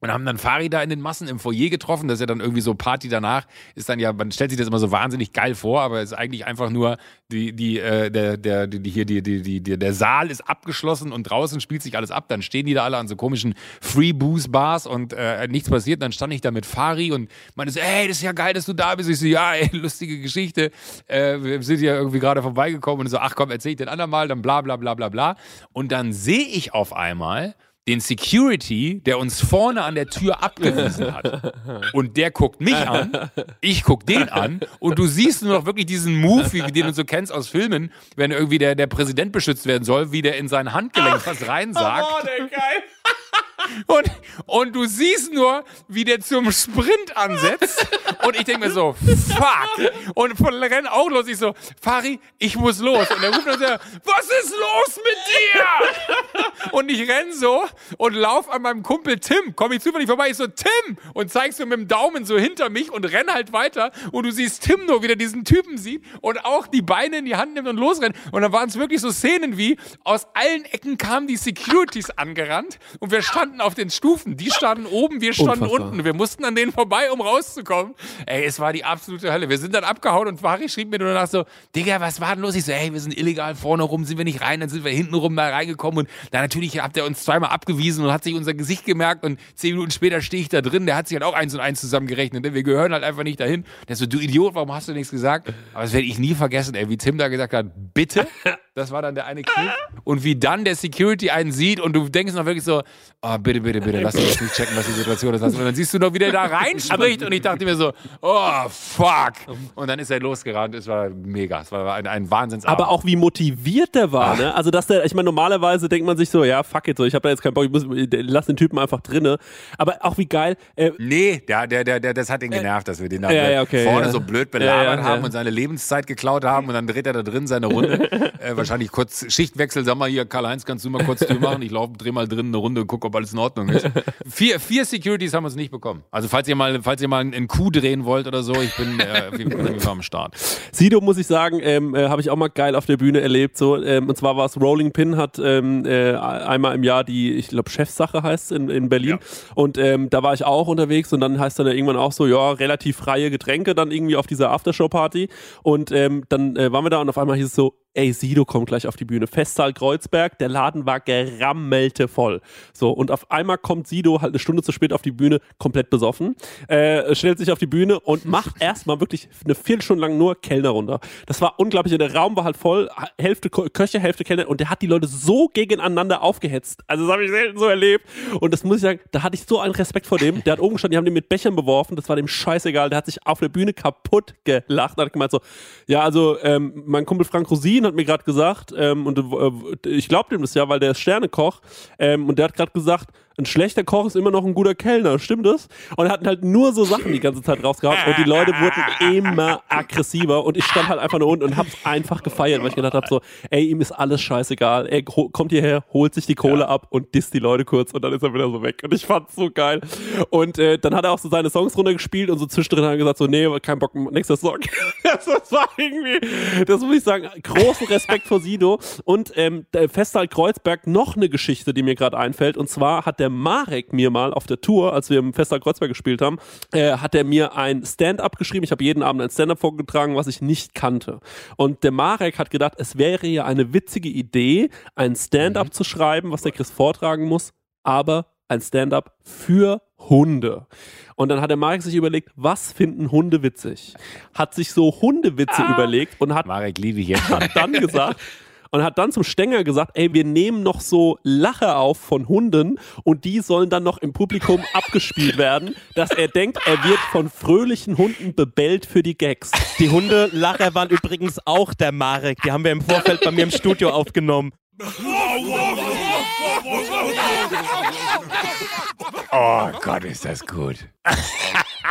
Und haben dann Fari da in den Massen im Foyer getroffen. Das ist ja dann irgendwie so Party danach. Ist dann ja, man stellt sich das immer so wahnsinnig geil vor, aber es ist eigentlich einfach nur die, die, äh, der, der, die, hier, die, die, die, der Saal ist abgeschlossen und draußen spielt sich alles ab. Dann stehen die da alle an so komischen Free-Booze-Bars und äh, nichts passiert. Dann stand ich da mit Fari und meinte so, ey, das ist ja geil, dass du da bist. Ich so, ja, ey, lustige Geschichte. Äh, wir sind ja irgendwie gerade vorbeigekommen und so, ach komm, erzähl ich den andermal, dann bla bla bla bla bla. Und dann sehe ich auf einmal den Security, der uns vorne an der Tür abgewiesen hat. Und der guckt mich an, ich guck den an und du siehst nur noch wirklich diesen Move, wie den du so kennst aus Filmen, wenn irgendwie der, der Präsident beschützt werden soll, wie der in sein Handgelenk was reinsagt. Und, und du siehst nur, wie der zum Sprint ansetzt. Und ich denke mir so, fuck. Und von renn auch los. Ich so, Fari, ich muss los. Und er ruft dann was ist los mit dir? Und ich renn so und lauf an meinem Kumpel Tim. Komm ich zufällig vorbei. Ich so, Tim! Und zeigst so mit dem Daumen so hinter mich und renn halt weiter. Und du siehst Tim nur, wie der diesen Typen sieht und auch die Beine in die Hand nimmt und losrennt. Und dann waren es wirklich so Szenen wie, aus allen Ecken kamen die Securities angerannt und wir standen auf den Stufen. Die standen oben, wir standen Unfassbar. unten. Wir mussten an denen vorbei, um rauszukommen. Ey, es war die absolute Hölle. Wir sind dann abgehauen und Fari schrieb mir nur danach so, Digga, was war denn los? Ich so, hey, wir sind illegal vorne rum, sind wir nicht rein, dann sind wir hinten rum da reingekommen und dann natürlich habt ihr uns zweimal abgewiesen und hat sich unser Gesicht gemerkt und zehn Minuten später stehe ich da drin, der hat sich halt auch eins und eins zusammengerechnet. denn Wir gehören halt einfach nicht dahin. Der so, du Idiot, warum hast du nichts gesagt? Aber das werde ich nie vergessen, ey, wie Tim da gesagt hat, bitte. Das war dann der eine Clip. Und wie dann der Security einen sieht und du denkst noch wirklich so, oh, bitte, bitte, bitte, lass uns nicht checken, was die Situation ist. Und dann siehst du noch, wie der da reinspricht und ich dachte mir so, oh, fuck. Und dann ist er losgerannt. Es war mega. Es war ein, ein Wahnsinnsabend. Aber auch wie motiviert der war, ne? Also dass der, ich meine, normalerweise denkt man sich so, ja, fuck it, so, ich habe da jetzt keinen Bock, ich muss, lass den Typen einfach drinne. Aber auch wie geil, äh, Nee, der, der, der, der, das hat ihn genervt, dass wir den da ja, ja, okay, vorne ja. so blöd belabert Ja, ja, haben ja. und seine Lebenszeit geklaut haben und dann dreht er da drin seine Runde. äh, wahrscheinlich kurz Schichtwechsel, sag mal hier, Karl-Heinz, kannst du mal kurz Tür machen? Ich lauf, dreh mal drin eine Runde und guck, ob alles in Ordnung ist. Vier, vier Securities haben wir es nicht bekommen. Also falls ihr mal, falls ihr mal einen Coup drehen wollt oder so, ich bin äh, auf am Start. Sido muss ich sagen, ähm, äh, habe ich auch mal geil auf der Bühne erlebt. So, ähm, und zwar war es Rolling Pin hat ähm, äh, einmal im Jahr die, ich glaube Chefsache heißt in, in Berlin. Und ähm, da war ich auch unterwegs und dann heißt dann ja irgendwann auch so, ja relativ freie Getränke dann irgendwie auf dieser Aftershow Party. Und ähm, dann äh, waren wir da und auf einmal hieß es so, ey, Sido kommt gleich auf die Bühne. Festsaal Kreuzberg, der Laden war gerammelte voll. So, und auf einmal kommt Sido halt eine Stunde zu spät auf die Bühne, komplett besoffen, äh, stellt sich auf die Bühne und macht erstmal wirklich eine Viertelstunde lang nur Kellner runter. Das war unglaublich. Der Raum war halt voll, Hälfte Köche, Hälfte Kellner und der hat die Leute so gegeneinander aufgehetzt. Also das habe ich selten so erlebt. Und das muss ich sagen, da hatte ich so einen Respekt vor dem. Der hat oben gestanden, die haben den mit Bechern beworfen, das war dem scheißegal. Der hat sich auf der Bühne kaputt gelacht. Da hat gemeint so, ja, also ähm, mein Kumpel Frank Rosin hat mir gerade gesagt, ähm, und äh, ich glaube dem das ja, weil der ist Sternekoch, ähm, und der hat gerade gesagt, ein schlechter Koch ist immer noch ein guter Kellner, stimmt das? Und er hat halt nur so Sachen die ganze Zeit rausgehauen und die Leute wurden immer aggressiver und ich stand halt einfach nur unten und hab's einfach gefeiert, weil ich gedacht habe so, ey, ihm ist alles scheißegal, er kommt hierher, holt sich die Kohle ab und disst die Leute kurz und dann ist er wieder so weg und ich fand's so geil. Und äh, dann hat er auch so seine Songs runtergespielt und so zwischendrin hat er gesagt so, nee, kein Bock, nächster Song. das, das war irgendwie, das muss ich sagen, großen Respekt vor Sido und ähm, der Festsaal Kreuzberg noch eine Geschichte, die mir gerade einfällt und zwar hat der Marek mir mal auf der Tour, als wir im Festsaal Kreuzberg gespielt haben, äh, hat er mir ein Stand-up geschrieben. Ich habe jeden Abend ein Stand-up vorgetragen, was ich nicht kannte. Und der Marek hat gedacht, es wäre ja eine witzige Idee, ein Stand-up zu schreiben, was der Chris vortragen muss, aber ein Stand-up für Hunde. Und dann hat der Marek sich überlegt, was finden Hunde witzig? Hat sich so Hundewitze überlegt und hat Marek liebe ich jetzt hat dann gesagt und hat dann zum Stenger gesagt, ey, wir nehmen noch so Lacher auf von Hunden und die sollen dann noch im Publikum abgespielt werden, dass er denkt, er wird von fröhlichen Hunden bebellt für die Gags. Die Hundelacher waren übrigens auch der Marek. Die haben wir im Vorfeld bei mir im Studio aufgenommen. Oh Gott, ist das gut.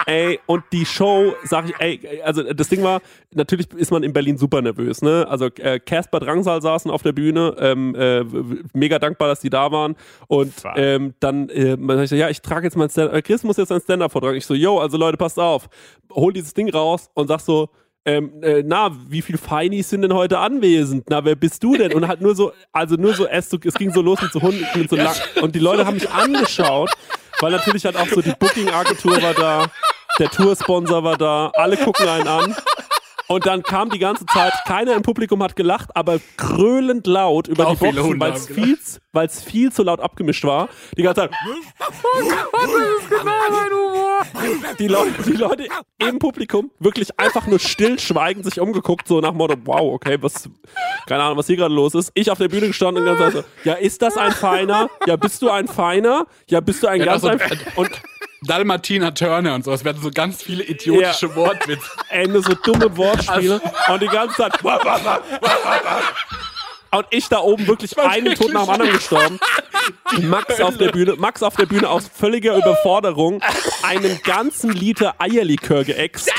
Ey, und die Show, sag ich, ey, also das Ding war, natürlich ist man in Berlin super nervös, ne? Also äh, Casper Drangsal saßen auf der Bühne, ähm, äh, mega dankbar, dass die da waren. Und ähm, dann, äh, man sagt so, ja, ich trage jetzt mein Stand äh, Chris muss jetzt ein Stand-up vortragen. Ich so, yo, also Leute, passt auf, hol dieses Ding raus und sag so, ähm, äh, na, wie viel Feinis sind denn heute anwesend? Na, wer bist du denn? Und halt nur so, also nur so, so, es ging so los mit so Hunden, mit so lang, und die Leute haben mich angeschaut, weil natürlich halt auch so die Booking-Agentur war da, der Toursponsor war da, alle gucken einen an. Und dann kam die ganze Zeit, keiner im Publikum hat gelacht, aber krölend laut über Auch die Boxen, weil es viel, weil's viel zu laut abgemischt war. Die ganze Zeit. Die Leute, die Leute im Publikum wirklich einfach nur stillschweigend sich umgeguckt, so nach Motto, wow, okay, was, keine Ahnung, was hier gerade los ist. Ich auf der Bühne gestanden und ganz so, ja, ist das ein Feiner? Ja, bist du ein Feiner? Ja, bist du ein Ja, ganz das ein, so- und Dalmatiner Turner und so. Es werden so ganz viele idiotische Wortwitze. ey, nur so dumme Wortspiele und die ganze Zeit. und ich da oben wirklich einen Tod nach dem anderen gestorben. Max auf der Bühne, Max auf der Bühne aus völliger Überforderung einen ganzen Liter Eierlikör geäxt.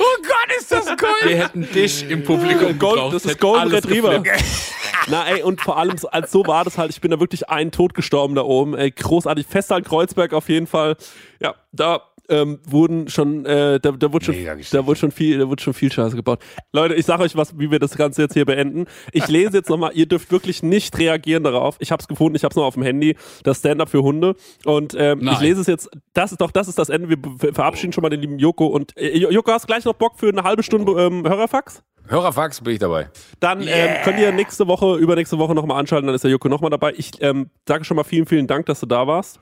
Oh Gott, ist das cool! Wir hätten dich im Publikum Gold, gebraucht, das ist Golden Retriever. Na ey, und vor allem, so- als so war das halt, ich bin da wirklich einen Tod gestorben da oben. Ey, großartig. Festland Kreuzberg auf jeden Fall. Ja, da ähm, wurden schon, äh, da, da wurde schon, da wurde schon viel, da wurde schon viel Scheiße gebaut. Leute, ich sag euch was, wie wir das Ganze jetzt hier beenden. Ich lese jetzt nochmal, ihr dürft wirklich nicht reagieren darauf. Ich hab's gefunden, ich hab's noch auf dem Handy, das Stand-up für Hunde. Und ähm, ich lese es jetzt, das ist doch, das ist das Ende. Wir verabschieden schon mal den lieben Joko. Und äh, Joko, hast gleich noch Bock für eine halbe Stunde ähm, Hörerfax? Hörerfax bin ich dabei. Dann ähm, könnt ihr nächste Woche, übernächste Woche nochmal anschalten, dann ist der Joko nochmal dabei. Ich ähm, sage schon mal vielen, vielen Dank, dass du da warst.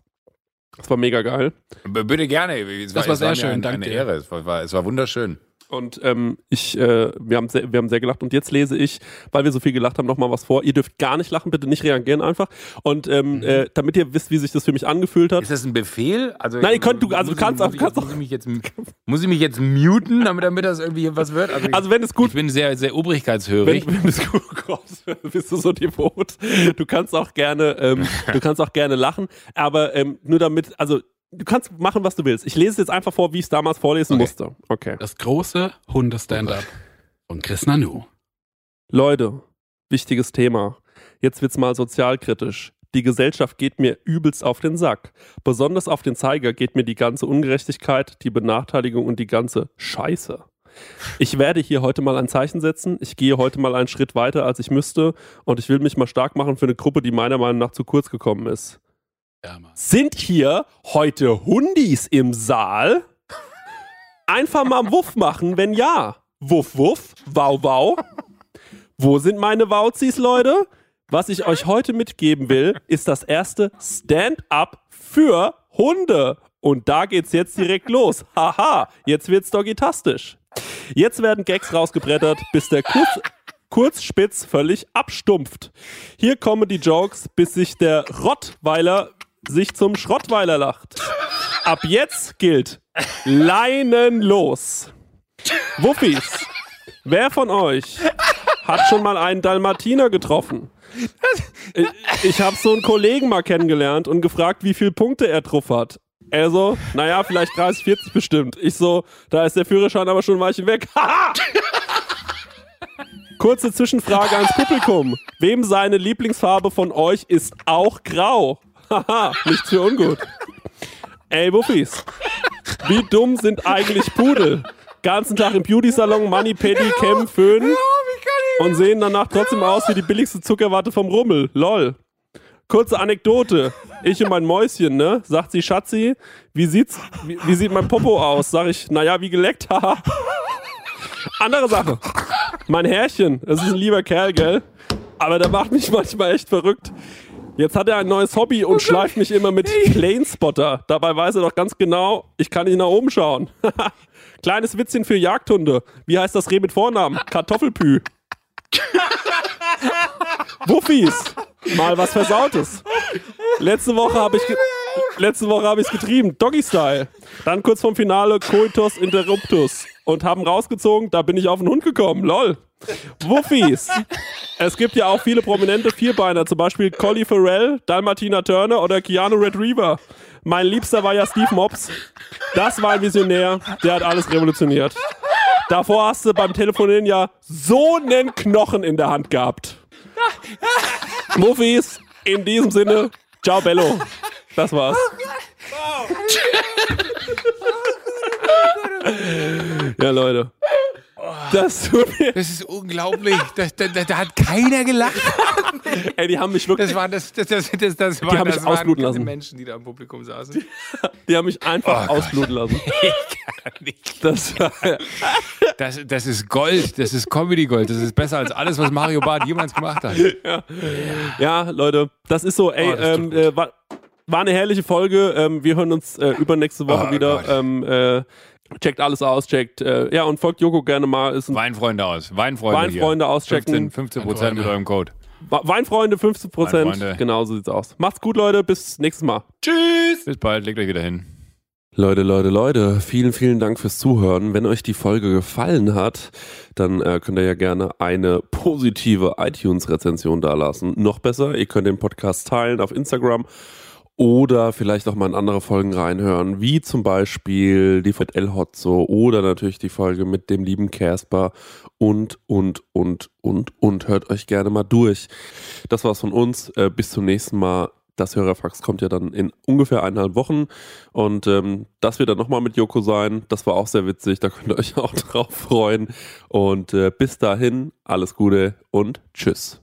Das war mega geil. B bitte gerne. Es Das war es sehr schön, Eine, danke eine. Ehre. Es war, war, es war wunderschön. Und ähm, ich, äh, wir, haben sehr, wir haben sehr gelacht. Und jetzt lese ich, weil wir so viel gelacht haben, nochmal was vor. Ihr dürft gar nicht lachen, bitte nicht reagieren einfach. Und ähm, äh, damit ihr wisst, wie sich das für mich angefühlt hat. Ist das ein Befehl? Also, Nein, ihr könnt- du- also du kannst ich, auch- kannst ich, auch- muss, ich mich jetzt, muss ich mich jetzt muten, damit, damit das irgendwie was wird? Also, Also wenn es gut ich bin sehr, sehr obrigkeitshörig. Wenn, wenn es gut kommst, bist du so devot. Du kannst auch gerne, ähm, du kannst auch gerne lachen, aber ähm, nur damit, also du kannst machen, was du willst. Ich lese es jetzt einfach vor, wie ich es damals vorlesen Okay. musste. Okay. Das große Hunde-Stand-up von Chris Nanu. Leute, wichtiges Thema. Jetzt wird's mal sozialkritisch. Die Gesellschaft geht mir übelst auf den Sack. Besonders auf den Zeiger geht mir die ganze Ungerechtigkeit, die Benachteiligung und die ganze Scheiße. Ich werde hier heute mal ein Zeichen setzen. Ich gehe heute mal einen Schritt weiter, als ich müsste. Und ich will mich mal stark machen für eine Gruppe, die meiner Meinung nach zu kurz gekommen ist. Ja. Sind hier heute Hundis im Saal? Einfach mal Wuff machen, wenn ja. Wuff, wuff, wow, wow. Wo sind meine Wauzis, Leute? Was ich euch heute mitgeben will, ist das erste Stand-up für Hunde. Und da geht's jetzt direkt los. Haha, jetzt wird's dogitastisch. Jetzt werden Gags rausgebrettert, bis der Kurz Kurzspitz völlig abstumpft. Hier kommen die Jokes, bis sich der Rottweiler sich zum Schrottweiler lacht. Ab jetzt gilt Leinen los. Wuffis, wer von euch hat schon mal einen Dalmatiner getroffen? Ich, ich habe so einen Kollegen mal kennengelernt und gefragt, wie viele Punkte er drauf hat. Er so, naja, vielleicht 30, 40 bestimmt. Ich so, da ist der Führerschein aber schon ein Weilchen weg. Kurze Zwischenfrage ans Publikum. Wem seine Lieblingsfarbe von euch ist auch grau? Haha, nichts für ungut. Ey, Wuffis, wie dumm sind eigentlich Pudel? Ganzen Tag im Beauty-Salon, Money, Petty, Cam, Föhn und sehen danach trotzdem aus wie die billigste Zuckerwatte vom Rummel. Lol. Kurze Anekdote. Ich und mein Mäuschen, ne? Sagt sie, Schatzi, wie sieht's, wie, wie sieht mein Popo aus? Sag ich, naja, wie geleckt, haha. Andere Sache. Mein Herrchen, das ist ein lieber Kerl, gell? Aber der macht mich manchmal echt verrückt. Jetzt hat er ein neues Hobby und schleift mich immer mit Planespotter. Dabei weiß er doch ganz genau, ich kann nicht nach oben schauen. Kleines Witzchen für Jagdhunde. Wie heißt das Reh mit Vornamen? Kartoffelpü. Wuffis. Mal was Versautes. Letzte Woche habe ich letzte Woche habe ich es getrieben, Doggy Style. Dann kurz vom Finale Coitus Interruptus und haben rausgezogen, da bin ich auf den Hund gekommen. Lol. Wuffis. Es gibt ja auch viele prominente Vierbeiner, zum Beispiel Collie Farrell, Dalmatina Turner oder Keanu Retriever. Mein Liebster war ja Steve Mops. Das war ein Visionär, der hat alles revolutioniert. Davor hast du beim Telefonieren ja so einen Knochen in der Hand gehabt. Muffis, in diesem Sinne, ciao Bello. Das war's. Ja, Leute. Das tut mir. Das ist unglaublich. Da, da, da, da hat keiner gelacht. Ey, die haben mich wirklich. Das waren, das, das, das, das, das waren, haben mich das ausbluten lassen. Menschen, die da im Publikum saßen. Die haben mich einfach Oh ausbluten lassen. Das war, Das, das ist Gold. Das ist Comedy-Gold. Das ist besser als alles, was Mario Barth jemals gemacht hat. ja, Leute, das ist so, ey, Oh, das ähm, äh, war, war eine herrliche Folge. Ähm, wir hören uns äh, übernächste Woche Oh wieder. Ähm, äh, checkt alles aus, checkt. Äh, ja, und folgt Joko gerne mal. Ist ein Weinfreunde aus. Weinfreunde. Weinfreunde hier. auschecken. 15, 15 Prozent mit eurem Code. Weinfreunde 15 Prozent. Weinfreunde. Genau so sieht's aus. Macht's gut, Leute. Bis nächstes Mal. Tschüss! Bis bald. Legt euch wieder hin. Leute, Leute, Leute, vielen, vielen Dank fürs Zuhören. Wenn euch die Folge gefallen hat, dann äh, könnt ihr ja gerne eine positive iTunes-Rezension dalassen. Noch besser, ihr könnt den Podcast teilen auf Instagram oder vielleicht auch mal in andere Folgen reinhören, wie zum Beispiel die von El Hotzo oder natürlich die Folge mit dem lieben Casper und, und, und, und, und. Hört euch gerne mal durch. Das war's von uns. Äh, bis zum nächsten Mal. Das Hörerfax kommt ja dann in ungefähr eineinhalb Wochen. Und ähm, das wird dann nochmal mit Joko sein. Das war auch sehr witzig. Da könnt ihr euch auch drauf freuen. Und äh, bis dahin, alles Gute und tschüss.